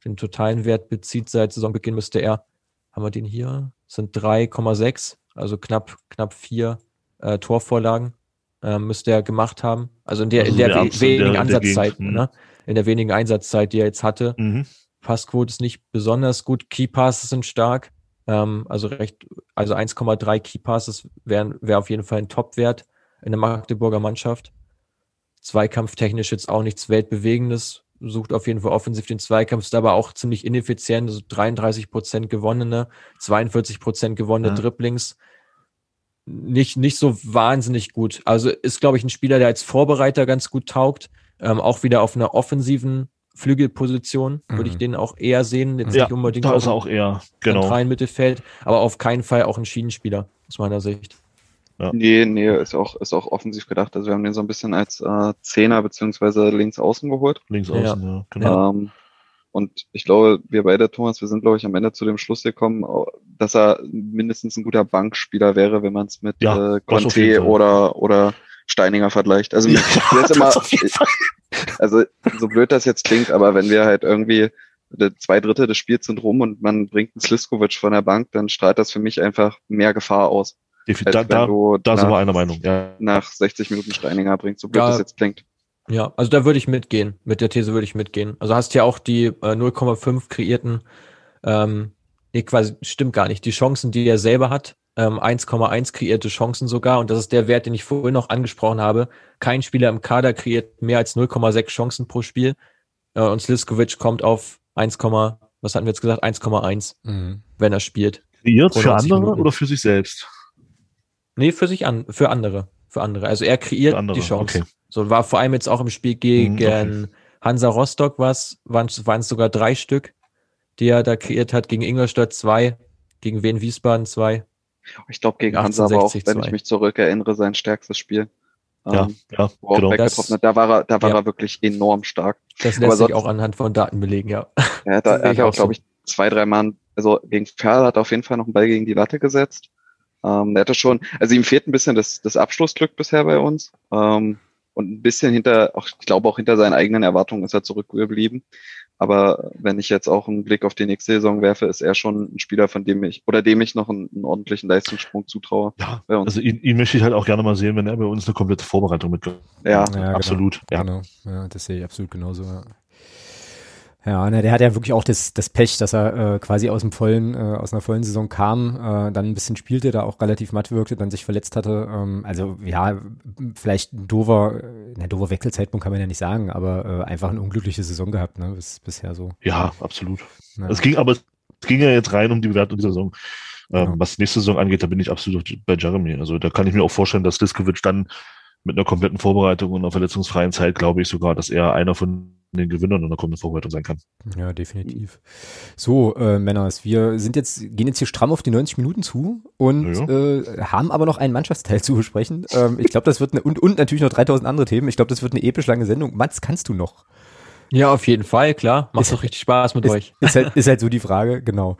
den totalen Wert bezieht. Seit Saisonbeginn müsste er, haben wir den hier, sind 3,6, also knapp, knapp vier äh, Torvorlagen äh, müsste er gemacht haben. Also in der, also in der, we wenigen der, Ansatzzeit, der ne? in der wenigen Einsatzzeit, die er jetzt hatte. Mhm. Passquote ist nicht besonders gut. Key Passes sind stark. Ähm, also recht, also 1,3 Key Passes wären wäre auf jeden Fall ein Top-Wert in der Magdeburger Mannschaft. Zweikampftechnisch jetzt auch nichts Weltbewegendes. Sucht auf jeden Fall offensiv den Zweikampf, ist aber auch ziemlich ineffizient. Also 33 Prozent gewonnene, 42 Prozent gewonnene ja. Dribblings. Nicht, nicht so wahnsinnig gut. Also ist, glaube ich, ein Spieler, der als Vorbereiter ganz gut taugt. Ähm, auch wieder auf einer offensiven Flügelposition mhm. würde ich mhm. den auch eher sehen. Jetzt ja, nicht unbedingt da ist er auch eher, genau. Mittelfeld, aber auf keinen Fall auch ein Schienenspieler, aus meiner Sicht. Ja. Nee, nee, ist auch, ist auch offensiv gedacht. Also wir haben den so ein bisschen als äh, Zehner beziehungsweise links außen geholt. Links außen, ja, ja genau. Ähm, und ich glaube, wir beide, Thomas, wir sind, glaube ich, am Ende zu dem Schluss gekommen, dass er mindestens ein guter Bankspieler wäre, wenn man es mit ja, äh, Conte oder, oder Steininger vergleicht. Also, ja, ist immer, also so blöd das jetzt klingt, aber wenn wir halt irgendwie zwei Drittel des Spiels sind rum und man bringt einen Sliskovic von der Bank, dann strahlt das für mich einfach mehr Gefahr aus. Da, da, da sind wir einer Meinung. Ja. Nach 60 Minuten Steininger bringt, so blöd ja, das jetzt klingt. Ja, also da würde ich mitgehen. Mit der These würde ich mitgehen. Also hast ja auch die äh, 0,5 kreierten, ähm, nee, quasi stimmt gar nicht. Die Chancen, die er selber hat, ähm, 1,1 kreierte Chancen sogar. Und das ist der Wert, den ich vorhin noch angesprochen habe. Kein Spieler im Kader kreiert mehr als 0,6 Chancen pro Spiel. Äh, und Sliskovic kommt auf 1, was hatten wir jetzt gesagt? 1,1, mhm. wenn er spielt. Kreiert für andere Minuten. oder für sich selbst? Nee, für sich an, für andere. Für andere. Also er kreiert andere, die Chance. Okay. So war vor allem jetzt auch im Spiel gegen mhm, okay. Hansa Rostock was, waren es sogar drei Stück, die er da kreiert hat, gegen Ingolstadt zwei, gegen Wien Wiesbaden zwei. Ich glaube, gegen Hansa war auch, wenn 2. ich mich zurückerinnere, sein stärkstes Spiel. Ja, ähm, ja, genau. Das, da war er, da war ja. er wirklich enorm stark. Das lässt sich auch anhand von Daten belegen, ja. ja da, er hat auch, glaube ich, zwei, drei Mal, also gegen Ferl hat er auf jeden Fall noch einen Ball gegen die Latte gesetzt. Ähm, der hatte schon, also ihm fehlt ein bisschen das, das Abschlussglück bisher bei uns. Ähm, und ein bisschen hinter, auch, ich glaube auch hinter seinen eigenen Erwartungen ist er zurückgeblieben. Aber wenn ich jetzt auch einen Blick auf die nächste Saison werfe, ist er schon ein Spieler, von dem ich, oder dem ich noch einen, einen ordentlichen Leistungssprung zutraue. Ja, also ihn, ihn möchte ich halt auch gerne mal sehen, wenn er bei uns eine komplette Vorbereitung mit. Ja, ja genau. absolut. Genau. Ja. Genau. ja, das sehe ich absolut genauso. Ja. Ja, ne, der hat ja wirklich auch das, das Pech, dass er äh, quasi aus dem vollen, äh, aus einer vollen Saison kam, äh, dann ein bisschen spielte, da auch relativ matt wirkte, dann sich verletzt hatte. Ähm, also ja, vielleicht ein dover, äh, ne, dover Wechselzeitpunkt kann man ja nicht sagen, aber äh, einfach eine unglückliche Saison gehabt, ne, bis, bisher so. Ja, absolut. Ja. Es ging aber, es ging ja jetzt rein um die Bewertung dieser Saison. Ähm, ja. Was nächste Saison angeht, da bin ich absolut bei Jeremy. Also da kann ich mir auch vorstellen, dass Liskovic dann mit einer kompletten Vorbereitung und einer verletzungsfreien Zeit, glaube ich sogar, dass er einer von den Gewinnern in der kommenden Vorbereitung sein kann. Ja, definitiv. So, äh, Männers, wir sind jetzt, gehen jetzt hier stramm auf die 90 Minuten zu und ja. äh, haben aber noch einen Mannschaftsteil zu besprechen. Ähm, ich glaube, das wird eine, und, und natürlich noch 3000 andere Themen. Ich glaube, das wird eine episch lange Sendung. Mats, kannst du noch? Ja, auf jeden Fall, klar. Macht ist, doch richtig Spaß mit ist, euch. Ist halt, ist halt so die Frage, genau.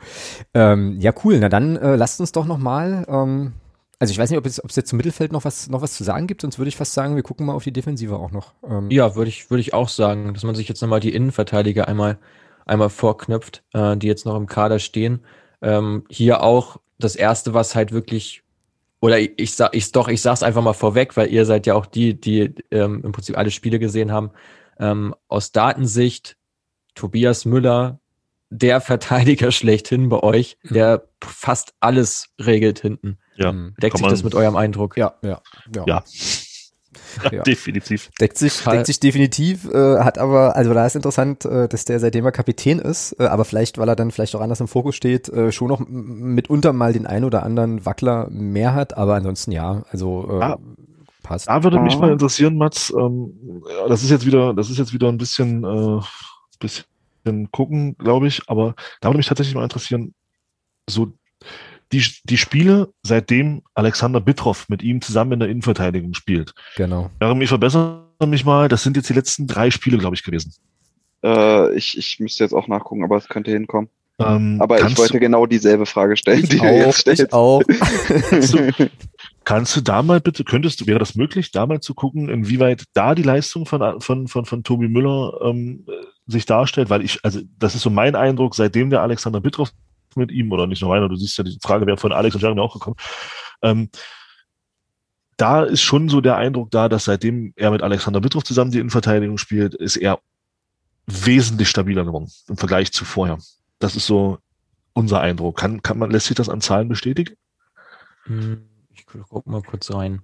Ähm, ja, cool. Na dann äh, lasst uns doch noch mal ähm, also ich weiß nicht, ob es, ob es jetzt zum Mittelfeld noch was, noch was zu sagen gibt, sonst würde ich fast sagen, wir gucken mal auf die Defensive auch noch. Ähm. Ja, würde ich, würde ich auch sagen, dass man sich jetzt nochmal die Innenverteidiger einmal, einmal vorknüpft, äh, die jetzt noch im Kader stehen. Ähm, hier auch das erste, was halt wirklich, oder ich, ich sag, ich doch, ich sag's einfach mal vorweg, weil ihr seid ja auch die, die ähm, im Prinzip alle Spiele gesehen haben. Ähm, aus Datensicht, Tobias Müller, der Verteidiger schlechthin bei euch, der fast alles regelt hinten. Ja. Deckt sich das mit eurem Eindruck? Ja, ja, ja. ja. Ja, definitiv. Deckt sich, deckt sich definitiv, äh, hat aber, also da ist interessant, äh, dass der seitdem er Kapitän ist, äh, aber vielleicht, weil er dann vielleicht auch anders im Fokus steht, äh, schon noch mitunter mal den ein oder anderen Wackler mehr hat, aber ansonsten ja, also äh, ah, passt. Da würde mich mal interessieren, Mats, ähm, das ist jetzt wieder, das ist jetzt wieder ein bisschen, äh, bisschen gucken, glaube ich, aber da würde mich tatsächlich mal interessieren, so die, die Spiele, seitdem Alexander Bitroff mit ihm zusammen in der Innenverteidigung spielt. Genau. Darum, ich verbessere mich mal, das sind jetzt die letzten drei Spiele, glaube ich, gewesen. Äh, ich, ich müsste jetzt auch nachgucken, aber es könnte hinkommen. Ähm, aber ich wollte genau dieselbe Frage stellen, die auch, du jetzt stellst. Ich auch. kannst, du, kannst du da mal bitte, könntest du, wäre das möglich, da mal zu gucken, inwieweit da die Leistung von, von, von, von Tobi Müller ähm, sich darstellt? Weil ich, also das ist so mein Eindruck, seitdem der Alexander Bitroff mit ihm oder nicht nur meiner, du siehst ja, die Frage wäre von Alex und Jeremy auch gekommen. Ähm, da ist schon so der Eindruck da, dass seitdem er mit Alexander Bittroff zusammen die Innenverteidigung spielt, ist er wesentlich stabiler geworden im Vergleich zu vorher. Das ist so unser Eindruck. Kann, kann man, lässt sich das an Zahlen bestätigen? Hm, ich guck mal kurz rein.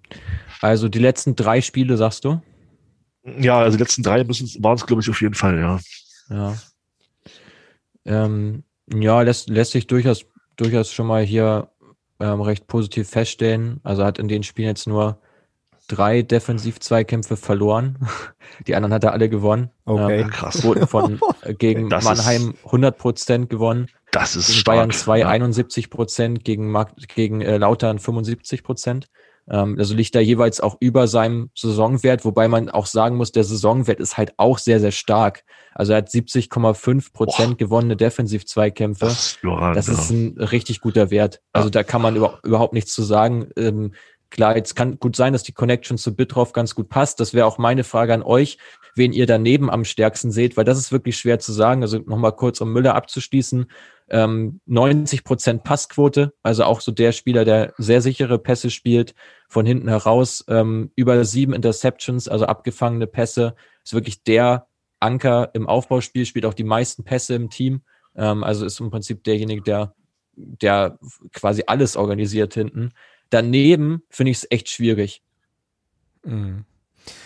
Also die letzten drei Spiele, sagst du? Ja, also die letzten drei müssen waren es, glaube ich, auf jeden Fall, ja. Ja. Ähm, ja, lässt, lässt sich durchaus, durchaus schon mal hier ähm, recht positiv feststellen. Also hat in den Spielen jetzt nur drei Defensiv-Zweikämpfe verloren. Die anderen hat er alle gewonnen. Okay, ähm, krass. Wurden von äh, gegen das Mannheim ist, 100 Prozent gewonnen. Das ist gegen stark. Bayern 2 ja. 71 Prozent, gegen, Mark, gegen äh, Lautern 75 Prozent. Ähm, also liegt da jeweils auch über seinem Saisonwert, wobei man auch sagen muss, der Saisonwert ist halt auch sehr, sehr stark. Also er hat 70,5 Prozent gewonnene Defensiv-Zweikämpfe. Das, das ist ein richtig guter Wert. Also da kann man über, überhaupt nichts zu sagen. Ähm, klar, jetzt kann gut sein, dass die Connection zu Bitroff ganz gut passt. Das wäre auch meine Frage an euch, wen ihr daneben am stärksten seht, weil das ist wirklich schwer zu sagen. Also nochmal kurz, um Müller abzuschließen ähm, 90 Prozent Passquote, also auch so der Spieler, der sehr sichere Pässe spielt, von hinten heraus, ähm, über sieben Interceptions, also abgefangene Pässe, ist wirklich der Anker im Aufbauspiel, spielt auch die meisten Pässe im Team, ähm, also ist im Prinzip derjenige, der, der quasi alles organisiert hinten. Daneben finde ich es echt schwierig. Mhm.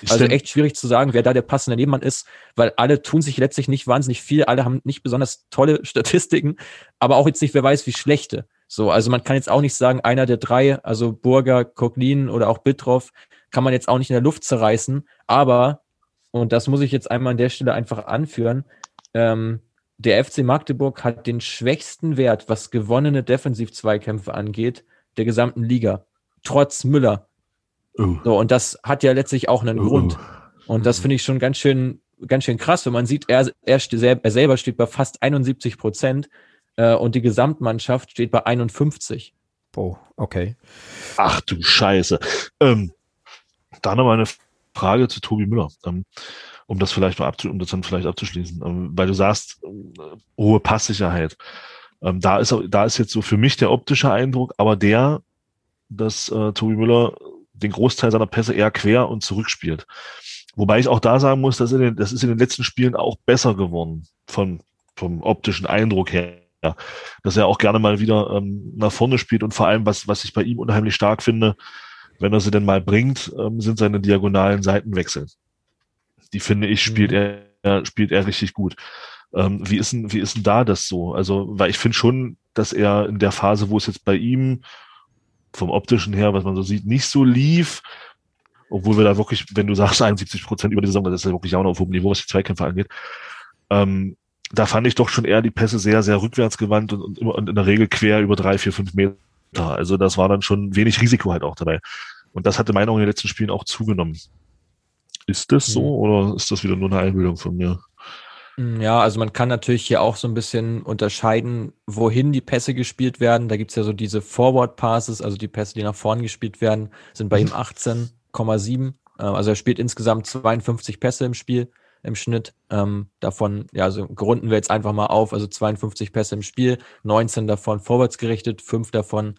Also echt schwierig zu sagen, wer da der passende Nebenmann ist, weil alle tun sich letztlich nicht wahnsinnig viel, alle haben nicht besonders tolle Statistiken, aber auch jetzt nicht, wer weiß, wie schlechte. So, also man kann jetzt auch nicht sagen, einer der drei, also Burger, Koklin oder auch Bitroff, kann man jetzt auch nicht in der Luft zerreißen, aber, und das muss ich jetzt einmal an der Stelle einfach anführen, ähm, der FC Magdeburg hat den schwächsten Wert, was gewonnene Defensiv-Zweikämpfe angeht, der gesamten Liga. Trotz Müller. Uh. So, und das hat ja letztlich auch einen uh. Grund. Und das finde ich schon ganz schön, ganz schön krass, wenn man sieht, er, er, er selber steht bei fast 71 Prozent äh, und die Gesamtmannschaft steht bei 51. Oh, okay. Ach du Scheiße. Ähm, da nochmal eine Frage zu Tobi Müller, ähm, um das vielleicht mal abzu um das dann vielleicht abzuschließen, ähm, weil du sagst, äh, hohe Passsicherheit. Ähm, da ist da ist jetzt so für mich der optische Eindruck, aber der, dass äh, Tobi Müller den Großteil seiner Pässe eher quer und zurückspielt. Wobei ich auch da sagen muss, dass in den, das ist in den letzten Spielen auch besser geworden von, vom optischen Eindruck her. Dass er auch gerne mal wieder ähm, nach vorne spielt und vor allem, was, was ich bei ihm unheimlich stark finde, wenn er sie denn mal bringt, ähm, sind seine diagonalen Seitenwechsel. Die finde ich, spielt mhm. er, spielt er richtig gut. Ähm, wie ist denn, wie ist denn da das so? Also, weil ich finde schon, dass er in der Phase, wo es jetzt bei ihm vom optischen her, was man so sieht, nicht so lief. Obwohl wir da wirklich, wenn du sagst 71 Prozent über die Saison, das ist ja wirklich auch noch auf hohem Niveau, was die Zweikämpfe angeht. Ähm, da fand ich doch schon eher die Pässe sehr, sehr rückwärtsgewandt und, und, in der Regel quer über drei, vier, fünf Meter. Also das war dann schon wenig Risiko halt auch dabei. Und das hatte meine auch in den letzten Spielen auch zugenommen. Ist das so mhm. oder ist das wieder nur eine Einbildung von mir? Hm, ja, also man kann natürlich hier auch so ein bisschen unterscheiden, wohin die Pässe gespielt werden. Da gibt es ja so diese Forward Passes, also die Pässe, die nach vorn gespielt werden, sind bei ihm 18,7. Mhm. Äh, also er spielt insgesamt 52 Pässe im Spiel im Schnitt. Ähm, davon, ja, also grunden wir jetzt einfach mal auf, also 52 Pässe im Spiel, 19 davon vorwärts gerichtet, 5 davon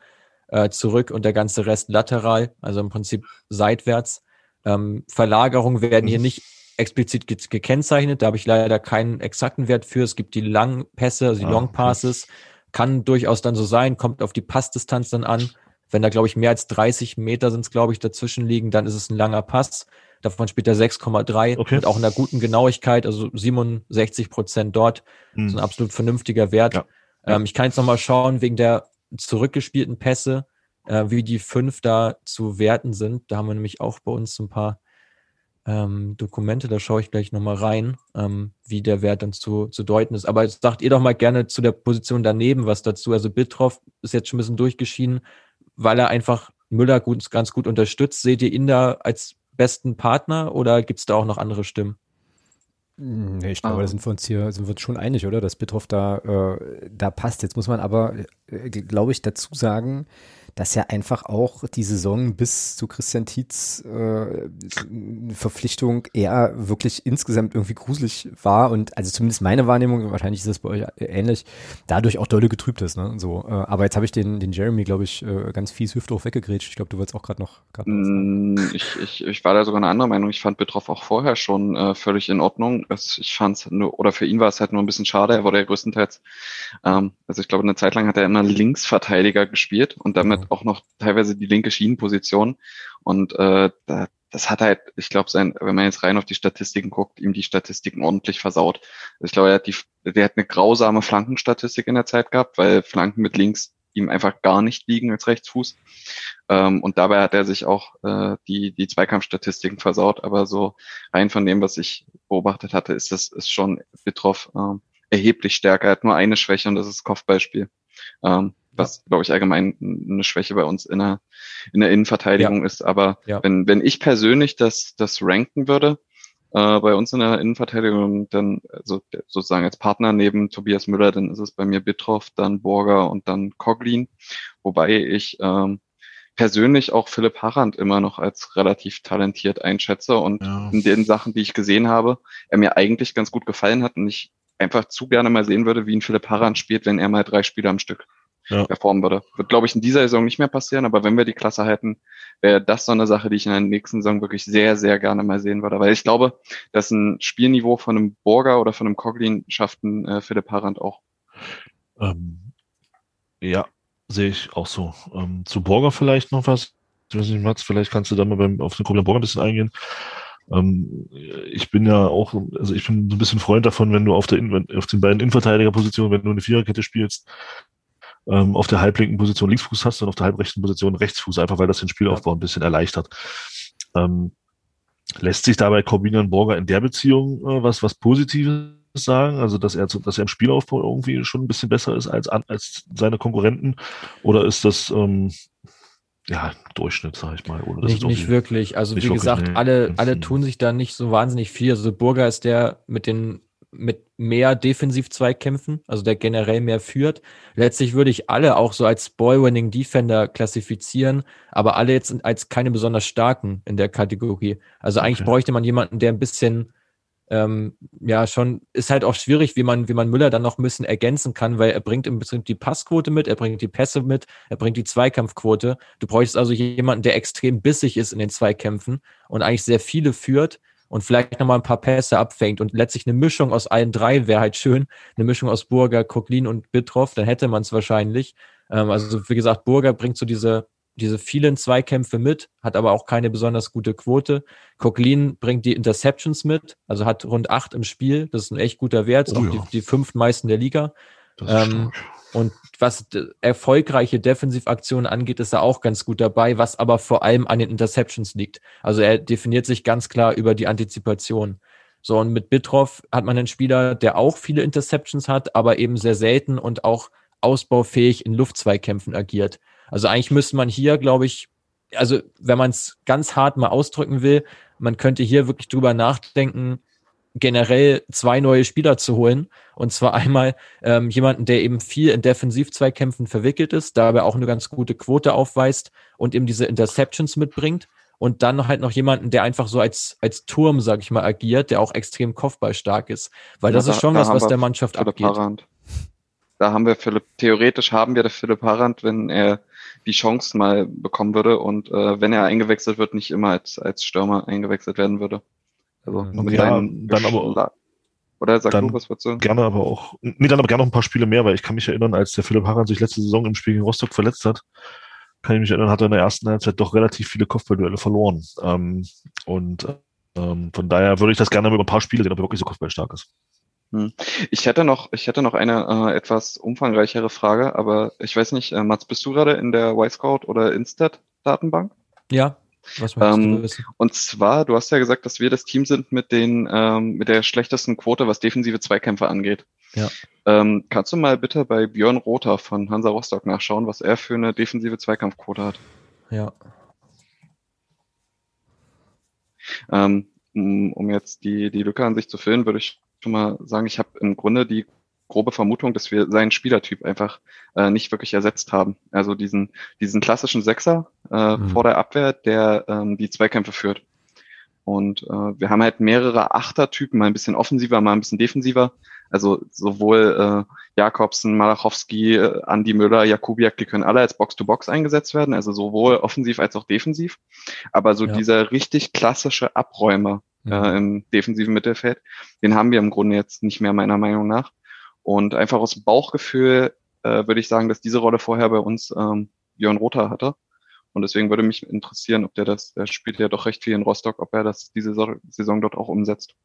äh, zurück und der ganze Rest lateral, also im Prinzip seitwärts. Ähm, Verlagerungen werden hier mhm. nicht explizit ge gekennzeichnet. Da habe ich leider keinen exakten Wert für. Es gibt die Langpässe, also die ah, Long Passes. Kann durchaus dann so sein, kommt auf die Passdistanz dann an. Wenn da, glaube ich, mehr als 30 Meter sind es, glaube ich, dazwischen liegen, dann ist es ein langer Pass. Davon spielt er 6,3 okay. mit auch einer guten Genauigkeit, also 67 Prozent dort. Hm. Das ist ein absolut vernünftiger Wert. Ja. Ähm, ich kann jetzt nochmal schauen, wegen der zurückgespielten Pässe, äh, wie die fünf da zu werten sind. Da haben wir nämlich auch bei uns ein paar ähm, Dokumente, da schaue ich gleich nochmal rein, ähm, wie der Wert dann zu, zu deuten ist. Aber sagt ihr doch mal gerne zu der Position daneben was dazu. Also Bitroff ist jetzt schon ein bisschen durchgeschieden, weil er einfach Müller gut, ganz gut unterstützt. Seht ihr ihn da als besten Partner oder gibt es da auch noch andere Stimmen? Nee, ich glaube, oh. da sind wir uns hier sind wir uns schon einig, oder? Dass Bitroff da, äh, da passt. Jetzt muss man aber, äh, glaube ich, dazu sagen, dass ja einfach auch die Saison bis zu Christian Tietz äh, Verpflichtung eher wirklich insgesamt irgendwie gruselig war und also zumindest meine Wahrnehmung, wahrscheinlich ist das bei euch ähnlich, dadurch auch dolle getrübt ist. Ne? So, äh, aber jetzt habe ich den, den Jeremy, glaube ich, äh, ganz fies hüfthoch weggegrätscht. Ich glaube, du wolltest auch gerade noch. Grad mm, ich, ich, ich war da sogar eine andere Meinung. Ich fand Betroff auch vorher schon äh, völlig in Ordnung. Es, ich fand es nur, oder für ihn war es halt nur ein bisschen schade. Er wurde ja größtenteils, ähm, also ich glaube, eine Zeit lang hat er immer Linksverteidiger gespielt und damit mhm. auch noch teilweise die linke Schienenposition. Und äh, da, das hat halt, ich glaube, sein, wenn man jetzt rein auf die Statistiken guckt, ihm die Statistiken ordentlich versaut. Ich glaube, er hat die, der hat eine grausame Flankenstatistik in der Zeit gehabt, weil Flanken mit links ihm einfach gar nicht liegen als Rechtsfuß. Ähm, und dabei hat er sich auch äh, die, die Zweikampfstatistiken versaut. Aber so rein von dem, was ich beobachtet hatte, ist das ist schon Betroff äh, erheblich stärker. Er hat nur eine Schwäche und das ist Kopfballspiel. Ähm, was, glaube ich, allgemein eine Schwäche bei uns in der, in der Innenverteidigung ja. ist. Aber ja. wenn, wenn ich persönlich das, das ranken würde, äh, bei uns in der Innenverteidigung, dann also sozusagen als Partner neben Tobias Müller, dann ist es bei mir Bitroff, dann Borger und dann Coglin. Wobei ich ähm, persönlich auch Philipp Harrand immer noch als relativ talentiert einschätze und ja. in den Sachen, die ich gesehen habe, er mir eigentlich ganz gut gefallen hat und ich einfach zu gerne mal sehen würde, wie ein Philipp Harrand spielt, wenn er mal drei Spiele am Stück ja. performen würde. Wird, glaube ich, in dieser Saison nicht mehr passieren, aber wenn wir die Klasse halten, wäre das so eine Sache, die ich in der nächsten Saison wirklich sehr, sehr gerne mal sehen würde. Weil ich glaube, dass ein Spielniveau von einem Borger oder von einem Coglin schafft ein äh, Philipp Harand auch. Ähm, ja, sehe ich auch so. Ähm, zu Borger vielleicht noch was. Ich weiß nicht, Mats, vielleicht kannst du da mal beim, auf den Coglin Borger ein bisschen eingehen. Ähm, ich bin ja auch, also ich bin so ein bisschen Freund davon, wenn du auf, der, auf den beiden Innenverteidigerpositionen, wenn du eine Viererkette spielst, ähm, auf der halblinken Position Linksfuß hast und auf der halbrechten Position Rechtsfuß, einfach weil das den Spielaufbau ein bisschen erleichtert. Ähm, lässt sich dabei Corbinian Borger in der Beziehung äh, was, was Positives sagen? Also, dass er, dass er im Spielaufbau irgendwie schon ein bisschen besser ist als, als seine Konkurrenten? Oder ist das, ähm, ja, Durchschnitt, sag ich mal. Oder nicht, nicht wirklich. Also, wie wirklich, gesagt, nee. alle, alle tun sich da nicht so wahnsinnig viel. Also, Burger ist der mit den mit mehr Defensiv-Zweikämpfen, also der generell mehr führt. Letztlich würde ich alle auch so als Ball-Winning-Defender klassifizieren, aber alle jetzt als keine besonders starken in der Kategorie. Also eigentlich okay. bräuchte man jemanden, der ein bisschen ähm, ja schon ist halt auch schwierig, wie man wie man Müller dann noch ein bisschen ergänzen kann, weil er bringt im Prinzip die Passquote mit, er bringt die Pässe mit, er bringt die Zweikampfquote. Du bräuchst also jemanden, der extrem bissig ist in den Zweikämpfen und eigentlich sehr viele führt und vielleicht nochmal ein paar Pässe abfängt und letztlich eine Mischung aus allen drei wäre halt schön. Eine Mischung aus Burger, Koklin und Bitroff, dann hätte man es wahrscheinlich. Ähm, also wie gesagt, Burger bringt so diese, diese vielen Zweikämpfe mit, hat aber auch keine besonders gute Quote. Koklin bringt die Interceptions mit, also hat rund acht im Spiel. Das ist ein echt guter Wert, oh, auch ja. die, die fünf meisten der Liga. Ähm, und was erfolgreiche Defensivaktionen angeht, ist er auch ganz gut dabei, was aber vor allem an den Interceptions liegt. Also er definiert sich ganz klar über die Antizipation. So, und mit Bitroff hat man einen Spieler, der auch viele Interceptions hat, aber eben sehr selten und auch ausbaufähig in Luftzweikämpfen agiert. Also eigentlich müsste man hier, glaube ich, also wenn man es ganz hart mal ausdrücken will, man könnte hier wirklich drüber nachdenken, generell zwei neue Spieler zu holen. Und zwar einmal ähm, jemanden, der eben viel in Defensiv-Zweikämpfen verwickelt ist, dabei auch eine ganz gute Quote aufweist und eben diese Interceptions mitbringt. Und dann halt noch jemanden, der einfach so als, als Turm, sag ich mal, agiert, der auch extrem kopfballstark ist. Weil ja, das da, ist schon was, was der Mannschaft Philipp abgeht. Harand. Da haben wir Philipp, theoretisch haben wir der Philipp Harand, wenn er die Chance mal bekommen würde und äh, wenn er eingewechselt wird, nicht immer als, als Stürmer eingewechselt werden würde. Also ja, dann aber oder sag dann du, was würdest du? Gerne aber auch, nee, dann aber gerne noch ein paar Spiele mehr, weil ich kann mich erinnern, als der Philipp Harran sich letzte Saison im Spiel gegen Rostock verletzt hat, kann ich mich erinnern, hat er in der ersten Halbzeit doch relativ viele Kopfballduelle verloren. Ähm, und ähm, von daher würde ich das gerne über ein paar Spiele sehen, ob er wirklich so kopfballstark ist. Hm. Ich hätte noch, ich hätte noch eine äh, etwas umfangreichere Frage, aber ich weiß nicht, äh, Mats, bist du gerade in der Y-Scout oder Instat-Datenbank? Ja. Was ähm? Und zwar, du hast ja gesagt, dass wir das Team sind mit den ähm, mit der schlechtesten Quote, was defensive Zweikämpfe angeht. Ja. Ähm, kannst du mal bitte bei Björn Rother von Hansa Rostock nachschauen, was er für eine defensive Zweikampfquote hat? Ja. Ähm, um jetzt die, die Lücke an sich zu füllen, würde ich schon mal sagen, ich habe im Grunde die grobe Vermutung, dass wir seinen Spielertyp einfach äh, nicht wirklich ersetzt haben. Also diesen, diesen klassischen Sechser äh, mhm. vor der Abwehr, der ähm, die Zweikämpfe führt. Und äh, wir haben halt mehrere Achtertypen, mal ein bisschen offensiver, mal ein bisschen defensiver. Also sowohl äh, Jakobsen, Malachowski, äh, Andi Müller, Jakubiak, die können alle als Box-to-Box -Box eingesetzt werden, also sowohl offensiv als auch defensiv. Aber so ja. dieser richtig klassische Abräumer mhm. äh, im defensiven Mittelfeld, den haben wir im Grunde jetzt nicht mehr, meiner Meinung nach. Und einfach aus Bauchgefühl äh, würde ich sagen, dass diese Rolle vorher bei uns ähm, Björn Rother hatte. Und deswegen würde mich interessieren, ob der das, der spielt ja doch recht viel in Rostock, ob er das diese Saison dort auch umsetzt.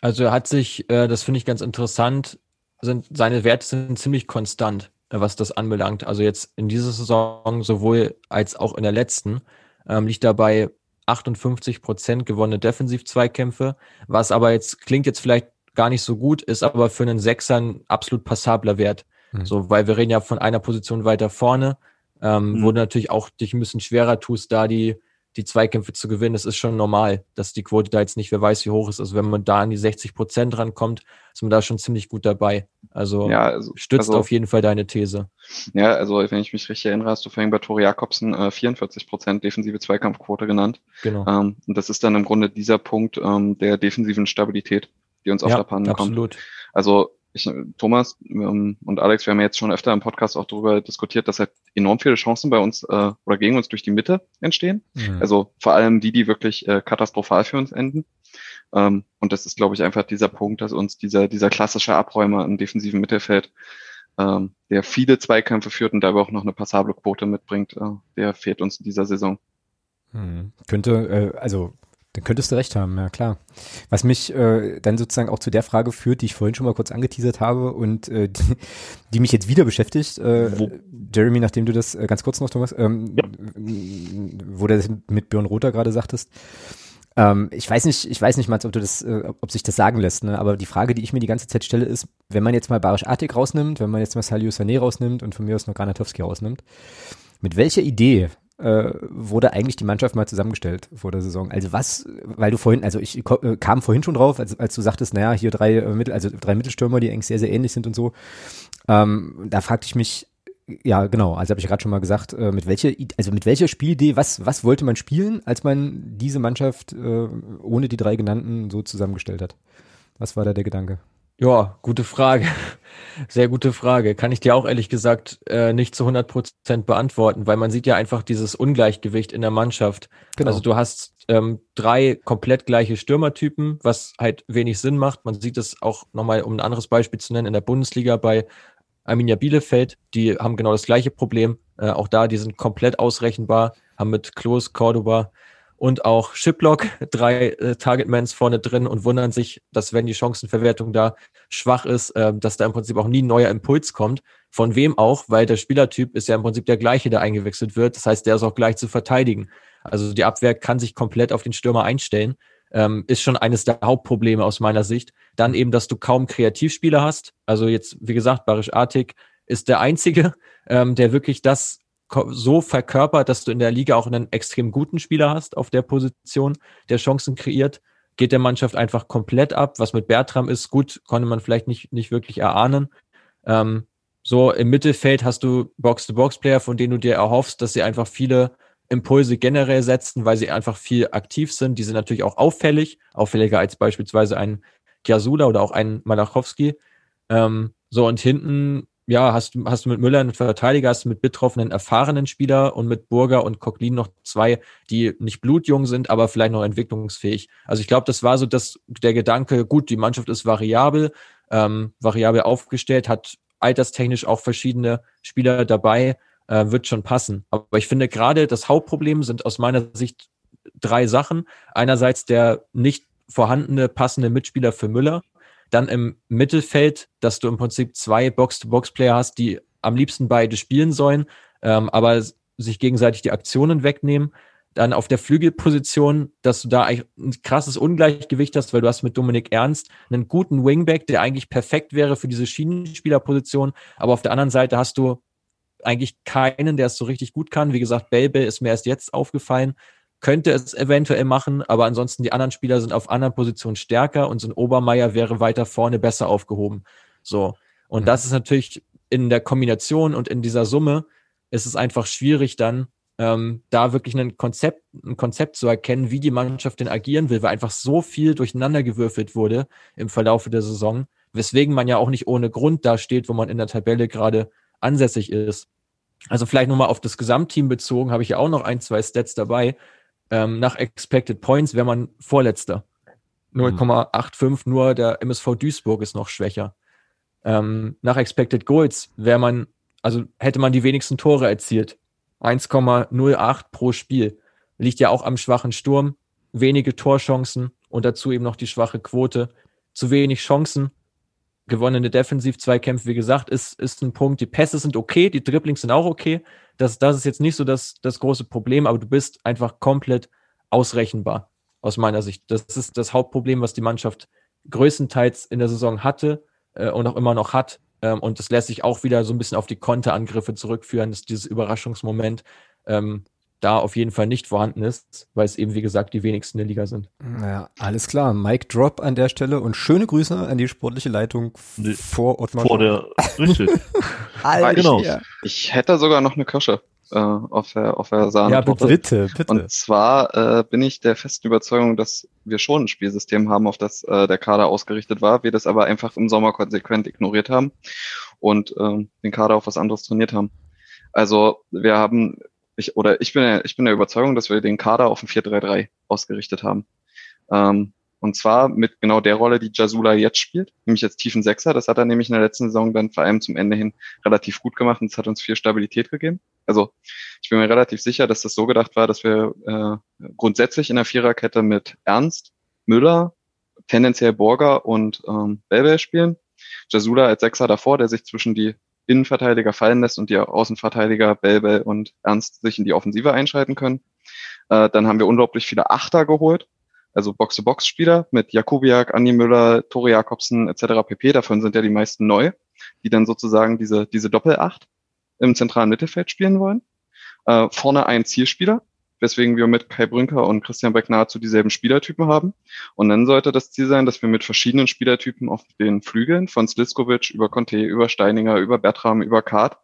Also er hat sich, äh, das finde ich ganz interessant, sind, seine Werte sind ziemlich konstant, äh, was das anbelangt. Also jetzt in dieser Saison sowohl als auch in der letzten ähm, liegt dabei 58 Prozent gewonnene Defensiv-Zweikämpfe, was aber jetzt klingt jetzt vielleicht gar nicht so gut, ist aber für einen Sechser ein absolut passabler Wert. Mhm. So, weil wir reden ja von einer Position weiter vorne, ähm, mhm. wo du natürlich auch dich ein bisschen schwerer tust, da die, die Zweikämpfe zu gewinnen. Das ist schon normal, dass die Quote da jetzt nicht, wer weiß, wie hoch ist. Also wenn man da an die 60 Prozent rankommt, ist man da schon ziemlich gut dabei. Also, ja, also stützt also, auf jeden Fall deine These. Ja, also wenn ich mich richtig erinnere, hast du vorhin bei Tore Jakobsen äh, 44 Prozent defensive Zweikampfquote genannt. Genau. Ähm, und das ist dann im Grunde dieser Punkt ähm, der defensiven Stabilität die uns auf ja, der Pannen absolut. kommt. Also ich, Thomas ähm, und Alex, wir haben jetzt schon öfter im Podcast auch darüber diskutiert, dass halt enorm viele Chancen bei uns äh, oder gegen uns durch die Mitte entstehen. Mhm. Also vor allem die, die wirklich äh, katastrophal für uns enden. Ähm, und das ist, glaube ich, einfach dieser Punkt, dass uns dieser, dieser klassische Abräumer im defensiven Mittelfeld, ähm, der viele Zweikämpfe führt und dabei auch noch eine passable Quote mitbringt, äh, der fehlt uns in dieser Saison. Mhm. Könnte, äh, also dann könntest du recht haben, ja klar. Was mich äh, dann sozusagen auch zu der Frage führt, die ich vorhin schon mal kurz angeteasert habe und äh, die, die mich jetzt wieder beschäftigt. Äh, Jeremy, nachdem du das äh, ganz kurz noch, Thomas, ähm, ja. wo du das mit Björn Rother gerade sagtest. Ähm, ich weiß nicht, ich weiß nicht mal, ob du das, äh, ob sich das sagen lässt, ne? aber die Frage, die ich mir die ganze Zeit stelle, ist, wenn man jetzt mal Barisch Artik rausnimmt, wenn man jetzt mal Salio Sané rausnimmt und von mir aus noch Granatowski rausnimmt, mit welcher Idee äh, wurde eigentlich die Mannschaft mal zusammengestellt vor der Saison? Also was, weil du vorhin, also ich äh, kam vorhin schon drauf, als, als du sagtest, naja, hier drei äh, Mittel, also drei Mittelstürmer, die eigentlich sehr, sehr ähnlich sind und so. Ähm, da fragte ich mich, ja, genau, also habe ich gerade schon mal gesagt, äh, mit welcher, also mit welcher Spielidee, was, was wollte man spielen, als man diese Mannschaft äh, ohne die drei genannten so zusammengestellt hat? Was war da der Gedanke? Ja, gute Frage. Sehr gute Frage. Kann ich dir auch ehrlich gesagt äh, nicht zu 100 Prozent beantworten, weil man sieht ja einfach dieses Ungleichgewicht in der Mannschaft. Genau. Also du hast ähm, drei komplett gleiche Stürmertypen, was halt wenig Sinn macht. Man sieht es auch nochmal, um ein anderes Beispiel zu nennen, in der Bundesliga bei Arminia Bielefeld. Die haben genau das gleiche Problem. Äh, auch da, die sind komplett ausrechenbar, haben mit Klos, Cordoba, und auch Shiplock, drei äh, Targetmans vorne drin und wundern sich, dass wenn die Chancenverwertung da schwach ist, äh, dass da im Prinzip auch nie ein neuer Impuls kommt. Von wem auch, weil der Spielertyp ist ja im Prinzip der gleiche, der eingewechselt wird. Das heißt, der ist auch gleich zu verteidigen. Also die Abwehr kann sich komplett auf den Stürmer einstellen. Ähm, ist schon eines der Hauptprobleme aus meiner Sicht. Dann eben, dass du kaum Kreativspieler hast. Also jetzt, wie gesagt, Barisch Artig ist der einzige, ähm, der wirklich das so verkörpert, dass du in der Liga auch einen extrem guten Spieler hast auf der Position, der Chancen kreiert, geht der Mannschaft einfach komplett ab. Was mit Bertram ist, gut, konnte man vielleicht nicht, nicht wirklich erahnen. Ähm, so im Mittelfeld hast du Box-to-Box-Player, von denen du dir erhoffst, dass sie einfach viele Impulse generell setzen, weil sie einfach viel aktiv sind. Die sind natürlich auch auffällig, auffälliger als beispielsweise ein Kiasula oder auch ein Malachowski. Ähm, so, und hinten ja, hast, du hast du mit Müller einen Verteidiger, hast du mit betroffenen erfahrenen Spieler und mit Burger und Coquelin noch zwei, die nicht blutjung sind, aber vielleicht noch entwicklungsfähig. Also ich glaube, das war so das, der Gedanke, gut, die Mannschaft ist variabel, ähm, variabel aufgestellt, hat alterstechnisch auch verschiedene Spieler dabei, äh, wird schon passen. Aber ich finde gerade das Hauptproblem sind aus meiner Sicht drei Sachen. Einerseits der nicht vorhandene passende Mitspieler für Müller. Dann im Mittelfeld, dass du im Prinzip zwei Box-to-Box-Player hast, die am liebsten beide spielen sollen, ähm, aber sich gegenseitig die Aktionen wegnehmen. Dann auf der Flügelposition, dass du da ein krasses Ungleichgewicht hast, weil du hast mit Dominik Ernst einen guten Wingback, der eigentlich perfekt wäre für diese Schienenspielerposition. Aber auf der anderen Seite hast du eigentlich keinen, der es so richtig gut kann. Wie gesagt, Belbe ist mir erst jetzt aufgefallen, könnte es eventuell machen, aber ansonsten die anderen Spieler sind auf anderen Positionen stärker und so ein Obermeier wäre weiter vorne besser aufgehoben. So. Und mhm. das ist natürlich in der Kombination und in dieser Summe ist es einfach schwierig dann, ähm, da wirklich ein Konzept, ein Konzept zu erkennen, wie die Mannschaft denn agieren will, weil einfach so viel durcheinandergewürfelt wurde im Verlaufe der Saison, weswegen man ja auch nicht ohne Grund da steht, wo man in der Tabelle gerade ansässig ist. Also vielleicht nochmal auf das Gesamtteam bezogen, habe ich ja auch noch ein, zwei Stats dabei. Ähm, nach Expected Points wäre man Vorletzter. 0,85, mhm. nur der MSV Duisburg ist noch schwächer. Ähm, nach Expected Goals wäre man, also hätte man die wenigsten Tore erzielt. 1,08 pro Spiel. Liegt ja auch am schwachen Sturm. Wenige Torchancen und dazu eben noch die schwache Quote. Zu wenig Chancen. Gewonnene Defensiv-Zweikämpfe, wie gesagt, ist, ist ein Punkt. Die Pässe sind okay, die Dribblings sind auch okay. Das, das ist jetzt nicht so das, das große Problem, aber du bist einfach komplett ausrechenbar, aus meiner Sicht. Das ist das Hauptproblem, was die Mannschaft größtenteils in der Saison hatte äh, und auch immer noch hat. Ähm, und das lässt sich auch wieder so ein bisschen auf die Konterangriffe zurückführen, dass dieses Überraschungsmoment ähm, da auf jeden Fall nicht vorhanden ist, weil es eben, wie gesagt, die wenigsten in der Liga sind. Ja, alles klar. Mike Drop an der Stelle und schöne Grüße an die sportliche Leitung nee, vor Ottmar. Vor der, richtig. Alter, genau. Ich, ich hätte sogar noch eine Kirsche äh, auf der, auf der Sahne. Ja, bitte, bitte, bitte. Und zwar äh, bin ich der festen Überzeugung, dass wir schon ein Spielsystem haben, auf das äh, der Kader ausgerichtet war, wir das aber einfach im Sommer konsequent ignoriert haben und äh, den Kader auf was anderes trainiert haben. Also wir haben, ich, oder ich bin, ich bin der Überzeugung, dass wir den Kader auf ein 4-3-3 ausgerichtet haben. Ähm, und zwar mit genau der Rolle, die Jasula jetzt spielt, nämlich als tiefen Sechser. Das hat er nämlich in der letzten Saison dann vor allem zum Ende hin relativ gut gemacht und es hat uns viel Stabilität gegeben. Also ich bin mir relativ sicher, dass das so gedacht war, dass wir äh, grundsätzlich in der Viererkette mit Ernst, Müller, tendenziell Borger und ähm, Belbel spielen. Jasula als Sechser davor, der sich zwischen die Innenverteidiger fallen lässt und die Außenverteidiger Belbel und Ernst sich in die Offensive einschalten können. Äh, dann haben wir unglaublich viele Achter geholt also Box-to-Box-Spieler mit Jakubiak, Andi Müller, Tore Jakobsen etc. pp. Davon sind ja die meisten neu, die dann sozusagen diese, diese Doppelacht im zentralen Mittelfeld spielen wollen. Äh, vorne ein Zielspieler, weswegen wir mit Kai Brünker und Christian Beck nahezu dieselben Spielertypen haben. Und dann sollte das Ziel sein, dass wir mit verschiedenen Spielertypen auf den Flügeln, von Sliskovic über Conte, über Steininger, über Bertram, über Kart,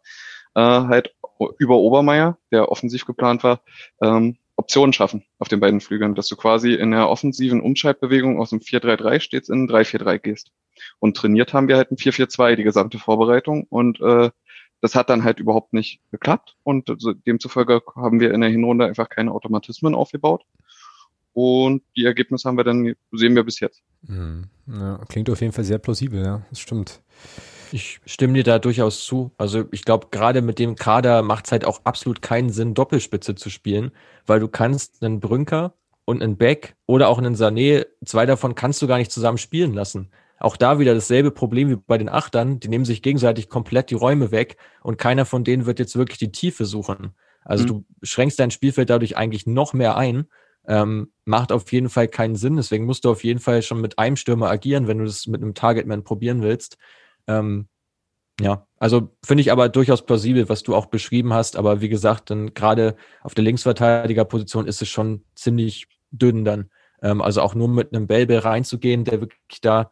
äh, halt über Obermeier, der offensiv geplant war, ähm, Optionen schaffen auf den beiden Flügeln, dass du quasi in der offensiven Umschaltbewegung aus dem 4-3-3 stets in ein 3-4-3 gehst. Und trainiert haben wir halt ein 4-4-2 die gesamte Vorbereitung und äh, das hat dann halt überhaupt nicht geklappt und demzufolge haben wir in der Hinrunde einfach keine Automatismen aufgebaut. Und die Ergebnisse haben wir dann, sehen wir bis jetzt. Mhm. Ja, klingt auf jeden Fall sehr plausibel, ja, das stimmt. Ich stimme dir da durchaus zu. Also ich glaube, gerade mit dem Kader macht es halt auch absolut keinen Sinn, Doppelspitze zu spielen, weil du kannst einen Brünker und einen Beck oder auch einen Sané, zwei davon kannst du gar nicht zusammen spielen lassen. Auch da wieder dasselbe Problem wie bei den Achtern, die nehmen sich gegenseitig komplett die Räume weg und keiner von denen wird jetzt wirklich die Tiefe suchen. Also mhm. du schränkst dein Spielfeld dadurch eigentlich noch mehr ein. Ähm, macht auf jeden Fall keinen Sinn. Deswegen musst du auf jeden Fall schon mit einem Stürmer agieren, wenn du das mit einem Targetman probieren willst. Ähm, ja, also finde ich aber durchaus plausibel, was du auch beschrieben hast. Aber wie gesagt, dann gerade auf der Linksverteidigerposition ist es schon ziemlich dünn dann. Ähm, also auch nur mit einem Belbe reinzugehen, der wirklich da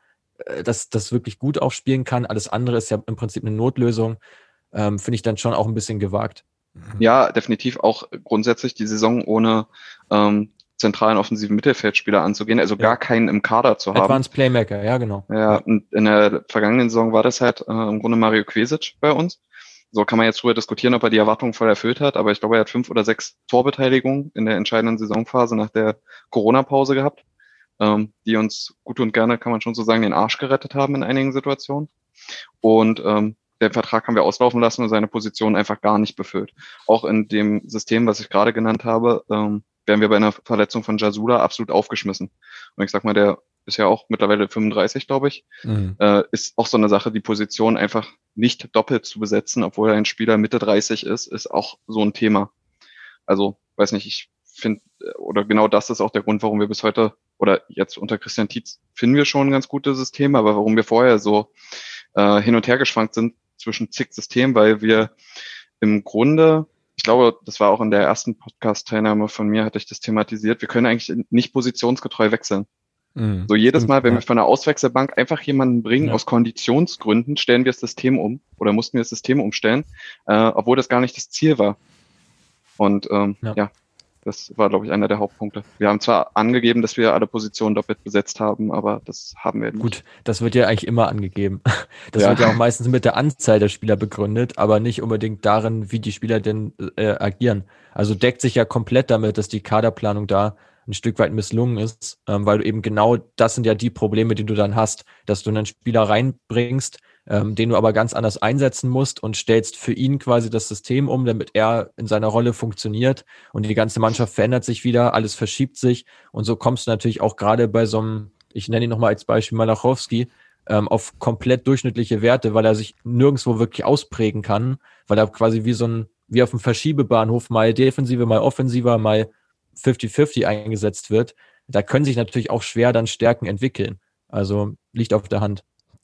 das, das wirklich gut auch spielen kann. Alles andere ist ja im Prinzip eine Notlösung. Ähm, finde ich dann schon auch ein bisschen gewagt. Ja, definitiv auch grundsätzlich die Saison ohne ähm, zentralen offensiven Mittelfeldspieler anzugehen, also ja. gar keinen im Kader zu haben. Advanced Playmaker, ja genau. Ja, und in der vergangenen Saison war das halt äh, im Grunde Mario Kvesic bei uns. So kann man jetzt drüber diskutieren, ob er die Erwartungen voll erfüllt hat, aber ich glaube, er hat fünf oder sechs Torbeteiligungen in der entscheidenden Saisonphase nach der Corona-Pause gehabt, ähm, die uns gut und gerne, kann man schon so sagen, den Arsch gerettet haben in einigen Situationen. Und ähm, den Vertrag haben wir auslaufen lassen und seine Position einfach gar nicht befüllt. Auch in dem System, was ich gerade genannt habe, ähm, wären wir bei einer Verletzung von Jasula absolut aufgeschmissen. Und ich sag mal, der ist ja auch mittlerweile 35, glaube ich, mhm. äh, ist auch so eine Sache, die Position einfach nicht doppelt zu besetzen, obwohl er ein Spieler Mitte 30 ist, ist auch so ein Thema. Also, weiß nicht, ich finde, oder genau das ist auch der Grund, warum wir bis heute, oder jetzt unter Christian Tietz finden wir schon ein ganz gutes System, aber warum wir vorher so äh, hin und her geschwankt sind zwischen zig Systemen, weil wir im Grunde ich glaube, das war auch in der ersten Podcast-Teilnahme von mir, hatte ich das thematisiert. Wir können eigentlich nicht positionsgetreu wechseln. Mhm. So jedes Mal, wenn wir von der Auswechselbank einfach jemanden bringen, ja. aus Konditionsgründen, stellen wir das System um oder mussten wir das System umstellen, äh, obwohl das gar nicht das Ziel war. Und ähm, ja. ja. Das war, glaube ich, einer der Hauptpunkte. Wir haben zwar angegeben, dass wir alle Positionen doppelt besetzt haben, aber das haben wir nicht. Gut, das wird ja eigentlich immer angegeben. Das ja. wird ja auch meistens mit der Anzahl der Spieler begründet, aber nicht unbedingt darin, wie die Spieler denn äh, agieren. Also deckt sich ja komplett damit, dass die Kaderplanung da ein Stück weit misslungen ist, ähm, weil du eben genau das sind ja die Probleme, die du dann hast, dass du einen Spieler reinbringst, ähm, den du aber ganz anders einsetzen musst und stellst für ihn quasi das System um, damit er in seiner Rolle funktioniert und die ganze Mannschaft verändert sich wieder, alles verschiebt sich und so kommst du natürlich auch gerade bei so einem, ich nenne ihn nochmal als Beispiel Malachowski, ähm, auf komplett durchschnittliche Werte, weil er sich nirgendwo wirklich ausprägen kann, weil er quasi wie so ein, wie auf einem Verschiebebahnhof mal defensiver, mal offensiver, mal 50-50 eingesetzt wird, da können sich natürlich auch schwer dann Stärken entwickeln. Also liegt auf der Hand.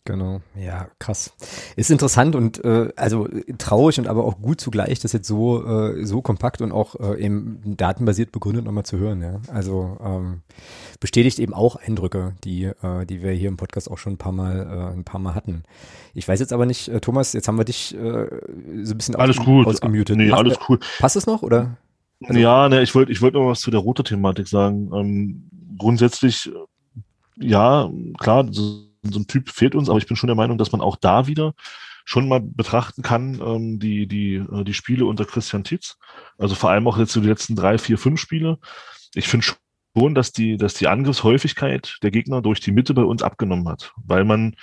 Genau, ja, krass. Ist interessant und äh, also traurig und aber auch gut zugleich, das jetzt so äh, so kompakt und auch äh, eben datenbasiert begründet nochmal zu hören. Ja, also ähm, bestätigt eben auch Eindrücke, die äh, die wir hier im Podcast auch schon ein paar Mal äh, ein paar Mal hatten. Ich weiß jetzt aber nicht, äh, Thomas, jetzt haben wir dich äh, so ein bisschen alles aus, gut. ausgemutet. Nee, alles cool. Passt es noch oder? Also, ja, ne, ich wollte ich wollte noch was zu der Rote-Thematik sagen. Ähm, grundsätzlich, ja, klar, so, so ein Typ fehlt uns, aber ich bin schon der Meinung, dass man auch da wieder schon mal betrachten kann, ähm, die, die, äh, die Spiele unter Christian Titz. Also vor allem auch jetzt so die letzten drei, vier, fünf Spiele. Ich finde schon, dass die, dass die Angriffshäufigkeit der Gegner durch die Mitte bei uns abgenommen hat, weil man,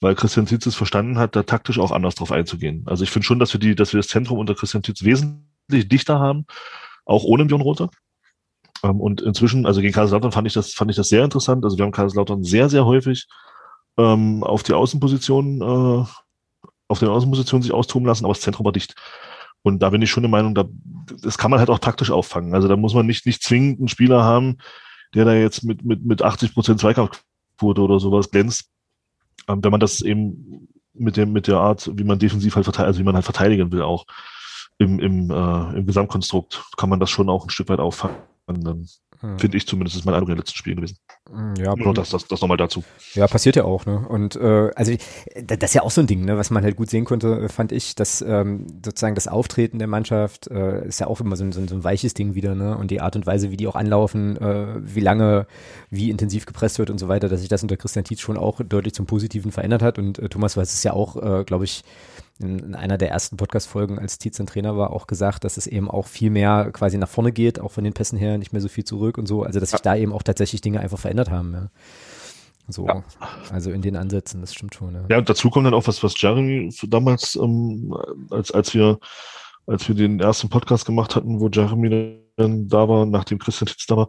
weil Christian Titz es verstanden hat, da taktisch auch anders drauf einzugehen. Also ich finde schon, dass wir die, dass wir das Zentrum unter Christian Titz wesentlich dichter haben auch ohne Björn Rother. Ähm, und inzwischen, also gegen Kaiserslautern fand ich das, fand ich das sehr interessant. Also wir haben Kaiserslautern sehr, sehr häufig ähm, auf die Außenposition, äh, auf den Außenpositionen sich austoben lassen, aber das Zentrum war dicht. Und da bin ich schon der Meinung, da, das kann man halt auch taktisch auffangen. Also da muss man nicht, nicht zwingend einen Spieler haben, der da jetzt mit, mit, mit 80 Prozent Zweikampfquote oder sowas glänzt. Ähm, wenn man das eben mit dem, mit der Art, wie man defensiv halt verteidigt, also wie man halt verteidigen will auch im, im, äh, im Gesamtkonstrukt kann man das schon auch ein Stück weit auffangen. Dann hm. finde ich zumindest, ist mein Eindruck in den letzten Spielen gewesen. Hm, ja, Nur das, das, das nochmal dazu. Ja, passiert ja auch, ne? Und äh, also das ist ja auch so ein Ding, ne, was man halt gut sehen konnte, fand ich, dass ähm, sozusagen das Auftreten der Mannschaft äh, ist ja auch immer so ein, so, ein, so ein weiches Ding wieder, ne? Und die Art und Weise, wie die auch anlaufen, äh, wie lange, wie intensiv gepresst wird und so weiter, dass sich das unter Christian Tietz schon auch deutlich zum Positiven verändert hat. Und äh, Thomas weiß es ja auch, äh, glaube ich, in, in einer der ersten Podcast-Folgen, als Tietz ein Trainer war, auch gesagt, dass es eben auch viel mehr quasi nach vorne geht, auch von den Pässen her, nicht mehr so viel zurück und so. Also, dass sich da eben auch tatsächlich Dinge einfach verändert haben. Ja. So, ja. also in den Ansätzen, das stimmt schon. Ja. ja, und dazu kommt dann auch was, was Jeremy damals, ähm, als, als wir, als wir den ersten Podcast gemacht hatten, wo Jeremy dann da war, nachdem Christian Titz da war,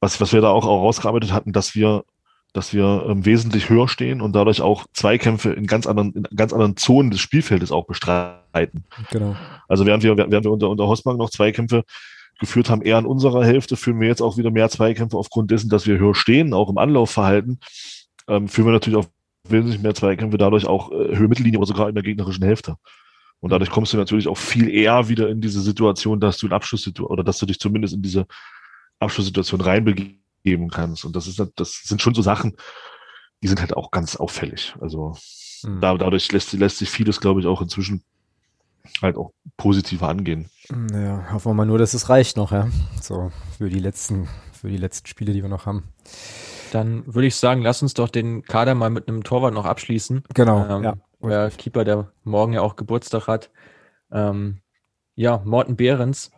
was, was wir da auch, auch rausgearbeitet hatten, dass wir dass wir ähm, wesentlich höher stehen und dadurch auch Zweikämpfe in ganz anderen, in ganz anderen Zonen des Spielfeldes auch bestreiten. Genau. Also während wir, während wir unter, unter Hosmark noch Zweikämpfe geführt haben, eher an unserer Hälfte, führen wir jetzt auch wieder mehr Zweikämpfe aufgrund dessen, dass wir höher stehen, auch im Anlaufverhalten, ähm, führen wir natürlich auch wesentlich mehr Zweikämpfe, dadurch auch äh, Höhe Mittellinie oder sogar in der gegnerischen Hälfte. Und dadurch kommst du natürlich auch viel eher wieder in diese Situation, dass du einen Abschluss oder dass du dich zumindest in diese Abschlusssituation reinbegibst geben kannst. Und das ist, das sind schon so Sachen, die sind halt auch ganz auffällig. Also mhm. da, dadurch lässt, lässt sich vieles, glaube ich, auch inzwischen halt auch positiver angehen. Ja, hoffen wir mal nur, dass es reicht noch, ja. So, für die letzten, für die letzten Spiele, die wir noch haben. Dann würde ich sagen, lass uns doch den Kader mal mit einem Torwart noch abschließen. Genau. Ähm, ja. Der Keeper, der morgen ja auch Geburtstag hat. Ähm, ja, Morten Behrens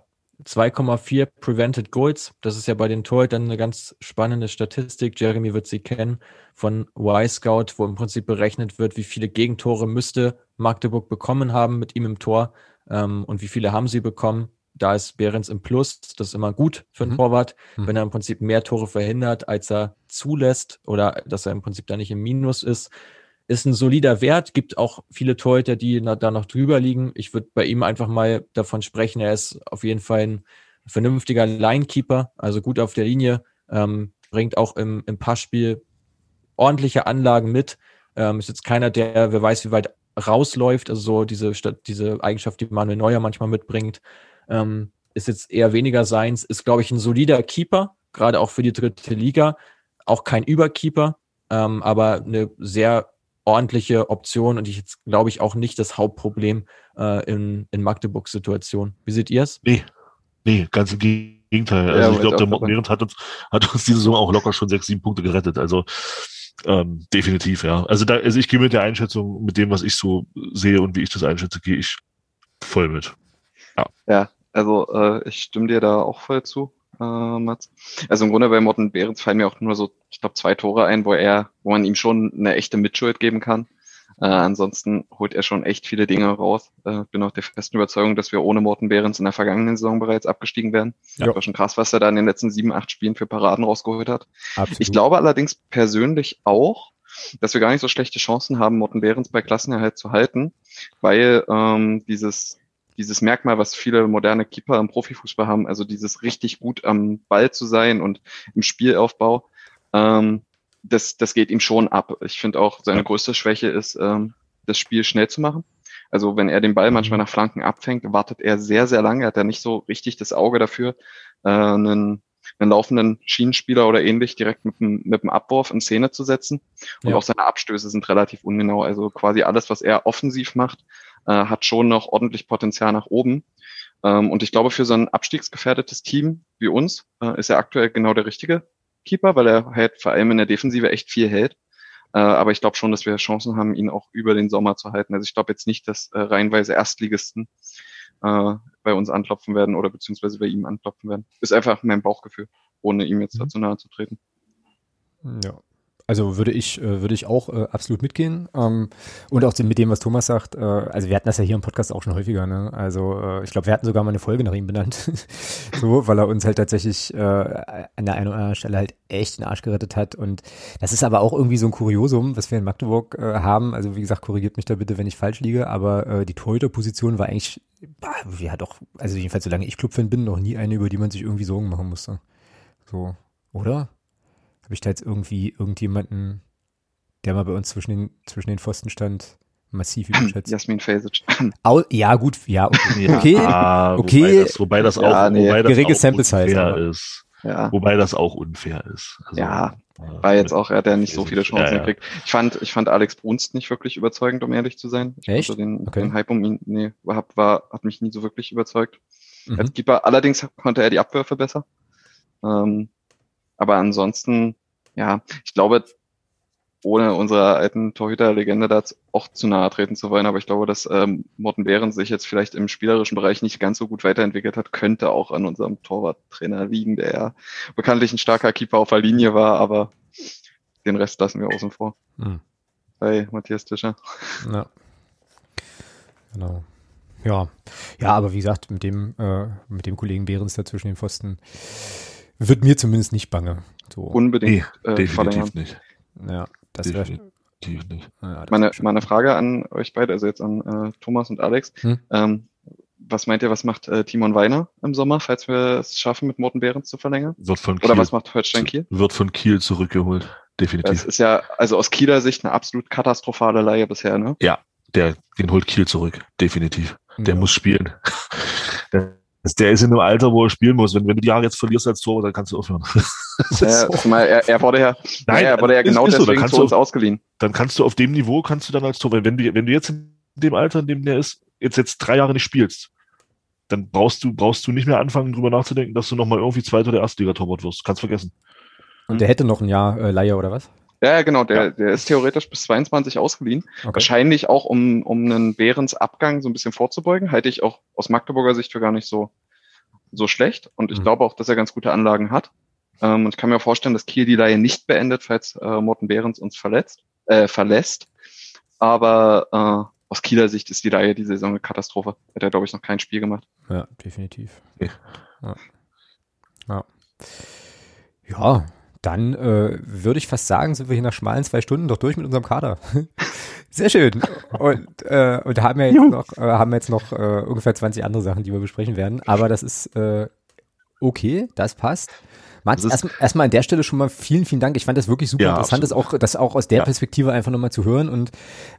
2,4 Prevented Goals. Das ist ja bei den Torhütern eine ganz spannende Statistik. Jeremy wird sie kennen von Y-Scout, wo im Prinzip berechnet wird, wie viele Gegentore müsste Magdeburg bekommen haben mit ihm im Tor ähm, und wie viele haben sie bekommen. Da ist Behrens im Plus. Das ist immer gut für einen mhm. Torwart, mhm. wenn er im Prinzip mehr Tore verhindert, als er zulässt oder dass er im Prinzip da nicht im Minus ist ist ein solider Wert, gibt auch viele Torhüter, die da noch drüber liegen. Ich würde bei ihm einfach mal davon sprechen, er ist auf jeden Fall ein vernünftiger Linekeeper, also gut auf der Linie, ähm, bringt auch im, im Passspiel ordentliche Anlagen mit. Ähm, ist jetzt keiner, der, wer weiß, wie weit rausläuft, also so diese, diese Eigenschaft, die Manuel Neuer manchmal mitbringt, ähm, ist jetzt eher weniger seins, ist, glaube ich, ein solider Keeper, gerade auch für die dritte Liga, auch kein Überkeeper, ähm, aber eine sehr ordentliche Option und ich jetzt glaube ich auch nicht das Hauptproblem äh, in, in Magdeburgs Situation. Wie seht ihr es? Nee, nee, ganz im Gegenteil. Also ja, ich glaube, der Morten hat uns, hat uns diese Saison auch locker schon sechs, sieben Punkte gerettet. Also ähm, definitiv, ja. Also da, also ich gehe mit der Einschätzung, mit dem, was ich so sehe und wie ich das einschätze, gehe ich voll mit. Ja, ja also äh, ich stimme dir da auch voll zu äh, Mats. Also im Grunde bei Morten Behrens fallen mir auch nur so, ich glaube, zwei Tore ein, wo er, wo man ihm schon eine echte Mitschuld geben kann. Äh, ansonsten holt er schon echt viele Dinge raus. Äh, bin auch der festen Überzeugung, dass wir ohne Morten Behrens in der vergangenen Saison bereits abgestiegen wären. Ja. Das war schon krass, was er da in den letzten sieben, acht Spielen für Paraden rausgeholt hat. Absolut. Ich glaube allerdings persönlich auch, dass wir gar nicht so schlechte Chancen haben, Morten Behrens bei Klassenerhalt zu halten, weil ähm, dieses dieses Merkmal, was viele moderne Keeper im Profifußball haben, also dieses richtig gut am Ball zu sein und im Spielaufbau, ähm, das, das geht ihm schon ab. Ich finde auch, seine größte Schwäche ist, ähm, das Spiel schnell zu machen. Also wenn er den Ball manchmal nach Flanken abfängt, wartet er sehr, sehr lange, hat er nicht so richtig das Auge dafür, äh, einen, einen laufenden Schienenspieler oder ähnlich direkt mit dem, mit dem Abwurf in Szene zu setzen. Und ja. auch seine Abstöße sind relativ ungenau. Also quasi alles, was er offensiv macht, äh, hat schon noch ordentlich Potenzial nach oben. Ähm, und ich glaube, für so ein abstiegsgefährdetes Team wie uns äh, ist er aktuell genau der richtige Keeper, weil er halt vor allem in der Defensive echt viel hält. Äh, aber ich glaube schon, dass wir Chancen haben, ihn auch über den Sommer zu halten. Also ich glaube jetzt nicht, dass äh, reihenweise Erstligisten äh, bei uns anklopfen werden oder beziehungsweise bei ihm anklopfen werden. Ist einfach mein Bauchgefühl, ohne ihm jetzt mhm. dazu nahe zu treten. Ja, also würde ich, äh, würde ich auch äh, absolut mitgehen. Ähm, und auch mit dem, was Thomas sagt, äh, also wir hatten das ja hier im Podcast auch schon häufiger, ne? Also ich glaube, wir hatten sogar mal eine Folge nach ihm benannt. so, weil er uns halt tatsächlich an der einen oder anderen Stelle halt echt den Arsch gerettet hat. Und das ist aber auch irgendwie so ein Kuriosum, was wir in Magdeburg haben. Also wie gesagt, korrigiert mich da bitte, wenn ich falsch liege, aber äh, die Torhüter-Position war eigentlich, bah, ja doch, also jedenfalls solange ich Clubfan bin, noch nie eine, über die man sich irgendwie Sorgen machen musste. So, oder? Habe ich da jetzt irgendwie irgendjemanden, der mal bei uns zwischen den, zwischen den Pfosten stand, massiv überschätzt? Jasmin Fesic. Au, ja, gut, ja, okay. okay, ja, okay. Wobei das, wobei das auch, ja, nee. wobei das Geringe Sample Size. Ist. Ja. Wobei das auch unfair ist. Also, ja, war jetzt auch er, der nicht so viele Chancen ja, ja. Ich fand, ich fand Alex Brunst nicht wirklich überzeugend, um ehrlich zu sein. Ich Echt? Den, okay. den Hype um ihn, nee, war, war, hat mich nie so wirklich überzeugt. Mhm. Als Keeper, allerdings konnte er die Abwürfe besser. Ähm, aber ansonsten, ja, ich glaube, ohne unserer alten Torhüter-Legende da auch zu nahe treten zu wollen, aber ich glaube, dass ähm, Morten Behrens sich jetzt vielleicht im spielerischen Bereich nicht ganz so gut weiterentwickelt hat, könnte auch an unserem Torwarttrainer liegen, der ja bekanntlich ein starker Keeper auf der Linie war, aber den Rest lassen wir außen vor. Hm. Bei Matthias Tischer. Ja. Genau. Ja. Ja, aber wie gesagt, mit dem, äh, mit dem Kollegen Behrens da zwischen den Pfosten wird mir zumindest nicht bange. So. Unbedingt nee, äh, definitiv verlängern. nicht. Ja, das wäre nicht. Ja, meine, meine Frage an euch beide, also jetzt an äh, Thomas und Alex. Hm? Ähm, was meint ihr, was macht äh, Timon Weiner im Sommer, falls wir es schaffen, mit Morten Behrens zu verlängern? Wird von Kiel, Oder was macht Holstein Kiel? Wird von Kiel zurückgeholt, definitiv. Das ist ja, also aus Kieler Sicht eine absolut katastrophale Leihe bisher, ne? Ja, der, den holt Kiel zurück, definitiv. Der ja. muss spielen. der, der ist in einem Alter, wo er spielen muss. Wenn, wenn du die Jahre jetzt verlierst als Tor, dann kannst du aufhören. ja, so. er, er wurde ja, Nein, er wurde ja genau ist, ist deswegen so, zu uns auf, ausgeliehen. Dann kannst du auf dem Niveau, kannst du dann als Tor, wenn du, wenn du jetzt in dem Alter, in dem der ist, jetzt, jetzt drei Jahre nicht spielst, dann brauchst du, brauchst du nicht mehr anfangen, drüber nachzudenken, dass du nochmal irgendwie zweiter oder Erstliga-Torwart wirst. Kannst vergessen. Und der hätte noch ein Jahr äh, Leihe oder was? Ja, genau, der, ja. der ist theoretisch bis 22 ausgeliehen. Okay. Wahrscheinlich auch, um, um einen Behrens Abgang so ein bisschen vorzubeugen, halte ich auch aus Magdeburger Sicht für gar nicht so so schlecht und ich Mhm. glaube auch, dass er ganz gute Anlagen hat. Ähm, und ich kann mir vorstellen, dass Kiel die Leihe nicht beendet, falls äh, Morten Behrens uns verletzt, äh, verlässt. Aber äh, aus Kieler Sicht ist die Leihe die Saison eine Katastrophe. Hat er, glaube ich, noch kein Spiel gemacht. Ja, definitiv. Ja. Ja. Ja, ja dann äh, würde ich fast sagen, sind wir hier nach schmalen zwei Stunden doch durch mit unserem Kader. Sehr schön. Und, äh, und haben ja jetzt noch, äh, haben jetzt noch äh, ungefähr 20 andere Sachen, die wir besprechen werden. Aber das ist äh, okay, das passt. Das ist- erst- erstmal an der Stelle schon mal vielen, vielen Dank. Ich fand das wirklich super Ja, interessant, das auch, das auch aus der Ja. Perspektive einfach nochmal zu hören und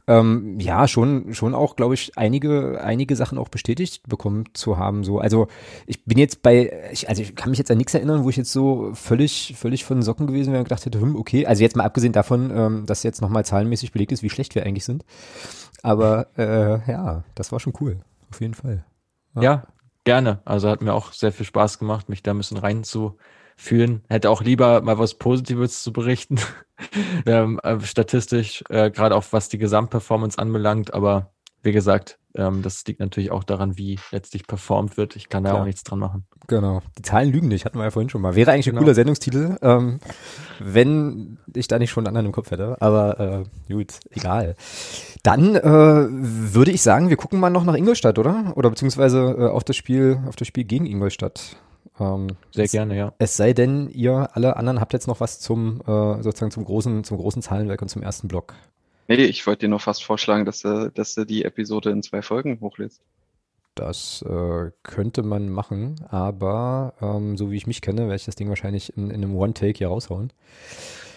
ähm, ja, schon, schon auch, glaube ich, einige, einige Sachen auch bestätigt bekommen zu haben. So, also ich bin jetzt bei, ich, also ich kann mich jetzt an nichts erinnern, wo ich jetzt so völlig, völlig von Socken gewesen wäre und gedacht hätte, hm, okay, also jetzt mal abgesehen davon, ähm, dass jetzt nochmal zahlenmäßig belegt ist, wie schlecht wir eigentlich sind. Aber äh, ja, das war schon cool, auf jeden Fall. Ja. Ja, gerne. Also hat mir auch sehr viel Spaß gemacht, mich da ein bisschen reinzufühlen. Hätte auch lieber mal was Positives zu berichten, ähm, äh, statistisch, äh, gerade auch was die Gesamtperformance anbelangt. Aber wie gesagt, ähm, das liegt natürlich auch daran, wie letztlich performt wird. Ich kann da Klar. auch nichts dran machen. Genau. Die Zahlen lügen nicht, hatten wir ja vorhin schon mal. Wäre eigentlich ein Genau. cooler Sendungstitel, ähm, wenn ich da nicht schon einen anderen im Kopf hätte. Aber äh, gut, egal. Dann äh, würde ich sagen, wir gucken mal noch nach Ingolstadt, oder? Oder beziehungsweise äh, auf das Spiel, auf das Spiel gegen Ingolstadt. Ähm, Sehr gerne, ja. Es sei denn, ihr alle anderen habt jetzt noch was zum äh, sozusagen zum großen, zum großen Zahlenwerk und zum ersten Block. Nee, ich wollte dir nur fast vorschlagen, dass du, dass du die Episode in zwei Folgen hochlädst. Das äh, könnte man machen, aber ähm, so wie ich mich kenne, werde ich das Ding wahrscheinlich in, in einem One-Take hier raushauen.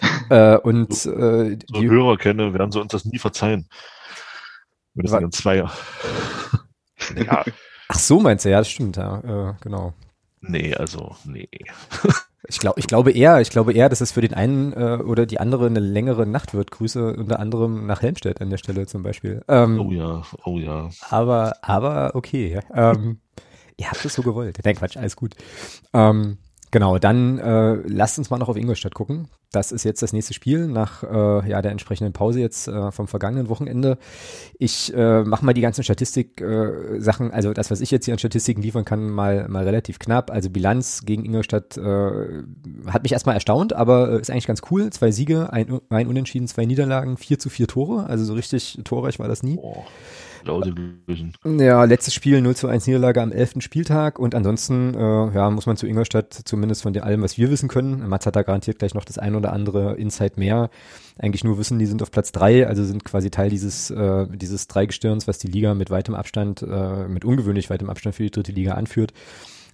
äh, und äh, So die, Hörer kenne, werden sie uns das nie verzeihen. Wenn das dann zwei. ja, ach so meinst du, ja, das stimmt, ja, äh, genau. Nee, also, nee. Ich, glaub, ich glaube eher, ich glaube eher, dass es für den einen äh, oder die andere eine längere Nacht wird. Grüße unter anderem nach Helmstedt an der Stelle zum Beispiel. Ähm, Oh ja, oh ja. Aber, aber okay. Ähm, ihr habt es so gewollt. Nein, Quatsch, alles gut. Ähm, genau, dann äh, lasst uns mal noch auf Ingolstadt gucken. Das ist jetzt das nächste Spiel nach äh, ja, der entsprechenden Pause jetzt äh, vom vergangenen Wochenende. Ich äh, mache mal die ganzen Statistik-Sachen, also das, was ich jetzt hier an Statistiken liefern kann, mal, mal relativ knapp. Also Bilanz gegen Ingolstadt äh, hat mich erstmal erstaunt, aber äh, ist eigentlich ganz cool. Zwei Siege, ein, ein Unentschieden, zwei Niederlagen, vier zu vier Tore. Also so richtig torreich war das nie. Boah, Ja, letztes Spiel 0 zu 1 Niederlage am 11. Spieltag und ansonsten, äh, ja, muss man zu Ingolstadt zumindest von allem, was wir wissen können. Mats hat da garantiert gleich noch das ein oder andere Insight mehr. Eigentlich nur wissen, die sind auf Platz drei, also sind quasi Teil dieses, äh, dieses Dreigestirns, was die Liga mit weitem Abstand, äh, mit ungewöhnlich weitem Abstand für die dritte Liga anführt.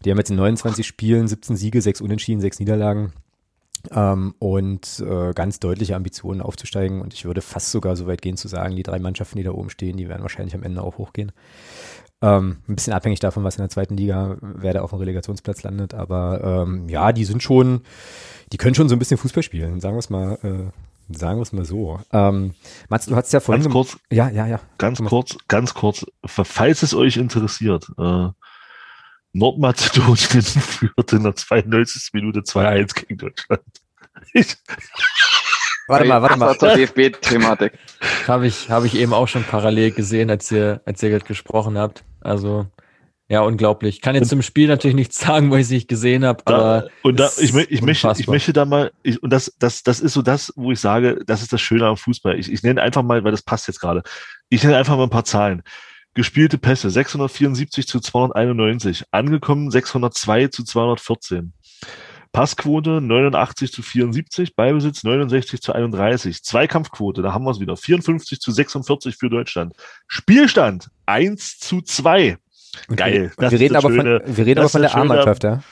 Die haben jetzt in 29 Spielen 17 Siege, 6 Unentschieden, 6 Niederlagen. Ähm, und äh, ganz deutliche Ambitionen aufzusteigen. Und ich würde fast sogar so weit gehen zu sagen, die drei Mannschaften, die da oben stehen, die werden wahrscheinlich am Ende auch hochgehen. Ähm, ein bisschen abhängig davon, was in der zweiten Liga, wer da auf dem Relegationsplatz landet. Aber ähm, ja, die sind schon, die können schon so ein bisschen Fußball spielen, sagen wir es mal, äh, sagen wir es mal so. Ähm, Mats, du hast ja vorhin. Ganz kurz, Ja, ja, ja. ganz kurz, ganz kurz, falls es euch interessiert, äh, Nordmazedonien führt in der 92. Minute 2-1 gegen Deutschland. Ich, Warte mal, warte mal. Das war zur DFB-Thematik. Habe ich, habe ich eben auch schon parallel gesehen, als ihr, als ihr gerade gesprochen habt. Also, ja, unglaublich. Kann jetzt zum Spiel natürlich nichts sagen, weil ich es nicht gesehen habe, da, aber und da, ich, ich, möchte, ich möchte da mal, ich, und das, das, das ist so das, wo ich sage, das ist das Schöne am Fußball. Ich, ich nenne einfach mal, weil das passt jetzt gerade, ich nenne einfach mal ein paar Zahlen. Gespielte Pässe 674 zu 291, angekommen 602 zu 214. Passquote 89 zu 74, Ballbesitz 69 zu 31, Zweikampfquote, da haben wir es wieder, 54 zu 46 für Deutschland. Spielstand 1 zu 2. Okay. Geil. Das wir reden aber von, Schöne. wir reden aber von der A-Mannschaft, ja.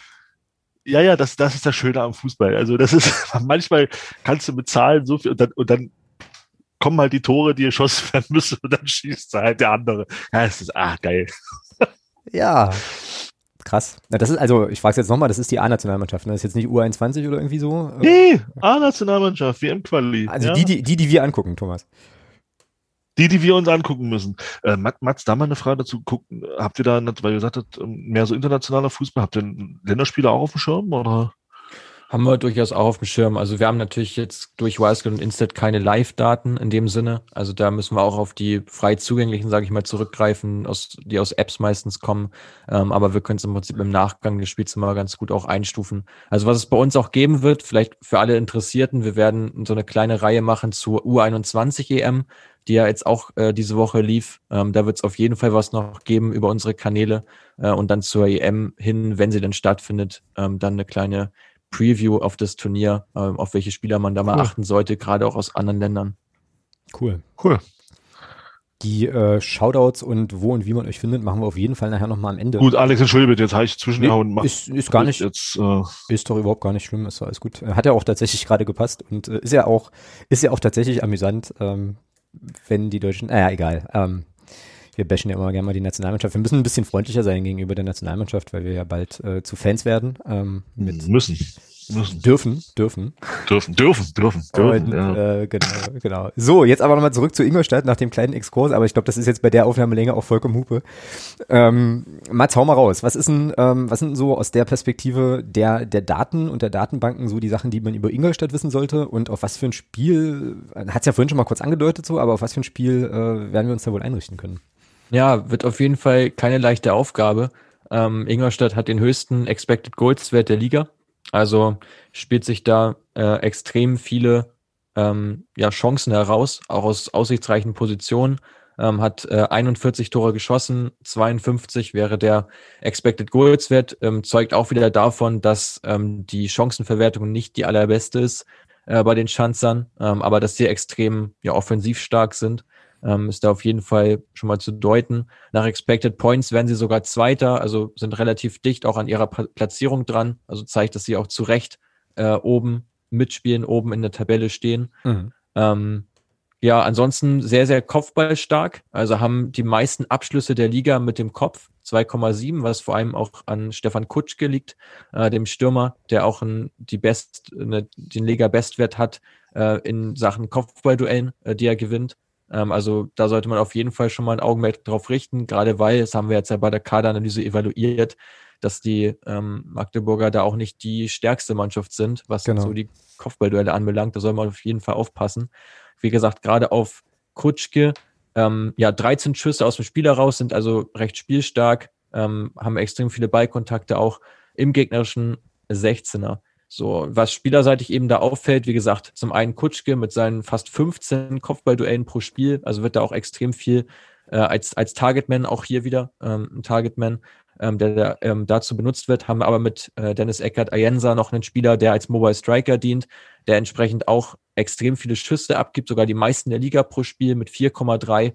Ja, ja, das, das ist das Schöne am Fußball. Also das ist, manchmal kannst du mit Zahlen so viel und dann, und dann kommen halt die Tore, die geschossen werden müssen und dann schießt halt der andere. Ja, es ist, ah, geil. Ja. Krass. Na, das ist, also, ich frage es jetzt nochmal, das ist die A-Nationalmannschaft, ne? Das ist jetzt nicht U21 oder irgendwie so? Nee, A-Nationalmannschaft, WM-Quali. Also ja. die, die, die, die wir angucken, Thomas. die, die wir uns angucken müssen. Äh, Mat- Mats, da mal eine Frage dazu. Gucken, habt ihr da, weil ihr gesagt habt, ähm, mehr so internationaler Fußball, habt ihr einen Länderspieler auch auf dem Schirm? Oder? Haben wir durchaus auch auf dem Schirm. Also wir haben natürlich jetzt durch Wildcard und Instat keine Live-Daten in dem Sinne. Also da müssen wir auch auf die frei zugänglichen, sage ich mal, zurückgreifen, aus, die aus Apps meistens kommen. Ähm, aber wir können es im Prinzip im Nachgang des Spiels immer ganz gut auch einstufen. Also was es bei uns auch geben wird, vielleicht für alle Interessierten, wir werden so eine kleine Reihe machen zur U21 EM, die ja jetzt auch äh, diese Woche lief. Ähm, da wird es auf jeden Fall was noch geben über unsere Kanäle äh, und dann zur EM hin, wenn sie dann stattfindet, ähm, dann eine kleine Preview auf das Turnier, äh, auf welche Spieler man da cool. mal achten sollte, gerade auch aus anderen Ländern. Cool. Cool. Die äh, Shoutouts und wo und wie man euch findet, machen wir auf jeden Fall nachher nochmal am Ende. Gut, Alex, entschuldige bitte, jetzt habe ich zwischengehauen. Nee, ist, ist gar nicht, jetzt, äh ist doch überhaupt gar nicht schlimm, ist alles gut. Hat ja auch tatsächlich gerade gepasst und äh, ist ja auch, ist ja auch tatsächlich amüsant, ähm, wenn die Deutschen, naja, egal. Ähm, wir bashen ja immer gerne mal die Nationalmannschaft. Wir müssen ein bisschen freundlicher sein gegenüber der Nationalmannschaft, weil wir ja bald äh, zu Fans werden. Ähm, mit müssen. Müssen. Dürfen, dürfen. Dürfen, dürfen, dürfen, dürfen. Und, ja. äh, genau, genau. So, jetzt aber nochmal zurück zu Ingolstadt nach dem kleinen Exkurs, aber ich glaube, das ist jetzt bei der Aufnahmelänge auch vollkommen Hupe. Ähm, Mats, hau mal raus. Was ist denn, ähm, was sind so aus der Perspektive der, der Daten und der Datenbanken so die Sachen, die man über Ingolstadt wissen sollte und auf was für ein Spiel, hat es ja vorhin schon mal kurz angedeutet so, aber auf was für ein Spiel äh, werden wir uns da wohl einrichten können? Ja, wird auf jeden Fall keine leichte Aufgabe. Ähm, Ingolstadt hat den höchsten Expected Goals Wert der Liga also spielt sich da äh, extrem viele ähm, ja, Chancen heraus, auch aus aussichtsreichen Positionen. Ähm, hat äh, 41 Tore geschossen, 52 wäre der Expected Goals Wert, ähm, zeugt auch wieder davon, dass ähm, die Chancenverwertung nicht die allerbeste ist äh, bei den Schanzern, ähm, aber dass sie extrem ja offensiv stark sind ähm, ist da auf jeden Fall schon mal zu deuten. Nach Expected Points werden sie sogar Zweiter, also sind relativ dicht auch an ihrer Platzierung dran. Also zeigt, dass sie auch zu Recht äh, oben mitspielen, oben in der Tabelle stehen. Mhm. Ähm, ja, ansonsten sehr, sehr kopfballstark. Also haben die meisten Abschlüsse der Liga mit dem Kopf. 2,7, was vor allem auch an Stefan Kutschke liegt, äh, dem Stürmer, der auch ein, die Best, eine, den Liga-Bestwert hat äh, in Sachen Kopfballduellen, äh, die er gewinnt. Ähm, also da sollte man auf jeden Fall schon mal ein Augenmerk drauf richten, gerade weil, das haben wir jetzt ja bei der Kaderanalyse evaluiert, dass die ähm, Magdeburger da auch nicht die stärkste Mannschaft sind, was genau. so die Kopfballduelle anbelangt. Da soll man auf jeden Fall aufpassen. Wie gesagt, gerade auf Kutschke, ähm, ja, 13 Schüsse aus dem Spiel heraus sind also recht spielstark, ähm, haben extrem viele Ballkontakte auch im gegnerischen 16er. So, was spielerseitig eben da auffällt, wie gesagt, zum einen Kutschke mit seinen fast 15 Kopfballduellen pro Spiel, also wird da auch extrem viel äh, als, als Targetman auch hier wieder, ähm, ein Targetman, ähm, der, der ähm, dazu benutzt wird, haben aber mit äh, Dennis Eckert Ayensa noch einen Spieler, der als Mobile Striker dient, der entsprechend auch extrem viele Schüsse abgibt, sogar die meisten der Liga pro Spiel mit 4,3.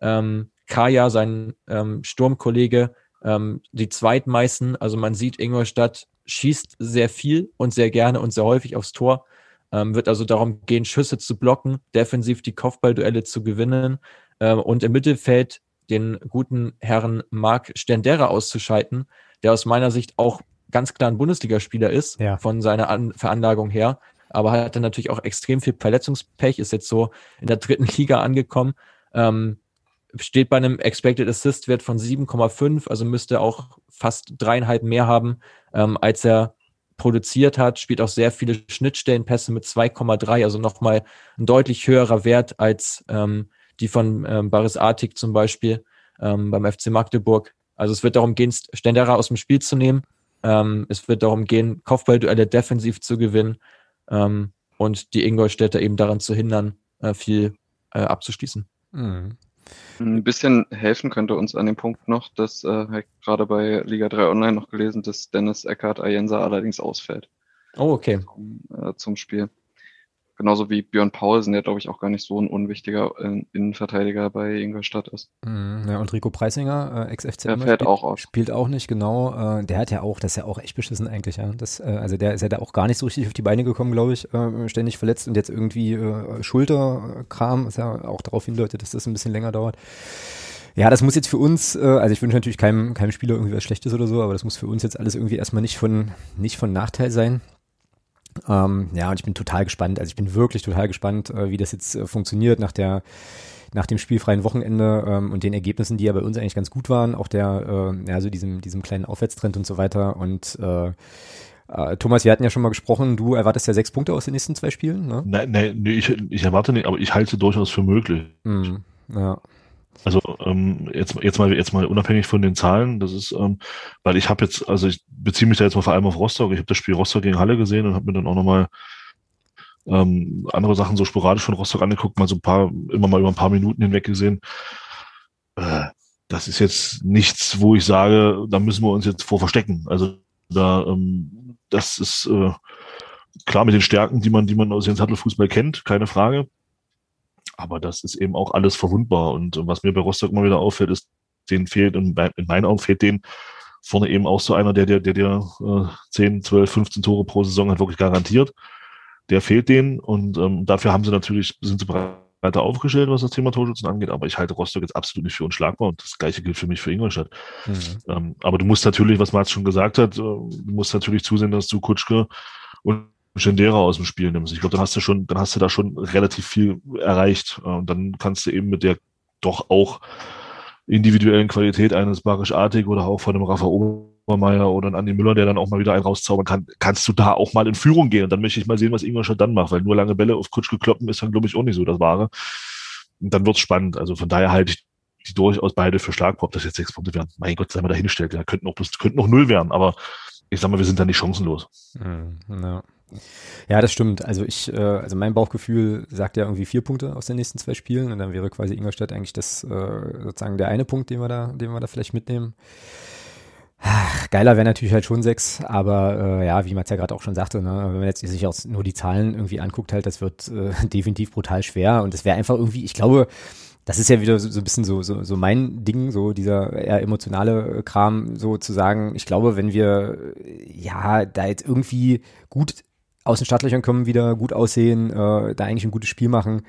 Ähm, Kaya, sein ähm, Sturmkollege, ähm, die zweitmeisten. Also man sieht Ingolstadt schießt sehr viel und sehr gerne und sehr häufig aufs Tor. Ähm, wird also darum gehen, Schüsse zu blocken, defensiv die Kopfballduelle zu gewinnen ähm, und im Mittelfeld den guten Herrn Marc Stendera auszuschalten, der aus meiner Sicht auch ganz klar ein Bundesligaspieler ist, ja. von seiner An Veranlagung her, aber hat dann natürlich auch extrem viel Verletzungspech, ist jetzt so in der dritten Liga angekommen. Ähm, steht bei einem Expected Assist Wert von 7,5, also müsste auch fast dreieinhalb mehr haben, ähm, als er produziert hat, spielt auch sehr viele Schnittstellenpässe mit 2,3, also nochmal ein deutlich höherer Wert als ähm, die von ähm, Baris Artik zum Beispiel ähm, beim FC Magdeburg. Also es wird darum gehen, Ständerer aus dem Spiel zu nehmen. Ähm, es wird darum gehen, Kopfballduelle defensiv zu gewinnen ähm, und die Ingolstädter eben daran zu hindern, äh, viel äh, abzuschließen. Mhm. Ein bisschen helfen könnte uns an dem Punkt noch, dass äh, gerade bei Liga 3 Online noch gelesen, dass Dennis Eckart Ayensa allerdings ausfällt. Oh, okay. Zum, äh, zum Spiel. Genauso wie Björn Paulsen, der glaube ich auch gar nicht so ein unwichtiger äh, Innenverteidiger bei Ingolstadt ist. Mhm, ja, und Rico Preisinger, äh, ex-FC, der fällt spielt, auch aus. Spielt auch nicht, genau. Äh, der hat ja auch, das ist ja auch echt beschissen eigentlich, ja. Das, äh, also der ist ja da auch gar nicht so richtig auf die Beine gekommen, glaube ich, äh, ständig verletzt und jetzt irgendwie äh, Schulterkram, was ja auch darauf hindeutet, dass das ein bisschen länger dauert. Ja, das muss jetzt für uns, äh, also ich wünsche natürlich keinem, keinem Spieler irgendwie was Schlechtes oder so, aber das muss für uns jetzt alles irgendwie erstmal nicht von, nicht von Nachteil sein. Ähm, ja, und ich bin total gespannt. Also ich bin wirklich total gespannt, äh, wie das jetzt äh, funktioniert nach der nach dem spielfreien Wochenende ähm, und den Ergebnissen, die ja bei uns eigentlich ganz gut waren, auch der, äh, ja, so diesem, diesem kleinen Aufwärtstrend und so weiter. Und äh, Äh, Thomas, wir hatten ja schon mal gesprochen, du erwartest ja sechs Punkte aus den nächsten zwei Spielen, ne? Nein, nein, nee, ich, ich erwarte nicht, aber ich halte durchaus für möglich. Mhm. Ja. Also ähm, jetzt, jetzt mal jetzt mal unabhängig von den Zahlen, das ist, ähm, weil ich habe jetzt, also ich beziehe mich da jetzt mal vor allem auf Rostock. Ich habe das Spiel Rostock gegen Halle gesehen und habe mir dann auch nochmal ähm, andere Sachen so sporadisch von Rostock angeguckt, mal so ein paar, immer mal über ein paar Minuten hinweg gesehen. Äh, das ist jetzt nichts, wo ich sage, da müssen wir uns jetzt vor verstecken. Also da, ähm, das ist äh, klar mit den Stärken, die man, die man aus dem Sattelfußball kennt, keine Frage. Aber das ist eben auch alles verwundbar. Und was mir bei Rostock immer wieder auffällt, ist, denen fehlt, in, in meinen Augen fehlt denen vorne eben auch so einer, der der, der, der äh, 10, 12, 15 Tore pro Saison hat wirklich garantiert. Der fehlt denen und ähm, dafür haben sie natürlich, sind sie breiter aufgestellt, was das Thema Torschützen angeht, aber ich halte Rostock jetzt absolut nicht für unschlagbar und das gleiche gilt für mich für Ingolstadt. Mhm. Ähm, aber du musst natürlich, was Mats schon gesagt hat, äh, du musst natürlich zusehen, dass du Kutschke und Schendera aus dem Spiel nimmst. Ich glaube, dann hast du schon, dann hast du da schon relativ viel erreicht. Äh, und dann kannst du eben mit der doch auch individuellen Qualität eines Barisch Artig oder auch von einem Rafa Obermeier oder einem Andi Müller, der dann auch mal wieder einen rauszaubern kann, kannst du da auch mal in Führung gehen. Und dann möchte ich mal sehen, was Ingolstadt dann macht, weil nur lange Bälle auf Kutsch gekloppen ist dann, glaube ich, auch nicht so das Wahre. Und dann wird's spannend. Also von daher halte ich die durchaus beide für Schlagpop, dass jetzt sechs Punkte werden. Mein Gott, sei mal dahingestellt. Ja, könnten auch, könnten auch null werden, aber ich sag mal, wir sind da nicht chancenlos. Mhm, ja. Ja, das stimmt. Also ich, äh, also mein Bauchgefühl sagt ja irgendwie vier Punkte aus den nächsten zwei Spielen und dann wäre quasi Ingolstadt eigentlich das äh, sozusagen der eine Punkt, den wir da, den wir da vielleicht mitnehmen. Ach, geiler wäre natürlich halt schon sechs, aber äh, ja, wie Mats ja gerade auch schon sagte, ne, wenn man jetzt sich auch nur die Zahlen irgendwie anguckt, halt, das wird äh, definitiv brutal schwer und es wäre einfach irgendwie, ich glaube, das ist ja wieder so, so ein bisschen so, so, so mein Ding, so dieser eher emotionale Kram, so zu sagen, ich glaube, wenn wir ja da jetzt irgendwie gut aus den Startlöchern kommen, wieder gut aussehen, äh, da eigentlich ein gutes Spiel machen.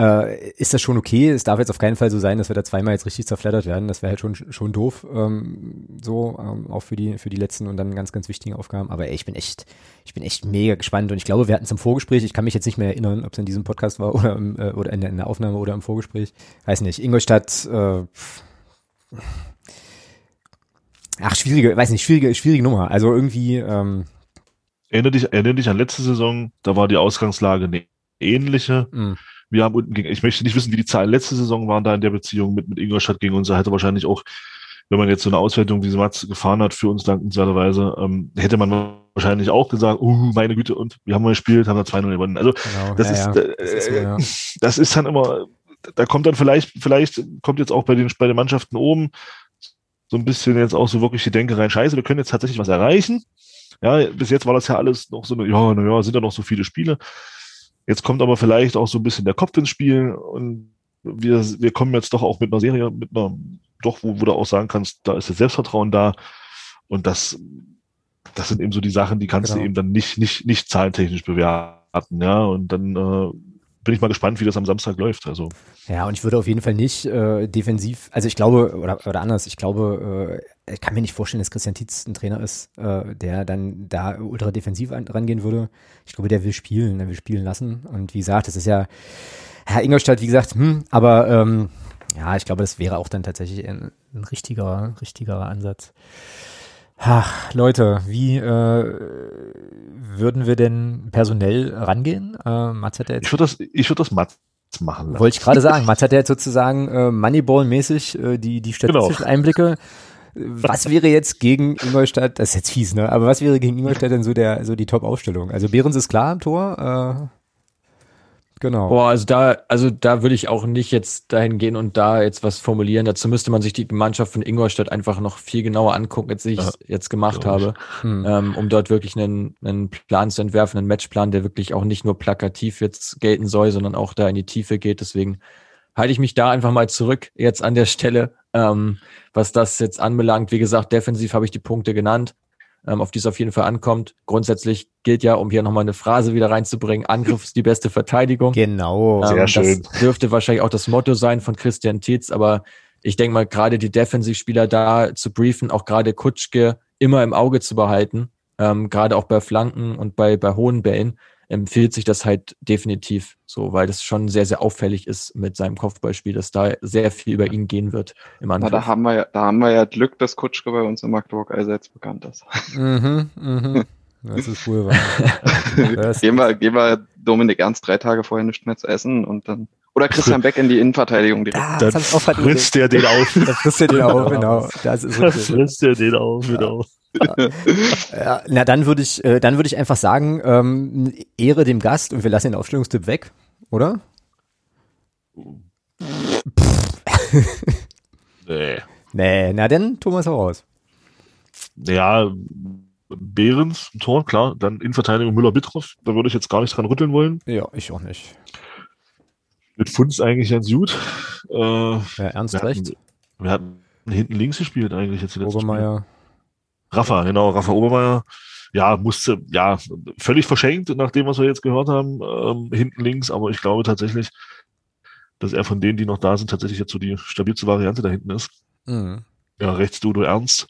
Äh, ist das schon okay? Es darf jetzt auf keinen Fall so sein, dass wir da zweimal jetzt richtig zerflattert werden. Das wäre halt schon, schon doof, ähm, so, ähm, auch für die, für die letzten und dann ganz, ganz wichtigen Aufgaben. Aber ey, ich bin echt, ich bin echt mega gespannt und ich glaube, wir hatten es im Vorgespräch, ich kann mich jetzt nicht mehr erinnern, ob es in diesem Podcast war oder, im, äh, oder in der, in der Aufnahme oder im Vorgespräch. Weiß nicht, Ingolstadt, äh, ach, schwierige, weiß nicht, schwierige, schwierige Nummer. Also irgendwie, ähm, Erinnere dich, erinnere dich an letzte Saison, da war die Ausgangslage eine ähnliche. Mhm. Wir haben unten gegen, ich möchte nicht wissen, wie die Zahlen letzte Saison waren da in der Beziehung mit, mit Ingolstadt gegen uns. Da hätte wahrscheinlich auch, wenn man jetzt so eine Auswertung, wie sie Mats gefahren hat, für uns dankenswerterweise, ähm, hätte man wahrscheinlich auch gesagt, uh, meine Güte, und wir haben mal gespielt, haben da 2-0 gewonnen. Also, genau. das, ja, ist. Äh, das, ist, ja. das ist dann immer, da kommt dann vielleicht, vielleicht kommt jetzt auch bei den, bei den Mannschaften oben so ein bisschen jetzt auch so wirklich die Denke rein, scheiße, wir können jetzt tatsächlich was erreichen. Ja, bis jetzt war das ja alles noch so eine, ja, naja, sind da noch so viele Spiele. Jetzt kommt aber vielleicht auch so ein bisschen der Kopf ins Spiel und wir, wir kommen jetzt doch auch mit einer Serie, mit einer, doch, wo, wo du auch sagen kannst, da ist das Selbstvertrauen da. Und das, das sind eben so die Sachen, die kannst genau. du eben dann nicht, nicht, nicht zahlentechnisch bewerten, ja. Und dann äh, bin ich mal gespannt, wie das am Samstag läuft. Also. Ja, und ich würde auf jeden Fall nicht äh, defensiv, also ich glaube, oder, oder anders, ich glaube, äh, ich kann mir nicht vorstellen, dass Christian Tietz ein Trainer ist, äh, der dann da ultra defensiv an, rangehen würde. Ich glaube, der will spielen, der will spielen lassen. Und wie gesagt, das ist ja, Herr Ingolstadt, wie gesagt, hm, aber ähm, ja, ich glaube, das wäre auch dann tatsächlich ein, ein richtiger, richtigerer Ansatz. Ach, Leute, wie äh, würden wir denn personell rangehen? Äh, Mats hat ja jetzt ich würde das, ich würde das Mats machen lassen. Wollte ich gerade sagen. Mats hat ja jetzt sozusagen äh, Moneyball-mäßig äh, die, die statistischen genau. Einblicke. Was wäre jetzt gegen Ingolstadt, das ist jetzt fies, ne? Aber was wäre gegen Ingolstadt denn so der, so die Top-Aufstellung? Also Behrens ist klar im Tor, äh, Genau. Boah, also da, also da würde ich auch nicht jetzt dahin gehen und da jetzt was formulieren. Dazu müsste man sich die Mannschaft von Ingolstadt einfach noch viel genauer angucken, als ich ja, jetzt gemacht habe, hm. ähm, um dort wirklich einen, einen Plan zu entwerfen, einen Matchplan, der wirklich auch nicht nur plakativ jetzt gelten soll, sondern auch da in die Tiefe geht. Deswegen halte ich mich da einfach mal zurück jetzt an der Stelle, ähm, was das jetzt anbelangt. Wie gesagt, defensiv habe ich die Punkte genannt ähm, auf die es auf jeden Fall ankommt. Grundsätzlich gilt ja, um hier nochmal eine Phrase wieder reinzubringen, Angriff ist die beste Verteidigung. Genau, ähm, sehr schön. Das dürfte wahrscheinlich auch das Motto sein von Christian Tietz, aber ich denke mal, gerade die Defensivspieler da zu briefen, auch gerade Kutschke immer im Auge zu behalten, ähm, gerade auch bei Flanken und bei, bei hohen Bällen, empfiehlt sich das halt definitiv so, weil das schon sehr, sehr auffällig ist mit seinem Kopfballspiel, dass da sehr viel über ihn gehen wird im Angriff. Na, da haben wir ja, da haben wir ja Glück, dass Kutschke bei uns in Magdeburg allseits bekannt ist. Mhm, mhm. Das ist wohl wahr. Das gehen, wir, gehen wir Dominik Ernst drei Tage vorher nicht mehr zu essen und dann. Oder Christian Beck in die Innenverteidigung direkt. Ah, Dann das auch grad frisst der den auf. Da frisst er den auf, genau. Das ist Dann frisst der den auf, genau. Ja, na, dann würde ich, äh, dann würde ich einfach sagen, ähm, Ehre dem Gast und wir lassen den Aufstellungstipp weg, oder? Nee. Nee, na dann, Thomas, hau raus. Ja, Behrens, ein Tor, klar. Dann Innenverteidigung Müller-Bittroff. Da würde ich jetzt gar nicht dran rütteln wollen. Ja, ich auch nicht. Mit Funz eigentlich ganz gut. Äh, Ja, ernst wir, recht. hatten, wir hatten hinten links gespielt eigentlich jetzt. Obermeier. Rafa, genau, Rafa Obermeier. Ja, musste, ja, völlig verschenkt, nach dem, was wir jetzt gehört haben, ähm, hinten links, aber ich glaube tatsächlich, dass er von denen, die noch da sind, tatsächlich jetzt so die stabilste Variante da hinten ist. Mhm. Ja, rechts Dodo Ernst.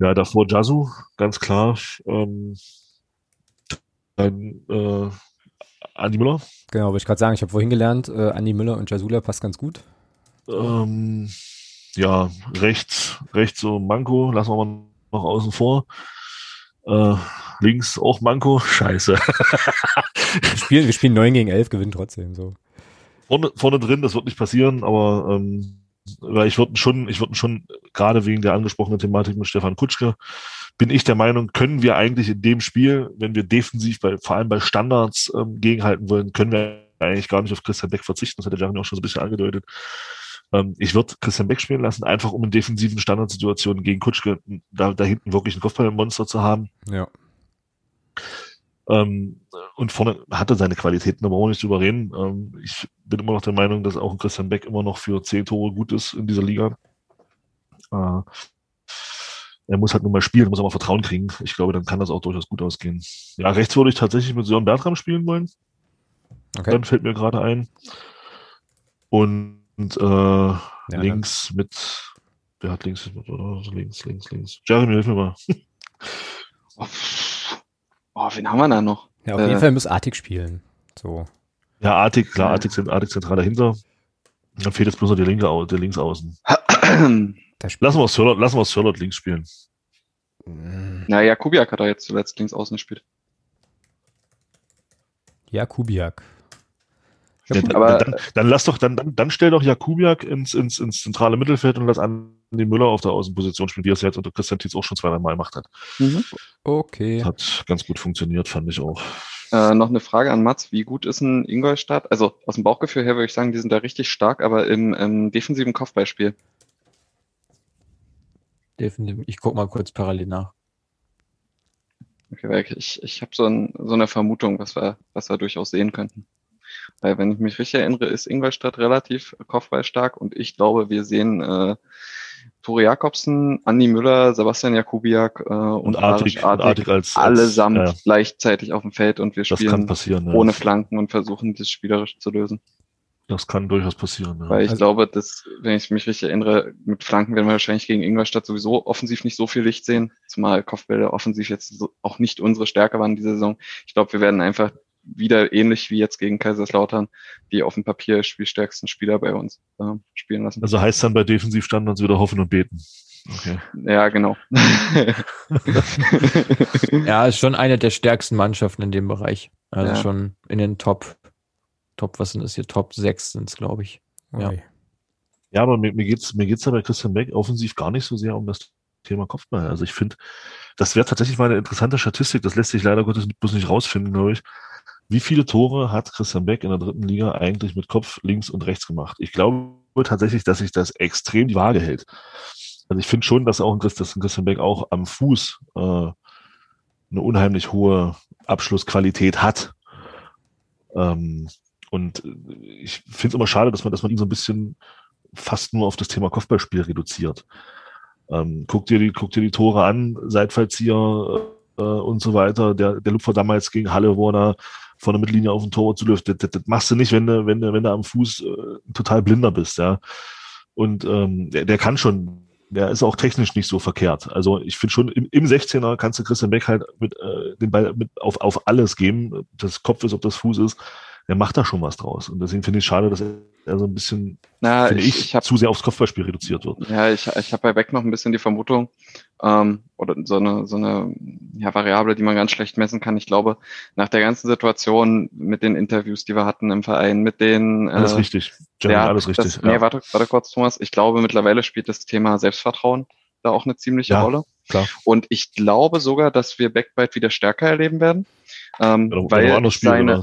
Ja, davor Jasu, ganz klar. Ähm, dann äh, Andi Müller. Genau, wollte ich gerade sagen, ich habe vorhin gelernt, äh, Andi Müller und Jasula passt ganz gut. Ähm, ja, rechts, rechts so Manko, lassen wir mal noch außen vor. Äh, links auch Manko, scheiße. Wir spielen, wir spielen 9 gegen 11, gewinnen trotzdem, so. vorne, vorne drin, das wird nicht passieren, aber ähm, weil ich würde schon, ich würde schon, gerade wegen der angesprochenen Thematik mit Stefan Kutschke, bin ich der Meinung, können wir eigentlich in dem Spiel, wenn wir defensiv bei, vor allem bei Standards ähm, gegenhalten wollen, können wir eigentlich gar nicht auf Christian Beck verzichten. Das hat der Jeremy auch schon so ein bisschen angedeutet. Ähm, ich würde Christian Beck spielen lassen, einfach um in defensiven Standardsituationen gegen Kutschke da, da hinten wirklich ein Kopfballmonster zu haben. Ja. Ähm, und vorne hatte seine Qualitäten, aber auch nicht zu überreden. Ähm, ich bin immer noch der Meinung, dass auch ein Christian Beck immer noch für zehn Tore gut ist in dieser Liga. Äh, er muss halt nur mal spielen, muss aber Vertrauen kriegen. Ich glaube, dann kann das auch durchaus gut ausgehen. Ja, rechts würde ich tatsächlich mit Sören Bertram spielen wollen. Okay. Dann fällt mir gerade ein. Und äh, Ja, links mit, wer hat links oder? Links, links, links. Jeremy, hilf mir mal. Oh, wen haben wir da noch? Ja, auf Äh. jeden Fall muss Artig spielen. So. Ja, Artig, klar, Ja. Artig, Artig zentral dahinter. Dann fehlt jetzt bloß noch der linke, der links außen. Da spielt, Lassen wir Sörlot, lassen wir Sörlot links spielen. Na ja, Kubiak hat er jetzt zuletzt links außen gespielt. ja, Kubiak. Ja, dann, aber- dann, dann lass doch, dann, dann, dann stell doch Jakubiak ins, ins, ins zentrale Mittelfeld und lass Andi Müller auf der Außenposition spielen, wie er es jetzt unter Christian Tietz auch schon zwei, drei Mal gemacht hat. Okay. Hat ganz gut funktioniert, fand ich auch. Äh, noch eine Frage an Mats. Wie gut ist ein Ingolstadt? Also aus dem Bauchgefühl her würde ich sagen, die sind da richtig stark, aber im, im defensiven Kopfballspiel. Definitiv. Ich guck mal kurz parallel nach. Okay, weil ich, ich habe so, ein, so eine Vermutung, was wir, was wir durchaus sehen könnten. Weil, wenn ich mich richtig erinnere, ist Ingolstadt relativ kopfballstark und ich glaube, wir sehen äh, Tore Jakobsen, Andi Müller, Sebastian Jakubiak äh, und, Und Artig, und Artig als, als allesamt ja, gleichzeitig auf dem Feld und wir das kann spielen passieren. Ja. ohne Flanken und versuchen, das spielerisch zu lösen. Das kann durchaus passieren. Ja. Weil ich Also- glaube, dass, wenn ich mich richtig erinnere, mit Flanken werden wir wahrscheinlich gegen Ingolstadt sowieso offensiv nicht so viel Licht sehen, zumal Kopfbälle offensiv jetzt so, auch nicht unsere Stärke waren diese Saison. Ich glaube, wir werden einfach wieder ähnlich wie jetzt gegen Kaiserslautern die auf dem Papier spielstärksten Spieler bei uns äh, spielen lassen. Also heißt dann bei Defensivstandards wieder hoffen und beten. Okay. ja, genau. Ja, ist schon eine der stärksten Mannschaften in dem Bereich. Also Ja. schon in den Top, Top, was sind das hier? Top 6 sind es, glaube ich. Ja. Ui. Ja, aber mir, mir geht's mir geht's ja bei Christian Beck offensiv gar nicht so sehr um das Thema Kopfball. Also ich finde, das wäre tatsächlich mal eine interessante Statistik. Das lässt sich leider Gottes bloß nicht rausfinden, glaube ich. Wie viele Tore hat Christian Beck in der dritten Liga eigentlich mit Kopf links und rechts gemacht? Ich glaube tatsächlich, dass sich das extrem die Waage hält. Also ich finde schon, dass auch ein Christian Beck auch am Fuß äh, eine unheimlich hohe Abschlussqualität hat. Ähm, und ich finde es immer schade, dass man, dass man ihn so ein bisschen fast nur auf das Thema Kopfballspiel reduziert. Ähm, guck dir die, guck dir die Tore an, Seitfallzieher äh, und so weiter. Der, der Lupfer damals gegen Halle, wo er von der Mittellinie auf den Tor zu löst, das, das, das machst du nicht, wenn du, wenn du, wenn du am Fuß äh, total blinder bist, ja. Und ähm, der, der kann schon, der ist auch technisch nicht so verkehrt. Also ich finde schon, im, im 16er kannst du Christian Beck halt mit äh, den Ball mit auf, auf alles geben. ob Das Kopf ist, ob das Fuß ist er macht da schon was draus. Und deswegen finde ich schade, dass er so ein bisschen, Na, finde ich, ich, hab, zu sehr aufs Kopfballspiel reduziert wird. ja, ich, ich habe bei Beck noch ein bisschen die Vermutung, ähm, oder so eine, so eine ja, Variable, die man ganz schlecht messen kann. Ich glaube, nach der ganzen Situation mit den Interviews, die wir hatten im Verein, mit den Alles äh, richtig. Jeremy, ja, alles richtig. Das, ja. Nee, warte, warte kurz, Thomas. Ich glaube, mittlerweile spielt das Thema Selbstvertrauen da auch eine ziemliche Ja, Rolle. klar. Und ich glaube sogar, dass wir Beck bald wieder stärker erleben werden. Ähm, weil seine?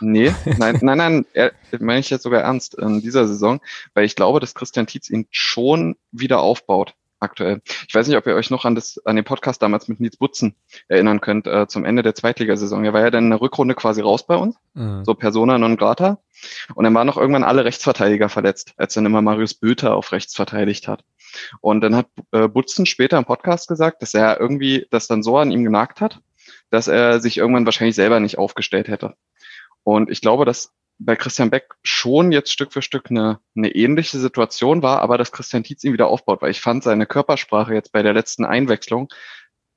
Nee, nein, nein, nein, er, meine ich jetzt sogar ernst in dieser Saison, weil ich glaube, dass Christian Tietz ihn schon wieder aufbaut aktuell. Ich weiß nicht, ob ihr euch noch an das an den Podcast damals mit Nils Butzen erinnern könnt äh, zum Ende der Zweitligasaison. Er war ja dann in der Rückrunde quasi raus bei uns, Mhm. so Persona non grata. Und dann waren noch irgendwann alle Rechtsverteidiger verletzt, als dann immer Marius Böter auf rechts verteidigt hat. Und dann hat äh, Butzen später im Podcast gesagt, dass er irgendwie das dann so an ihm genagt hat, dass er sich irgendwann wahrscheinlich selber nicht aufgestellt hätte. Und ich glaube, dass bei Christian Beck schon jetzt Stück für Stück eine, eine ähnliche Situation war, aber dass Christian Tietz ihn wieder aufbaut, weil ich fand seine Körpersprache jetzt bei der letzten Einwechslung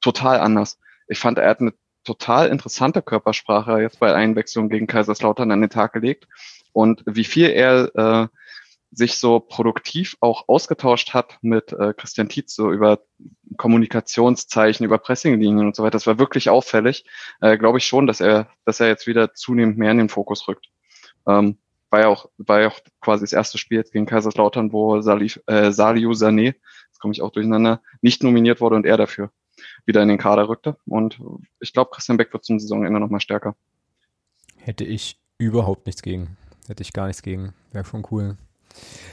total anders. Ich fand, er hat eine total interessante Körpersprache jetzt bei Einwechslung gegen Kaiserslautern an den Tag gelegt und wie viel er äh, sich so produktiv auch ausgetauscht hat mit äh, Christian Tietz, so über Kommunikationszeichen, über Pressinglinien und so weiter. Das war wirklich auffällig. Äh, Glaube ich schon, dass er, dass er jetzt wieder zunehmend mehr in den Fokus rückt. Ähm, war ja auch, war ja auch quasi das erste Spiel jetzt gegen Kaiserslautern, wo Salif, äh, Saliu Sané, jetzt komme ich auch durcheinander, nicht nominiert wurde und er dafür wieder in den Kader rückte. Und ich glaube, Christian Beck wird zum Saisonende nochmal stärker. Hätte ich überhaupt nichts gegen. Hätte ich gar nichts gegen. Wäre schon cool.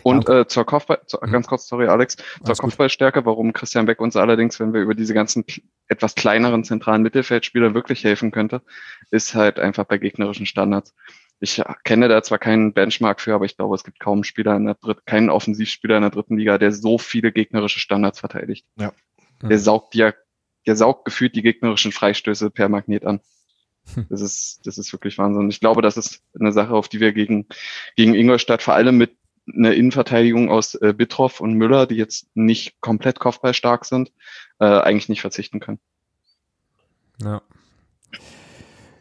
Und äh, zur Kopfball, zu, Mhm. ganz kurz, sorry Alex, zur. Kopfballstärke, warum Christian Beck uns allerdings, wenn wir über diese ganzen etwas kleineren zentralen Mittelfeldspieler wirklich helfen könnte, ist halt einfach bei gegnerischen Standards. Ich kenne da zwar keinen Benchmark für, aber ich glaube, es gibt kaum Spieler in der dritten, keinen Offensivspieler in der dritten Liga, der so viele gegnerische Standards verteidigt. Der Mhm. saugt ja, der saugt gefühlt die gegnerischen Freistöße per Magnet an. Hm. Das ist, das ist wirklich Wahnsinn. Ich glaube, das ist eine Sache, auf die wir gegen, gegen Ingolstadt vor allem mit einer Innenverteidigung aus äh, Bittroff und Müller, die jetzt nicht komplett kopfballstark sind, äh, eigentlich nicht verzichten können. Ja.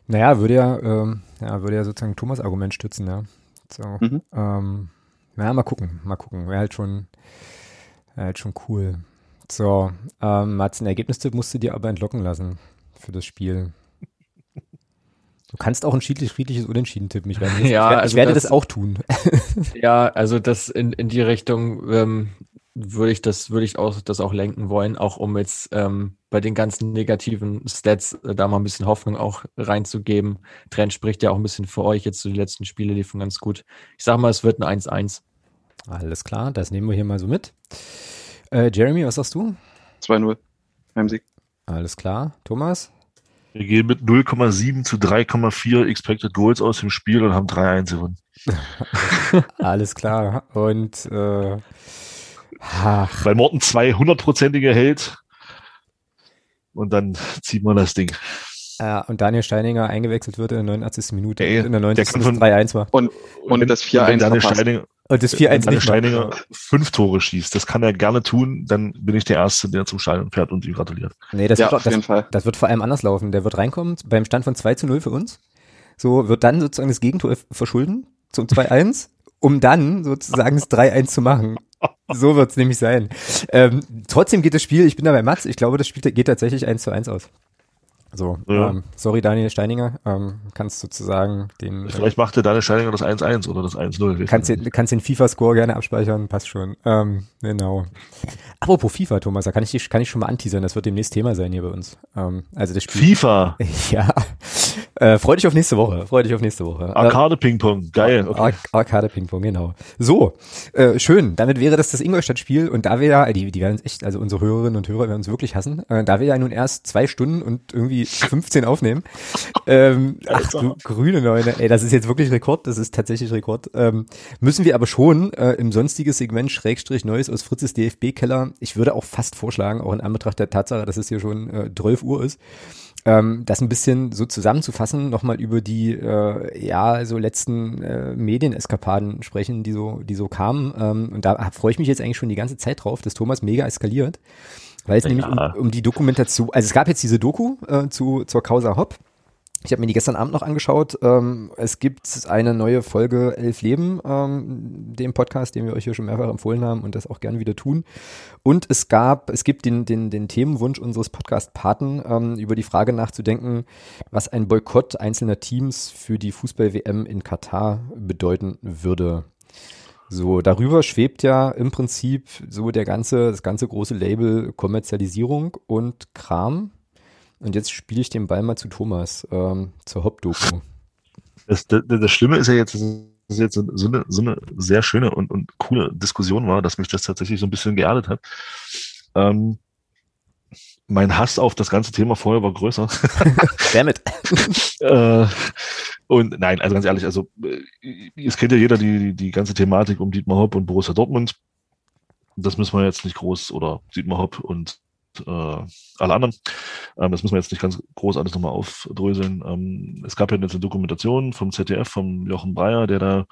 Naja, würde ja, ähm, ja, würde ja sozusagen Thomas Argument stützen, ja. So, Mhm. ähm, ja, mal gucken, mal gucken. Wäre halt schon, wäre halt schon cool. So, ähm, Mats, ein Ergebnistipp musst du dir aber entlocken lassen für das Spiel. Du kannst auch ein schiedlich, friedliches Unentschieden tippen. Ich werde, das, Ja, ich werde, also ich werde das- das auch tun. Ja, also das in, in die Richtung ähm, würde ich das, würde ich auch das auch lenken wollen, auch um jetzt ähm, bei den ganzen negativen Stats äh, da mal ein bisschen Hoffnung auch reinzugeben. Trend spricht ja auch ein bisschen für euch. Jetzt so die letzten Spiele liefen ganz gut. Ich sag mal, es wird ein 1-1. Alles klar, das nehmen wir hier mal so mit. Äh, Jeremy, was sagst du? 2-0. Heimsieg. Alles klar. Thomas? Wir gehen mit 0,7 zu 3,4 Expected Goals aus dem Spiel und haben 3-1 gewonnen. Alles klar. Und äh, ach, Weil Morten zwei hundertprozentige hält und dann zieht man das Ding. äh, und Daniel Steininger eingewechselt wird in der 89. Minute. Ey, und in der 90. kann das von- 3-1 war. Und, und, wenn- das wenn 4-1 Daniel verpasst. Steininger, Und das wenn 4-1 Daniel nicht mal. Steininger fünf Tore schießt, das kann er gerne tun, dann bin ich der Erste, der zum Stadion fährt und ihm gratuliert. Nee, das, Ja, wird, auf doch- jeden das, Fall. das wird vor allem anders laufen. Der wird reinkommen beim Stand von 2 zu 0 für uns. So wird dann sozusagen das Gegentor verschulden zum 2-1, um dann sozusagen das 3-1 zu machen. So wird es nämlich sein. Ähm, trotzdem geht das Spiel, ich bin da bei Mats, ich glaube, das Spiel geht tatsächlich 1 zu 1 aus. So, Ja. ähm, sorry Daniel Steininger, ähm, kannst sozusagen den, äh, Vielleicht macht der Daniel Steininger das 1-1 oder das 1-0. weiß kannst den, kannst den FIFA-Score gerne abspeichern, passt schon. Ähm, genau. Apropos FIFA, Thomas, da kann ich, dich- kann ich schon mal anteasern, das wird demnächst Thema sein hier bei uns. Ähm, also das Spiel. FIFA, Ja. Äh, freu dich auf nächste Woche. Freu dich auf nächste Woche. Arcade Ping-Pong, geil. Äh, Ar Arcade Ping-Pong, genau. So, äh, schön. Damit wäre das das Ingolstadt-Spiel und da wir ja, die, die werden uns echt, also unsere Hörerinnen und Hörer werden uns wirklich hassen, äh, da wir ja nun erst zwei Stunden und irgendwie 15 aufnehmen. Ähm, ach du grüne Neune, ey, das ist jetzt wirklich Rekord, das ist tatsächlich Rekord. Ähm, müssen wir aber schon äh, im sonstiges Segment Schrägstrich Neues aus Fritzes DFB-Keller, ich würde auch fast vorschlagen, auch in Anbetracht der Tatsache, dass es hier schon äh, 12 Uhr ist, ähm, das ein bisschen so zusammenzufassen, nochmal über die äh, ja so letzten äh, Medieneskapaden sprechen, die so, die so kamen. Ähm, und da freue ich mich jetzt eigentlich schon die ganze Zeit drauf, dass Thomas mega eskaliert. Weil es Ja. nämlich um, um die Dokumentation, also es gab jetzt diese Doku äh, zu, zur Causa Hopp. Ich habe mir die gestern Abend noch angeschaut. Ähm, es gibt eine neue Folge Elf Leben, ähm, dem Podcast, den wir euch hier schon mehrfach empfohlen haben und das auch gerne wieder tun. Und es gab, es gibt den, den, den Themenwunsch unseres Podcast-Paten, ähm, über die Frage nachzudenken, was ein Boykott einzelner Teams für die Fußball-WM in Katar bedeuten würde. So, darüber schwebt ja im Prinzip so der ganze, das ganze große Label Kommerzialisierung und Kram. Und jetzt spiele ich den Ball mal zu Thomas, ähm, zur Hauptdoku. Das, das, das Schlimme ist ja jetzt, dass es jetzt so eine, so eine sehr schöne und, und coole Diskussion war, dass mich das tatsächlich so ein bisschen geerdet hat. Ähm, mein Hass auf das ganze Thema vorher war größer. Damit. äh, und nein, also ganz ehrlich, also äh, es kennt ja jeder die, die, die ganze Thematik um Dietmar Hopp und Borussia Dortmund. Das müssen wir jetzt nicht groß, oder Dietmar Hopp und äh, alle anderen. Ähm, das müssen wir jetzt nicht ganz groß alles nochmal aufdröseln. Ähm, es gab ja jetzt eine Dokumentation vom ZDF, vom Jochen Breyer, der da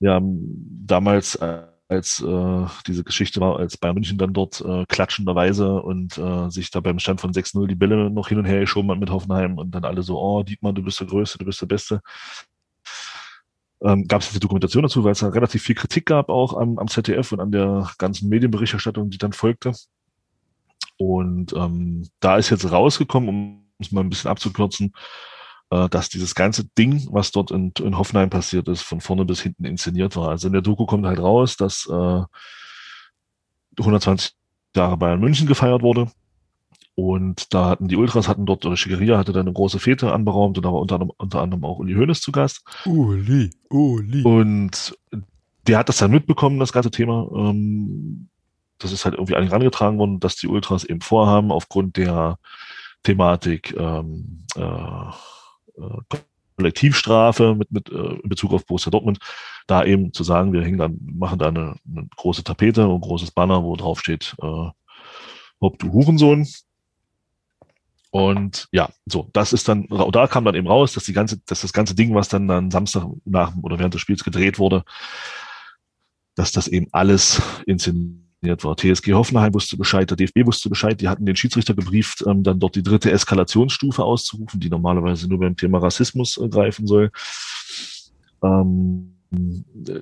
ja damals äh, als äh, diese Geschichte war, als Bayern München dann dort äh, klatschenderweise und äh, sich da beim Stand von 6-0 die Bälle noch hin und her geschoben hat mit Hoffenheim und dann alle so, oh, Dietmar, du bist der Größte, du bist der Beste. Ähm, gab es diese Dokumentation dazu, weil es da relativ viel Kritik gab auch am, am ZDF und an der ganzen Medienberichterstattung, die dann folgte. Und ähm, da ist jetzt rausgekommen, um es mal ein bisschen abzukürzen, äh, dass dieses ganze Ding, was dort in, in Hoffenheim passiert ist, von vorne bis hinten inszeniert war. Also in der Doku kommt halt raus, dass äh, 120 Jahre Bayern München gefeiert wurde. Und da hatten die Ultras hatten dort, oder Schickeria hatte da eine große Fete anberaumt und da war unter anderem, unter anderem auch Uli Hoeneß zu Gast. Uli, Uli. Und der hat das dann mitbekommen, das ganze Thema. Ähm, das ist halt irgendwie an ihn herangetragen worden, dass die Ultras eben vorhaben, aufgrund der Thematik ähm, äh, äh, Kollektivstrafe mit, mit äh, in Bezug auf Borussia Dortmund, da eben zu sagen, wir hängen dann, machen da eine, eine große Tapete und ein großes Banner, wo drauf steht, äh, Haupt du Hurensohn. Und ja, so, das ist dann, da kam dann eben raus, dass die ganze, dass das ganze Ding, was dann dann Samstag nach oder während des Spiels gedreht wurde, dass das eben alles inszeniert inszeniert war. TSG Hoffenheim wusste Bescheid, der DFB wusste Bescheid, die hatten den Schiedsrichter gebrieft, ähm, dann dort die dritte Eskalationsstufe auszurufen, die normalerweise nur beim Thema Rassismus äh, greifen soll. Ähm,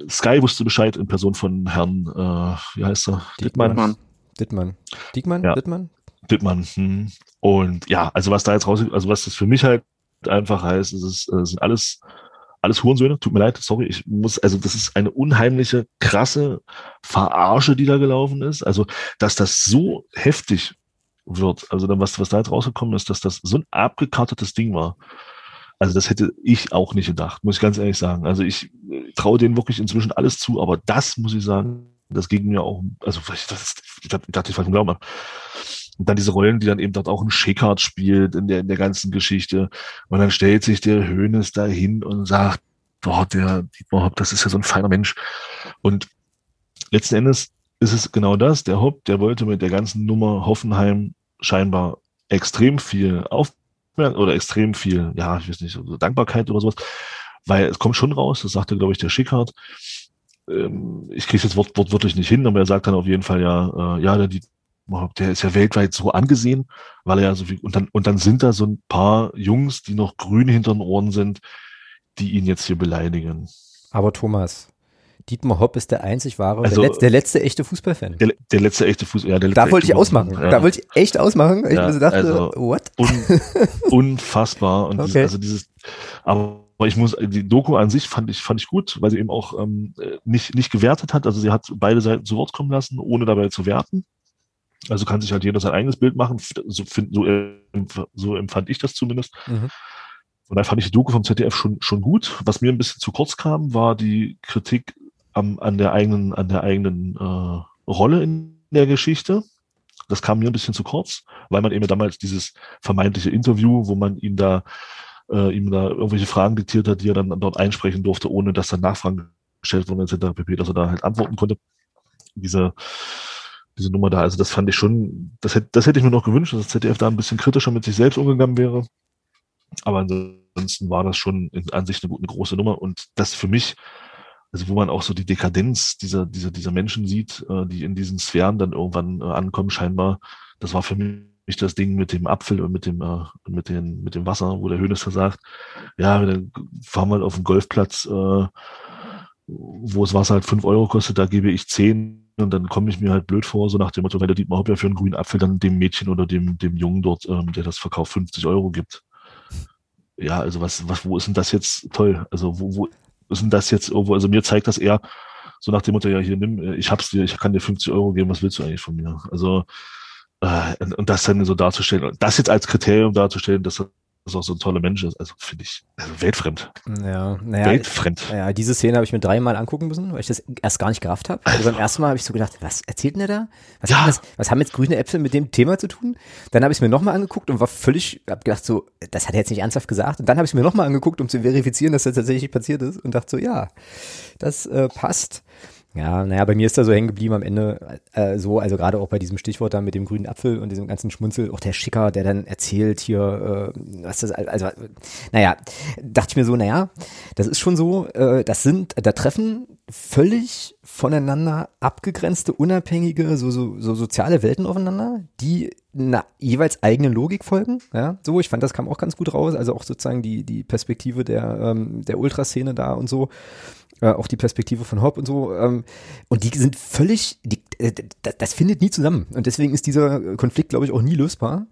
Sky wusste Bescheid in Person von Herrn, äh, wie heißt er? Dittmann. Dittmann. Dittmann? Ja. Dittmann? Dittmann. Hm. Und ja, also was da jetzt raus, also was das für mich halt einfach heißt, ist, es äh, sind alles alles Hurensöhne, tut mir leid, sorry, ich muss, also das ist eine unheimliche, krasse Verarsche, die da gelaufen ist. Also, dass das so heftig wird, also dann was, was da jetzt rausgekommen ist, dass das so ein abgekartetes Ding war. Also das hätte ich auch nicht gedacht, muss ich ganz ehrlich sagen. Also ich traue denen wirklich inzwischen alles zu, aber das muss ich sagen, das ging mir auch, also ich dachte, ich falsch Glauben an. Und dann diese Rollen, die dann eben dort auch ein Schickard spielt in der, in der ganzen Geschichte. Und dann stellt sich der Hönes dahin und sagt, boah, der Dietmar Hopp, das ist ja so ein feiner Mensch. Und letzten Endes ist es genau das. Der Hopp, der wollte mit der ganzen Nummer Hoffenheim scheinbar extrem viel Aufmerksamkeit oder extrem viel, ja, ich weiß nicht, so Dankbarkeit oder sowas. Weil es kommt schon raus, das sagte, glaube ich, der Schickhardt. Ähm, ich kriege es jetzt wort, wortwörtlich nicht hin, aber er sagt dann auf jeden Fall ja, äh, ja, der, der ist ja weltweit so angesehen, weil er ja so viel, und dann, und dann sind da so ein paar Jungs, die noch grün hinter den Ohren sind, die ihn jetzt hier beleidigen. Aber Thomas, Dietmar Hopp ist der einzig wahre, Also- der, letzte, der letzte echte Fußballfan. Der, der letzte echte Fuß, ja, Da wollte ich ausmachen. Ja. Da wollte ich echt ausmachen. Ich Ja, dachte, also- what? Un, unfassbar. Und Okay. dieses, also dieses, aber ich muss, die Doku an sich fand ich, fand ich gut, weil sie eben auch ähm, nicht, nicht gewertet hat. Also sie hat beide Seiten zu Wort kommen lassen, ohne dabei zu werten. Also kann sich halt jeder sein eigenes Bild machen. So, find, so, so empfand ich das zumindest. Mhm. Und da fand ich die Doku vom ZDF schon, schon gut. Was mir ein bisschen zu kurz kam, war die Kritik am, an der eigenen, an der eigenen äh, Rolle in der Geschichte. Das kam mir ein bisschen zu kurz, weil man eben damals dieses vermeintliche Interview, wo man ihn da, äh, ihm da irgendwelche Fragen diktiert hat, die er dann dort einsprechen durfte, ohne dass dann Nachfragen gestellt wurden, etc. pp., dass er da halt antworten konnte. Diese, diese Nummer da, also das fand ich schon, das hätte, das hätte ich mir noch gewünscht, dass das ZDF da ein bisschen kritischer mit sich selbst umgegangen wäre. Aber ansonsten war das schon in, an sich eine, eine große Nummer und das für mich, also wo man auch so die Dekadenz dieser, dieser, dieser Menschen sieht, äh, die in diesen Sphären dann irgendwann äh, ankommen, scheinbar, das war für mich das Ding mit dem Apfel und mit dem, äh, mit, den, mit dem Wasser, wo der Hönes sagt, ja, dann fahren wir auf den Golfplatz, äh, wo das Wasser halt fünf Euro kostet, da gebe ich zehn und dann komme ich mir halt blöd vor, so nach dem Motto, wenn der Dietmar Hopp ja für einen grünen Apfel dann dem Mädchen oder dem, dem Jungen dort, ähm, der das verkauft, 50 Euro gibt. Ja, also was, was, wo ist denn das jetzt toll? Also wo, wo ist denn das jetzt irgendwo? Also mir zeigt das eher so nach dem Motto, ja, hier nimm, ich hab's dir, ich kann dir 50 Euro geben, was willst du eigentlich von mir? Also äh, und das dann so darzustellen, und das jetzt als Kriterium darzustellen, dass das auch so ein toller Mensch ist, also finde ich also weltfremd. Ja, naja, weltfremd. Ja, diese Szene habe ich mir dreimal angucken müssen, weil ich das erst gar nicht gerafft habe. Also beim ersten Mal habe ich so gedacht, was erzählt denn der da? Was, Ja. haben das, was haben jetzt grüne Äpfel mit dem Thema zu tun? Dann habe ich es mir nochmal angeguckt und war völlig, habe gedacht so, das hat er jetzt nicht ernsthaft gesagt. Und dann habe ich es mir nochmal angeguckt, um zu verifizieren, dass das tatsächlich passiert ist und dachte so, ja, das äh, passt. Ja, naja, bei mir ist da so hängen geblieben am Ende äh, so, also gerade auch bei diesem Stichwort da mit dem grünen Apfel und diesem ganzen Schmunzel, auch der Schicker, der dann erzählt hier, äh, was das, also, naja, dachte ich mir so, naja, das ist schon so, äh, das sind, da treffen völlig voneinander abgegrenzte, unabhängige, so, so, so soziale Welten aufeinander, die einer jeweils eigenen Logik folgen, ja, so, ich fand, das kam auch ganz gut raus, also auch sozusagen die, die Perspektive der, ähm, der Ultraszene da und so, äh, auch die Perspektive von Hopp und so. Ähm, und die sind völlig, die, äh, das, das findet nie zusammen. Und deswegen ist dieser Konflikt, glaube ich, auch nie lösbar,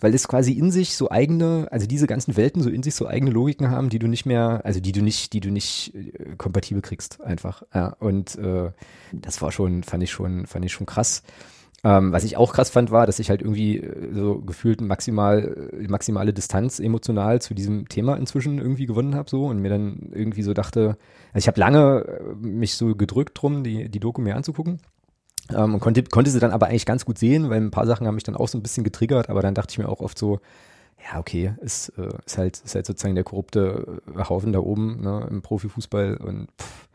weil es quasi in sich so eigene, also diese ganzen Welten so in sich so eigene Logiken haben, die du nicht mehr, also die du nicht, die du nicht äh, kompatibel kriegst, einfach. Ja, und äh, das war schon, fand ich schon, fand ich schon krass. Ähm, was ich auch krass fand, war, dass ich halt irgendwie äh, so gefühlt maximal, äh, maximale Distanz emotional zu diesem Thema inzwischen irgendwie gewonnen habe so und mir dann irgendwie so dachte, also ich habe lange äh, mich so gedrückt drum, die, die Doku mir anzugucken. Ähm, und konnte, konnte sie dann aber eigentlich ganz gut sehen, weil ein paar Sachen haben mich dann auch so ein bisschen getriggert, aber dann dachte ich mir auch oft so, ja, okay, ist, äh, ist halt, ist halt sozusagen der korrupte Haufen da oben, ne, im Profifußball und pff,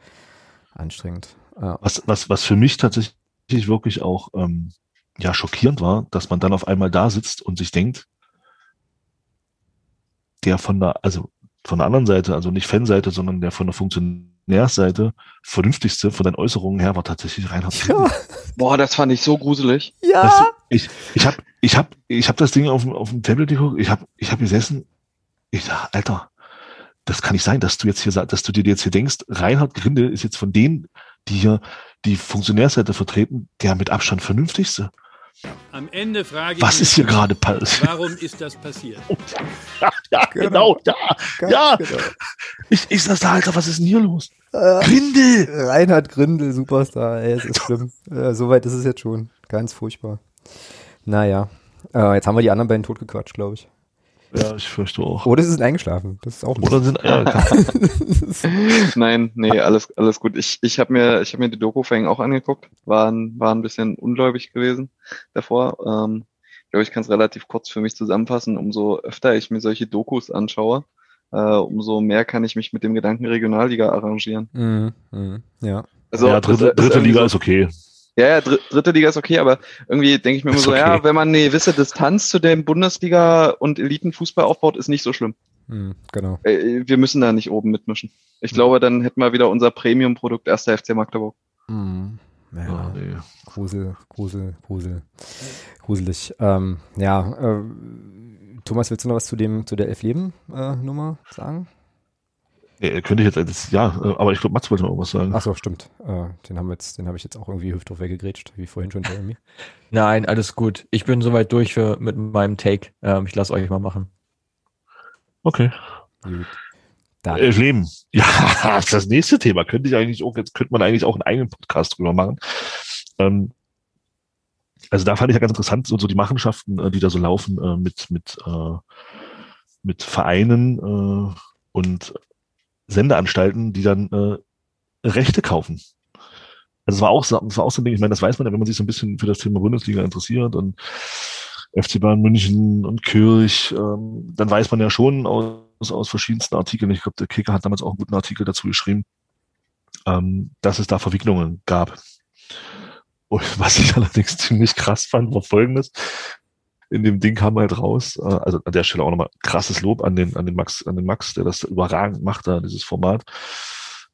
anstrengend. Ja. Was, was, was für mich tatsächlich wirklich auch ähm, ja schockierend war, dass man dann auf einmal da sitzt und sich denkt, der von der, also von der anderen Seite, also nicht Fanseite, sondern der von der Funktionärsseite vernünftigste von den Äußerungen her war tatsächlich Reinhard. Grindel. Boah, das fand ich so gruselig. Ja! Weißt du, ich, ich habe ich hab, ich hab das Ding auf, dem- auf dem Tablet geguckt, ich habe ich hab gesessen, ich sag, Alter, das kann nicht sein, dass du jetzt hier, dass du dir jetzt hier denkst, Reinhard Grindel ist jetzt von denen, die hier die Funktionärseite vertreten, der mit Abstand vernünftigste. Am Ende frage ich Was mich, ist hier gerade passiert? warum ist das passiert? Ja, ja, Genau. genau, ja, Ganz ja. genau. Ich, ich sag da, Alter, was ist denn hier los? Äh, Grindel! Reinhard Grindel, Superstar, ey, es ist schlimm. Äh, Soweit ist es jetzt schon. Ganz furchtbar. Naja. Äh, jetzt haben wir die anderen beiden totgequatscht, glaube ich. Ja, ich fürchte auch. Oder sie sind eingeschlafen. Das ist auch ein Oder sind, ja, Nein, nee, alles, alles gut. Ich, ich habe mir, ich habe mir die Doku vorhin auch angeguckt, war ein, war ein bisschen ungläubig gewesen davor. Ähm, ich glaube, ich kann es relativ kurz für mich zusammenfassen. Umso öfter ich mir solche Dokus anschaue, äh, umso mehr kann ich mich mit dem Gedanken Regionalliga arrangieren. Mhm, mhm, ja. Also ja, dritte, das- das dritte Liga so, ist okay. Ja, ja, dr dritte Liga ist okay, aber irgendwie denke ich mir immer so, ja, okay. wenn man eine gewisse Distanz zu dem Bundesliga und Elitenfußball aufbaut, ist nicht so schlimm. Mhm, genau. Äh, Wir müssen da nicht oben mitmischen. Ich glaube, dann hätten wir wieder unser Premium-Produkt erster FC Magdeburg. Mhm. Ja, Ja, nee. Grusel, Grusel, Grusel. Gruselig. Ähm, ja, äh, Thomas, willst du noch was zu dem, zu der Elf-Leben-Nummer sagen? Nee, könnte ich jetzt, das, ja, äh, aber ich glaube, Mats wollte noch was sagen. Ach so, stimmt. Äh, den haben wir jetzt, den habe ich jetzt auch irgendwie hüfthoch weggegrätscht, wie vorhin schon Jeremy. Nein, alles gut. Ich bin soweit durch für, mit meinem Take. Ähm, ich lasse euch mal machen. Okay. Gut. Dann. Leben. Ja, das nächste Thema. Könnte ich eigentlich auch, jetzt könnte man eigentlich auch einen eigenen Podcast drüber machen. Ähm, also da fand ich ja ganz interessant, so, so die Machenschaften, äh, die da so laufen, äh, mit, mit, äh, mit Vereinen äh, und Sendeanstalten, die dann äh, Rechte kaufen. Also es war auch es war auch so ein Ding, ich meine, das weiß man ja, wenn man sich so ein bisschen für das Thema Bundesliga interessiert und FC Bayern München und Kirch, ähm, dann weiß man ja schon aus, aus verschiedensten Artikeln, ich glaube, der Kicker hat damals auch einen guten Artikel dazu geschrieben, ähm, dass es da Verwicklungen gab. Und was ich allerdings ziemlich krass fand, war folgendes. In dem Ding kam halt raus, äh, also an der Stelle auch nochmal krasses Lob an den, an den Max, an den Max, der das überragend macht, da, dieses Format.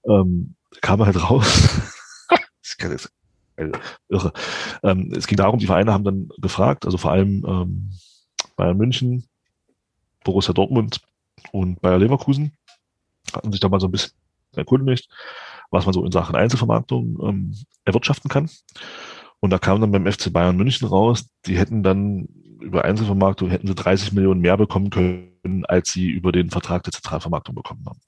Ähm, kam halt raus. das kann jetzt, also, irre. Ähm, es ging darum, die Vereine haben dann gefragt, also vor allem ähm, Bayern München, Borussia Dortmund und Bayer Leverkusen. Hatten sich da mal so ein bisschen erkundigt, was man so in Sachen Einzelvermarktung ähm, erwirtschaften kann. Und da kam dann beim FC Bayern München raus, die hätten dann über Einzelvermarktung hätten sie 30 Millionen mehr bekommen können, als sie über den Vertrag der Zentralvermarktung bekommen haben.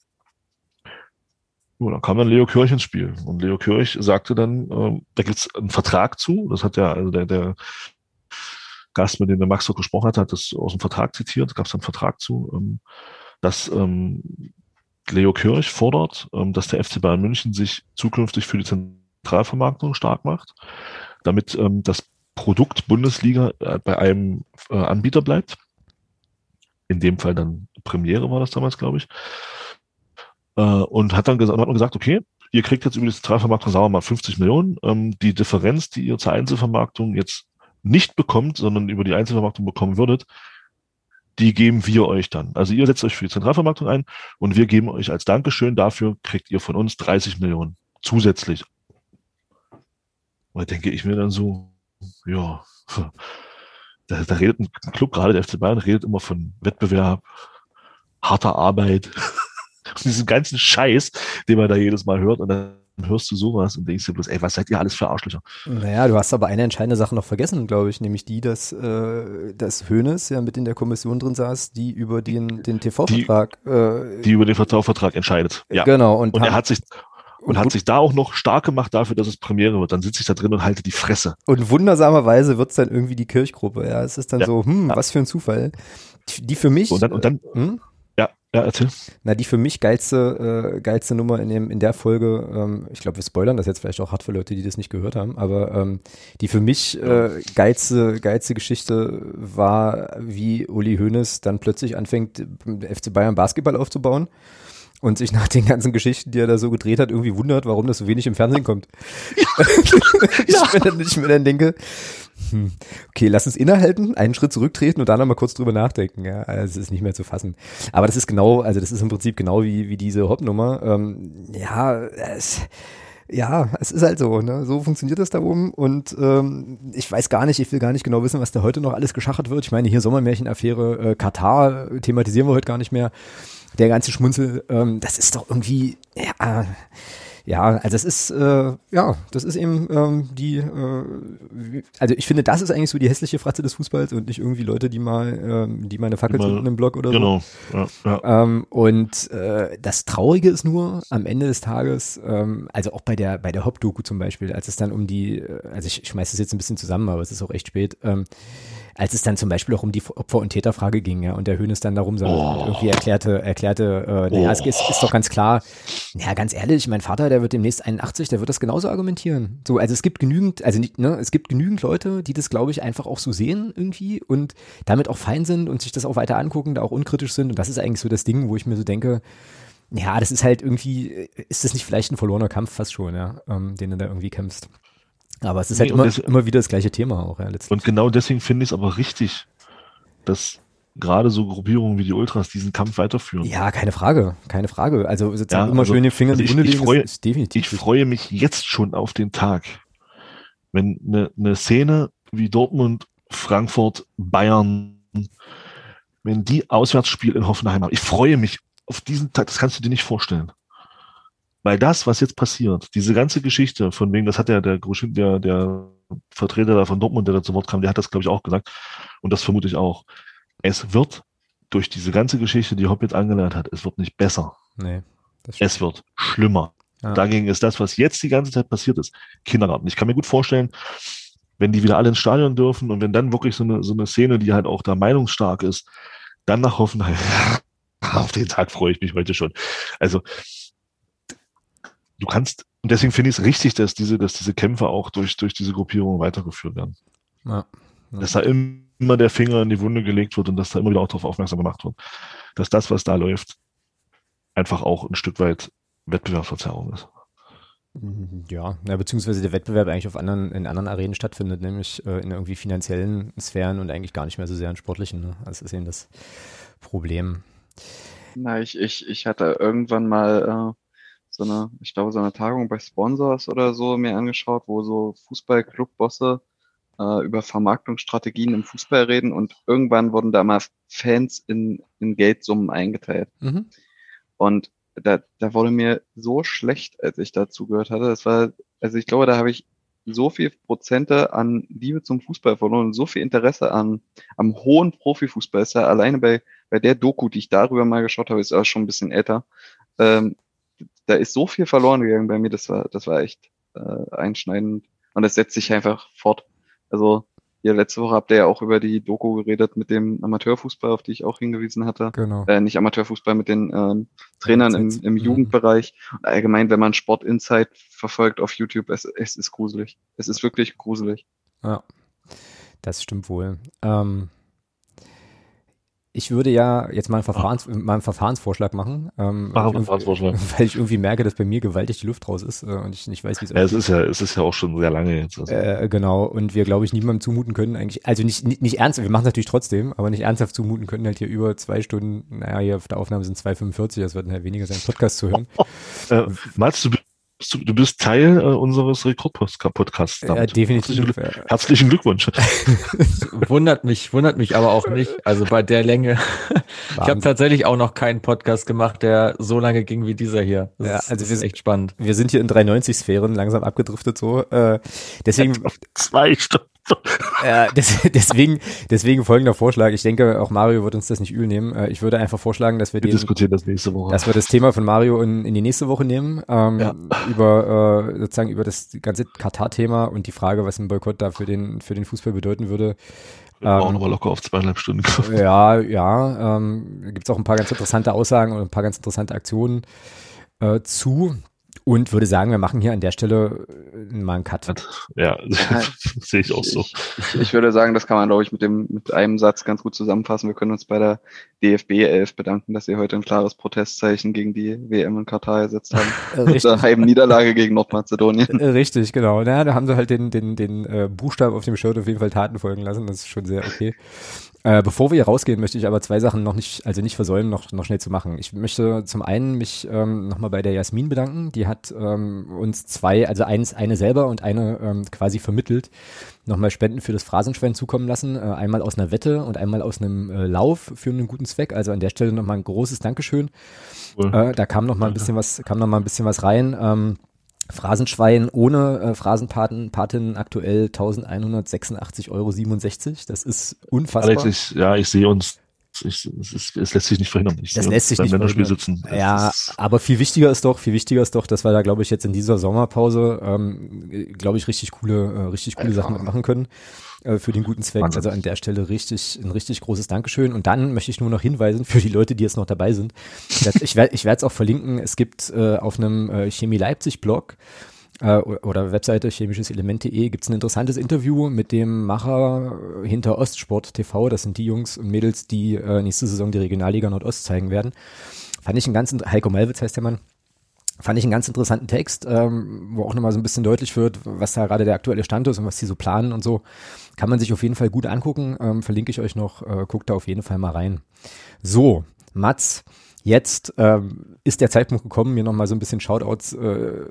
Ja, dann kam dann Leo Kirch ins Spiel. Und Leo Kirch sagte dann, äh, da gibt es einen Vertrag zu. Das hat ja, also der, der Gast, mit dem der Max dort gesprochen hat, hat das aus dem Vertrag zitiert, gab es einen Vertrag zu, ähm, dass ähm, Leo Kirch fordert, ähm, dass der FC Bayern München sich zukünftig für die Zentralvermarktung stark macht, damit ähm, das Produkt Bundesliga äh, bei einem äh, Anbieter bleibt. In dem Fall dann Premiere war das damals, glaube ich. Äh, und hat dann gesagt, hat man gesagt, okay, ihr kriegt jetzt über die Zentralvermarktung, sagen wir mal, 50 Millionen. Ähm, die Differenz, die ihr zur Einzelvermarktung jetzt nicht bekommt, sondern über die Einzelvermarktung bekommen würdet, die geben wir euch dann. Also ihr setzt euch für die Zentralvermarktung ein und wir geben euch als Dankeschön dafür, kriegt ihr von uns 30 Millionen zusätzlich. Und da denke ich mir dann so, ja, da, da redet ein Club, gerade der FC Bayern, redet immer von Wettbewerb, harter Arbeit, diesen ganzen Scheiß, den man da jedes Mal hört. Und dann hörst du sowas und denkst dir bloß, ey, was seid ihr alles für Arschlöcher? Naja, du hast aber eine entscheidende Sache noch vergessen, glaube ich, nämlich die, dass, äh, dass Hoeneß ja mit in der Kommission drin saß, die über den, den TV-Vertrag. Äh, die über den TV-Vertrag entscheidet. Ja. Genau. Und, und er hat sich und, und hat sich da auch noch stark gemacht dafür, dass es Premiere wird. Dann sitze ich da drin und halte die Fresse. Und wundersamerweise wird es dann irgendwie die Kirchgruppe. Ja, es ist dann ja. so, hm, ja. was für ein Zufall. Die für mich. Und dann, und dann hm? Ja, erzähl. Na, die für mich geilste, äh, geilste Nummer in, dem, in der Folge, ähm, ich glaube, wir spoilern das jetzt vielleicht auch hart für Leute, die das nicht gehört haben, aber ähm, die für mich äh, geilste, geilste Geschichte war, wie Uli Hoeneß dann plötzlich anfängt, FC Bayern Basketball aufzubauen und sich nach den ganzen Geschichten, die er da so gedreht hat, irgendwie wundert, warum das so wenig im Fernsehen kommt. Ja. ich, mir dann, ich mir dann denke, hm, okay, lass uns innehalten, einen Schritt zurücktreten und dann nochmal kurz drüber nachdenken. Ja, also es ist nicht mehr zu fassen. Aber das ist genau, also das ist im Prinzip genau wie, wie diese Hop-Nummer. Ähm, ja, es, ja, es ist halt so, ne? So funktioniert das da oben. Und ähm, ich weiß gar nicht, ich will gar nicht genau wissen, was da heute noch alles geschachert wird. Ich meine, hier Sommermärchenaffäre, äh, Katar thematisieren wir heute gar nicht mehr. Der ganze Schmunzel, ähm, das ist doch irgendwie, ja, ja, also das ist, äh, ja, das ist eben ähm, die, äh, also ich finde, das ist eigentlich so die hässliche Fratze des Fußballs und nicht irgendwie Leute, die mal, ähm, die mal eine Fackel zünden im Blog oder genau, so. Genau, ja, ja. Ähm, und äh, das Traurige ist nur, am Ende des Tages, ähm, also auch bei der, bei der Hop-Doku zum Beispiel, als es dann um die, äh, also ich, ich schmeiß das jetzt ein bisschen zusammen, aber es ist auch echt spät, ähm, als es dann zum Beispiel auch um die Opfer- und Täterfrage ging, ja, und der Hönes dann darum oh. irgendwie erklärte, erklärte, äh, naja, oh. es ist, ist doch ganz klar, ja, ganz ehrlich, mein Vater, der wird demnächst 81, der wird das genauso argumentieren. So, also es gibt genügend, also nicht, ne, es gibt genügend Leute, die das, glaube ich, einfach auch so sehen irgendwie und damit auch fein sind und sich das auch weiter angucken, da auch unkritisch sind. Und das ist eigentlich so das Ding, wo ich mir so denke, ja, das ist halt irgendwie, ist das nicht vielleicht ein verlorener Kampf fast schon, ja, ähm, den du da irgendwie kämpfst. Aber es ist halt nee, immer, das, immer wieder das gleiche Thema auch, ja, letztlich. Und genau deswegen finde ich es aber richtig, dass gerade so Gruppierungen wie die Ultras diesen Kampf weiterführen. Ja, keine Frage, keine Frage. Also sozusagen ja, immer also, schön den Finger in also die Wunde legen, freue, ist, ist definitiv. Ich freue mich jetzt schon auf den Tag, wenn eine, eine Szene wie Dortmund, Frankfurt, Bayern, wenn die Auswärtsspiel in Hoffenheim haben. Ich freue mich auf diesen Tag, das kannst du dir nicht vorstellen. Weil das, was jetzt passiert, diese ganze Geschichte, von wegen, das hat ja der, der, der Vertreter da von Dortmund, der da zu Wort kam, der hat das, glaube ich, auch gesagt. Und das vermute ich auch. Es wird durch diese ganze Geschichte, die Hopp jetzt angelernt hat, es wird nicht besser. Nee, es wird schlimmer. Ja. Dagegen ist das, was jetzt die ganze Zeit passiert ist, Kindergarten. Ich kann mir gut vorstellen, wenn die wieder alle ins Stadion dürfen und wenn dann wirklich so eine, so eine Szene, die halt auch da meinungsstark ist, dann nach Hoffenheim. Auf den Tag freue ich mich heute schon. Also, du kannst, und deswegen finde ich es richtig, dass diese, dass diese Kämpfe auch durch, durch diese Gruppierung weitergeführt werden. Ja, ja. Dass da immer der Finger in die Wunde gelegt wird und dass da immer wieder auch darauf aufmerksam gemacht wird, dass das, was da läuft, einfach auch ein Stück weit Wettbewerbsverzerrung ist. Ja, ja, beziehungsweise der Wettbewerb eigentlich auf anderen, in anderen Arenen stattfindet, nämlich äh, in irgendwie finanziellen Sphären und eigentlich gar nicht mehr so sehr in sportlichen. Ne? Das ist eben das Problem. Na, ich, ich, ich hatte irgendwann mal äh, so eine, ich glaube, so eine Tagung bei Sponsors oder so mir angeschaut, wo so Fußballclub-Bosse äh, über Vermarktungsstrategien im Fußball reden und irgendwann wurden da mal Fans in, in Geldsummen eingeteilt. Mhm. Und da, da wurde mir so schlecht, als ich dazu gehört hatte. Das war, also ich glaube, da habe ich so viel Prozente an Liebe zum Fußball verloren und so viel Interesse an am hohen Profifußball. Ist ja alleine bei, bei der Doku, die ich darüber mal geschaut habe, ist auch schon ein bisschen älter. Ähm, da ist so viel verloren gegangen bei mir, das war, das war echt äh, einschneidend. Und das setzt sich einfach fort. Also ihr letzte Woche habt ihr ja auch über die Doku geredet mit dem Amateurfußball, auf die ich auch hingewiesen hatte. Genau. Äh, nicht Amateurfußball, mit den ähm, Trainern im, im Mhm. Jugendbereich. Und allgemein, wenn man Sport Insight verfolgt auf YouTube, es, es ist gruselig. Es ist wirklich gruselig. Ja, das stimmt wohl. Ähm, ich würde ja jetzt mal einen, Verfahrens, mal einen Verfahrensvorschlag machen, ähm, Mach einen weil ich Verfahrensvorschlag. irgendwie- weil ich irgendwie merke, dass bei mir gewaltig die Luft raus ist äh, und ich nicht weiß, wie es Ja, es ist ja, es ist ja auch schon sehr lange jetzt. Also. Äh, genau, und wir, glaube ich, niemandem zumuten können, eigentlich, also nicht, nicht, nicht ernsthaft, wir machen es natürlich trotzdem, aber nicht ernsthaft zumuten können, halt hier über zwei Stunden, naja, hier auf der Aufnahme sind 2,45, das wird halt weniger sein, Podcast zu hören. Äh, Mats, du bist, du bist Teil äh, unseres Rekord-Podcasts. Damit. definitiv. Herzlichen, Äh, herzlichen Glückwunsch. Wundert mich, wundert mich aber auch nicht. Also bei der Länge. Ich habe Wahnsinn. tatsächlich auch noch keinen Podcast gemacht, der so lange ging wie dieser hier. Das Ja, ist, also das wir ist sind- echt spannend. wir sind hier in 390-Sphären langsam abgedriftet so. Äh, deswegen, Zwei Stunden. äh, des, deswegen, deswegen folgender Vorschlag. Ich denke, auch Mario wird uns das nicht übel nehmen. Äh, ich würde einfach vorschlagen, dass wir Wir den, diskutieren das nächste Woche. dass wir das Thema von Mario in, in die nächste Woche nehmen, ähm, Ja. über äh, sozusagen über das ganze Katar-Thema und die Frage, was ein Boykott da für den für den Fußball bedeuten würde. wir ähm, aber locker auf zweieinhalb Stunden. Ja, ja, ähm, gibt es auch ein paar ganz interessante Aussagen und ein paar ganz interessante Aktionen äh, zu und würde sagen, wir machen hier an der Stelle äh, mal einen Cut. Ja, sehe ich auch so. Ich, ich würde sagen, das kann man, glaube ich, mit dem mit einem Satz ganz gut zusammenfassen. Wir können uns bei der DFB 11 bedanken, dass sie heute ein klares Protestzeichen gegen die WM in Katar ersetzt haben. Äh, Mit Richtig, der Heimniederlage gegen Nordmazedonien. äh, richtig, genau. Na, da haben sie halt den, den, den äh, Buchstaben auf dem Shirt auf jeden Fall Taten folgen lassen. Das ist schon sehr okay. Äh, bevor wir hier rausgehen, möchte ich aber zwei Sachen noch nicht, also nicht versäumen, noch, noch schnell zu machen. Ich möchte zum einen mich ähm, nochmal bei der Jasmin bedanken. Die hat ähm, uns zwei, also eins, eine selber und eine ähm, quasi vermittelt, nochmal Spenden für das Phrasenschwein zukommen lassen. Äh, einmal aus einer Wette und einmal aus einem äh, Lauf für einen guten Zweck. Also an der Stelle nochmal ein großes Dankeschön. Cool. Äh, da kam noch mal ein bisschen was, kam noch mal ein bisschen was rein. Ähm, Phrasenschwein ohne äh, Phrasenpaten, Patin aktuell 1186,67 Euro. Das ist unfassbar. Alex, ich, ja, ich sehe uns. Ich, es, ist, es lässt sich nicht verhindern. Ich Das lässt sich nicht Länderspiel sitzen. Ja, aber viel wichtiger ist doch, viel wichtiger ist doch, dass wir da, glaube ich, jetzt in dieser Sommerpause, ähm, glaube ich, richtig coole, äh, richtig coole Sachen mitmachen können äh, für den guten Zweck. Wahnsinn. Also an der Stelle richtig, ein richtig großes Dankeschön. Und dann möchte ich nur noch hinweisen für die Leute, die jetzt noch dabei sind. Ich werde es auch verlinken. Es gibt äh, auf einem äh, Chemie Leipzig Blog äh, oder Webseite chemischeselement.de gibt es ein interessantes Interview mit dem Macher äh, hinter Ostsport TV. Das sind die Jungs und Mädels, die nächste Saison die Regionalliga Nordost zeigen werden. Fand ich einen ganz, int- Heiko Malwitz heißt der Mann. Fand ich einen ganz interessanten Text, ähm, wo auch nochmal so ein bisschen deutlich wird, was da gerade der aktuelle Stand ist und was die so planen und so. Kann man sich auf jeden Fall gut angucken. Ähm, verlinke ich euch noch. Äh, guckt da auf jeden Fall mal rein. So, Mats, jetzt ähm, ist der Zeitpunkt gekommen, mir nochmal so ein bisschen Shoutouts äh,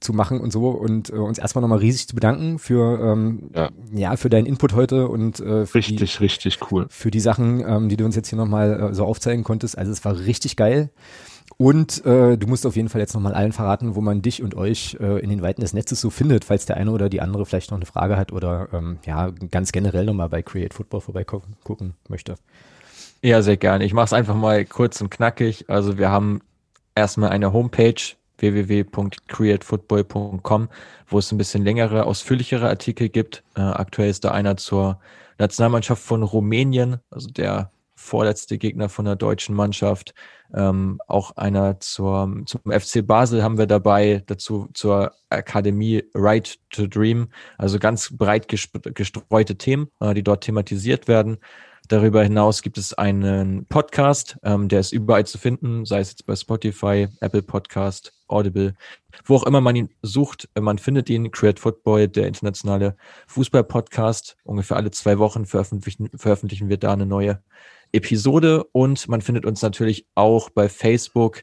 zu machen und so und äh, uns erstmal nochmal riesig zu bedanken für, ähm, ja. Ja. für deinen Input heute und äh, für die, richtig, richtig cool. für die Sachen, ähm, die du uns jetzt hier nochmal äh, so aufzeigen konntest. Also es war richtig geil. Und äh, du musst auf jeden Fall jetzt nochmal allen verraten, wo man dich und euch äh, in den Weiten des Netzes so findet, falls der eine oder die andere vielleicht noch eine Frage hat oder ähm, ja, ganz generell nochmal bei Create Football vorbeigucken gucken möchte. Ja, sehr gerne. Ich mache es einfach mal kurz und knackig. Also wir haben erstmal eine Homepage www.createfootball.com, wo es ein bisschen längere, ausführlichere Artikel gibt. Äh, aktuell ist da einer zur Nationalmannschaft von Rumänien, also der vorletzte Gegner von der deutschen Mannschaft. Ähm, auch einer zur, zum FC Basel haben wir dabei, dazu zur Akademie Right to Dream. Also ganz breit gestreute Themen, äh, die dort thematisiert werden. Darüber hinaus gibt es einen Podcast, ähm, der ist überall zu finden, sei es jetzt bei Spotify, Apple Podcast, Audible, wo auch immer man ihn sucht. äh, Man findet ihn, Create Football, der internationale Fußball-Podcast. Ungefähr alle zwei Wochen veröffentlichen, veröffentlichen wir da eine neue Episode und man findet uns natürlich auch bei Facebook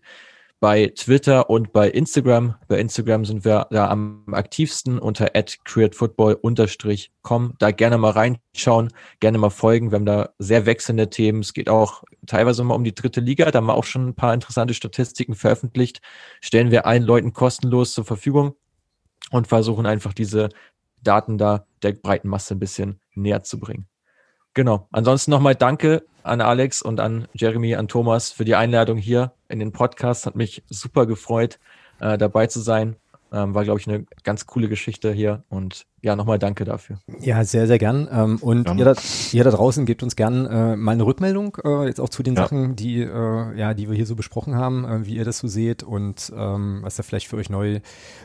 bei Twitter und bei Instagram. Bei Instagram sind wir da am aktivsten unter createfootball-com. Da gerne mal reinschauen, gerne mal folgen. Wir haben da sehr wechselnde Themen. Es geht auch teilweise mal um die dritte Liga. Da haben wir auch schon ein paar interessante Statistiken veröffentlicht. Stellen wir allen Leuten kostenlos zur Verfügung und versuchen einfach diese Daten da der breiten Masse ein bisschen näher zu bringen. Genau. Ansonsten nochmal danke an Alex und an Jeremy, an Thomas für die Einladung hier in den Podcast. Hat mich super gefreut, äh, dabei zu sein. Ähm, war, glaube ich, eine ganz coole Geschichte hier und ja, nochmal danke dafür. Ja, sehr, sehr gern. Ähm, und ihr da, ihr da, draußen gebt uns gern äh, mal eine Rückmeldung, äh, jetzt auch zu den ja. Sachen, die, äh, ja, die wir hier so besprochen haben, äh, wie ihr das so seht und ähm, was da vielleicht für euch neu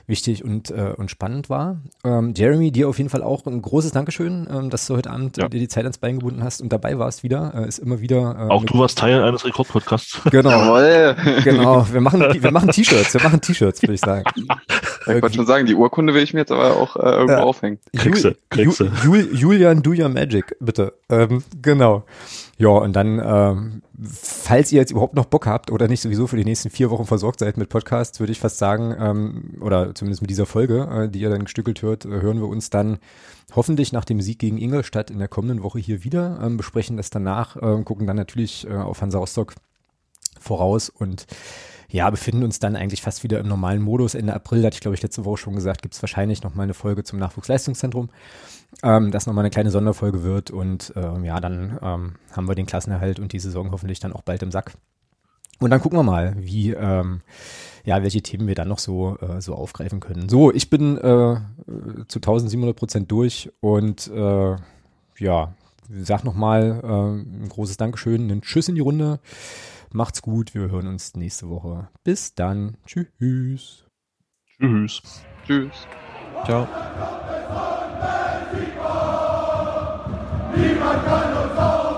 wichtig und, äh, und spannend war. Ähm, Jeremy, dir auf jeden Fall auch ein großes Dankeschön, ähm, dass du heute Abend ja. dir die Zeit ans Bein gebunden hast und dabei warst wieder. Äh, ist immer wieder. Äh, auch du warst Teil eines Rekordpodcasts. Genau. Jawohl. genau. Wir machen, wir machen T-Shirts. Wir machen T-Shirts, würde ich sagen. Ich wollte schon sagen, die Urkunde will ich mir jetzt aber auch äh, irgendwo aufhängen. Kriegste. Kriegste. Jul, Julian, do your magic, bitte. Ähm, genau. Ja, und dann, ähm, falls ihr jetzt überhaupt noch Bock habt oder nicht sowieso für die nächsten vier Wochen versorgt seid mit Podcasts, würde ich fast sagen, ähm, oder zumindest mit dieser Folge, äh, die ihr dann gestückelt hört, äh, hören wir uns dann hoffentlich nach dem Sieg gegen Ingolstadt in der kommenden Woche hier wieder, ähm, besprechen das danach, äh, gucken dann natürlich äh, auf Hansa Rostock voraus und ja, befinden uns dann eigentlich fast wieder im normalen Modus. Ende April, hatte ich glaube ich letzte Woche schon gesagt, gibt es wahrscheinlich noch mal eine Folge zum Nachwuchsleistungszentrum, ähm, das nochmal eine kleine Sonderfolge wird und ähm, ja, dann ähm, haben wir den Klassenerhalt und die Saison hoffentlich dann auch bald im Sack. Und dann gucken wir mal, wie, ähm, ja, welche Themen wir dann noch so, äh, so aufgreifen können. So, ich bin äh, zu 1700 Prozent durch und äh, ja, sag nochmal äh, ein großes Dankeschön, einen Tschüss in die Runde. Macht's gut, wir hören uns nächste Woche. Bis dann. Tschüss. Tschüss. Tschüss. Ciao. Niemand kann uns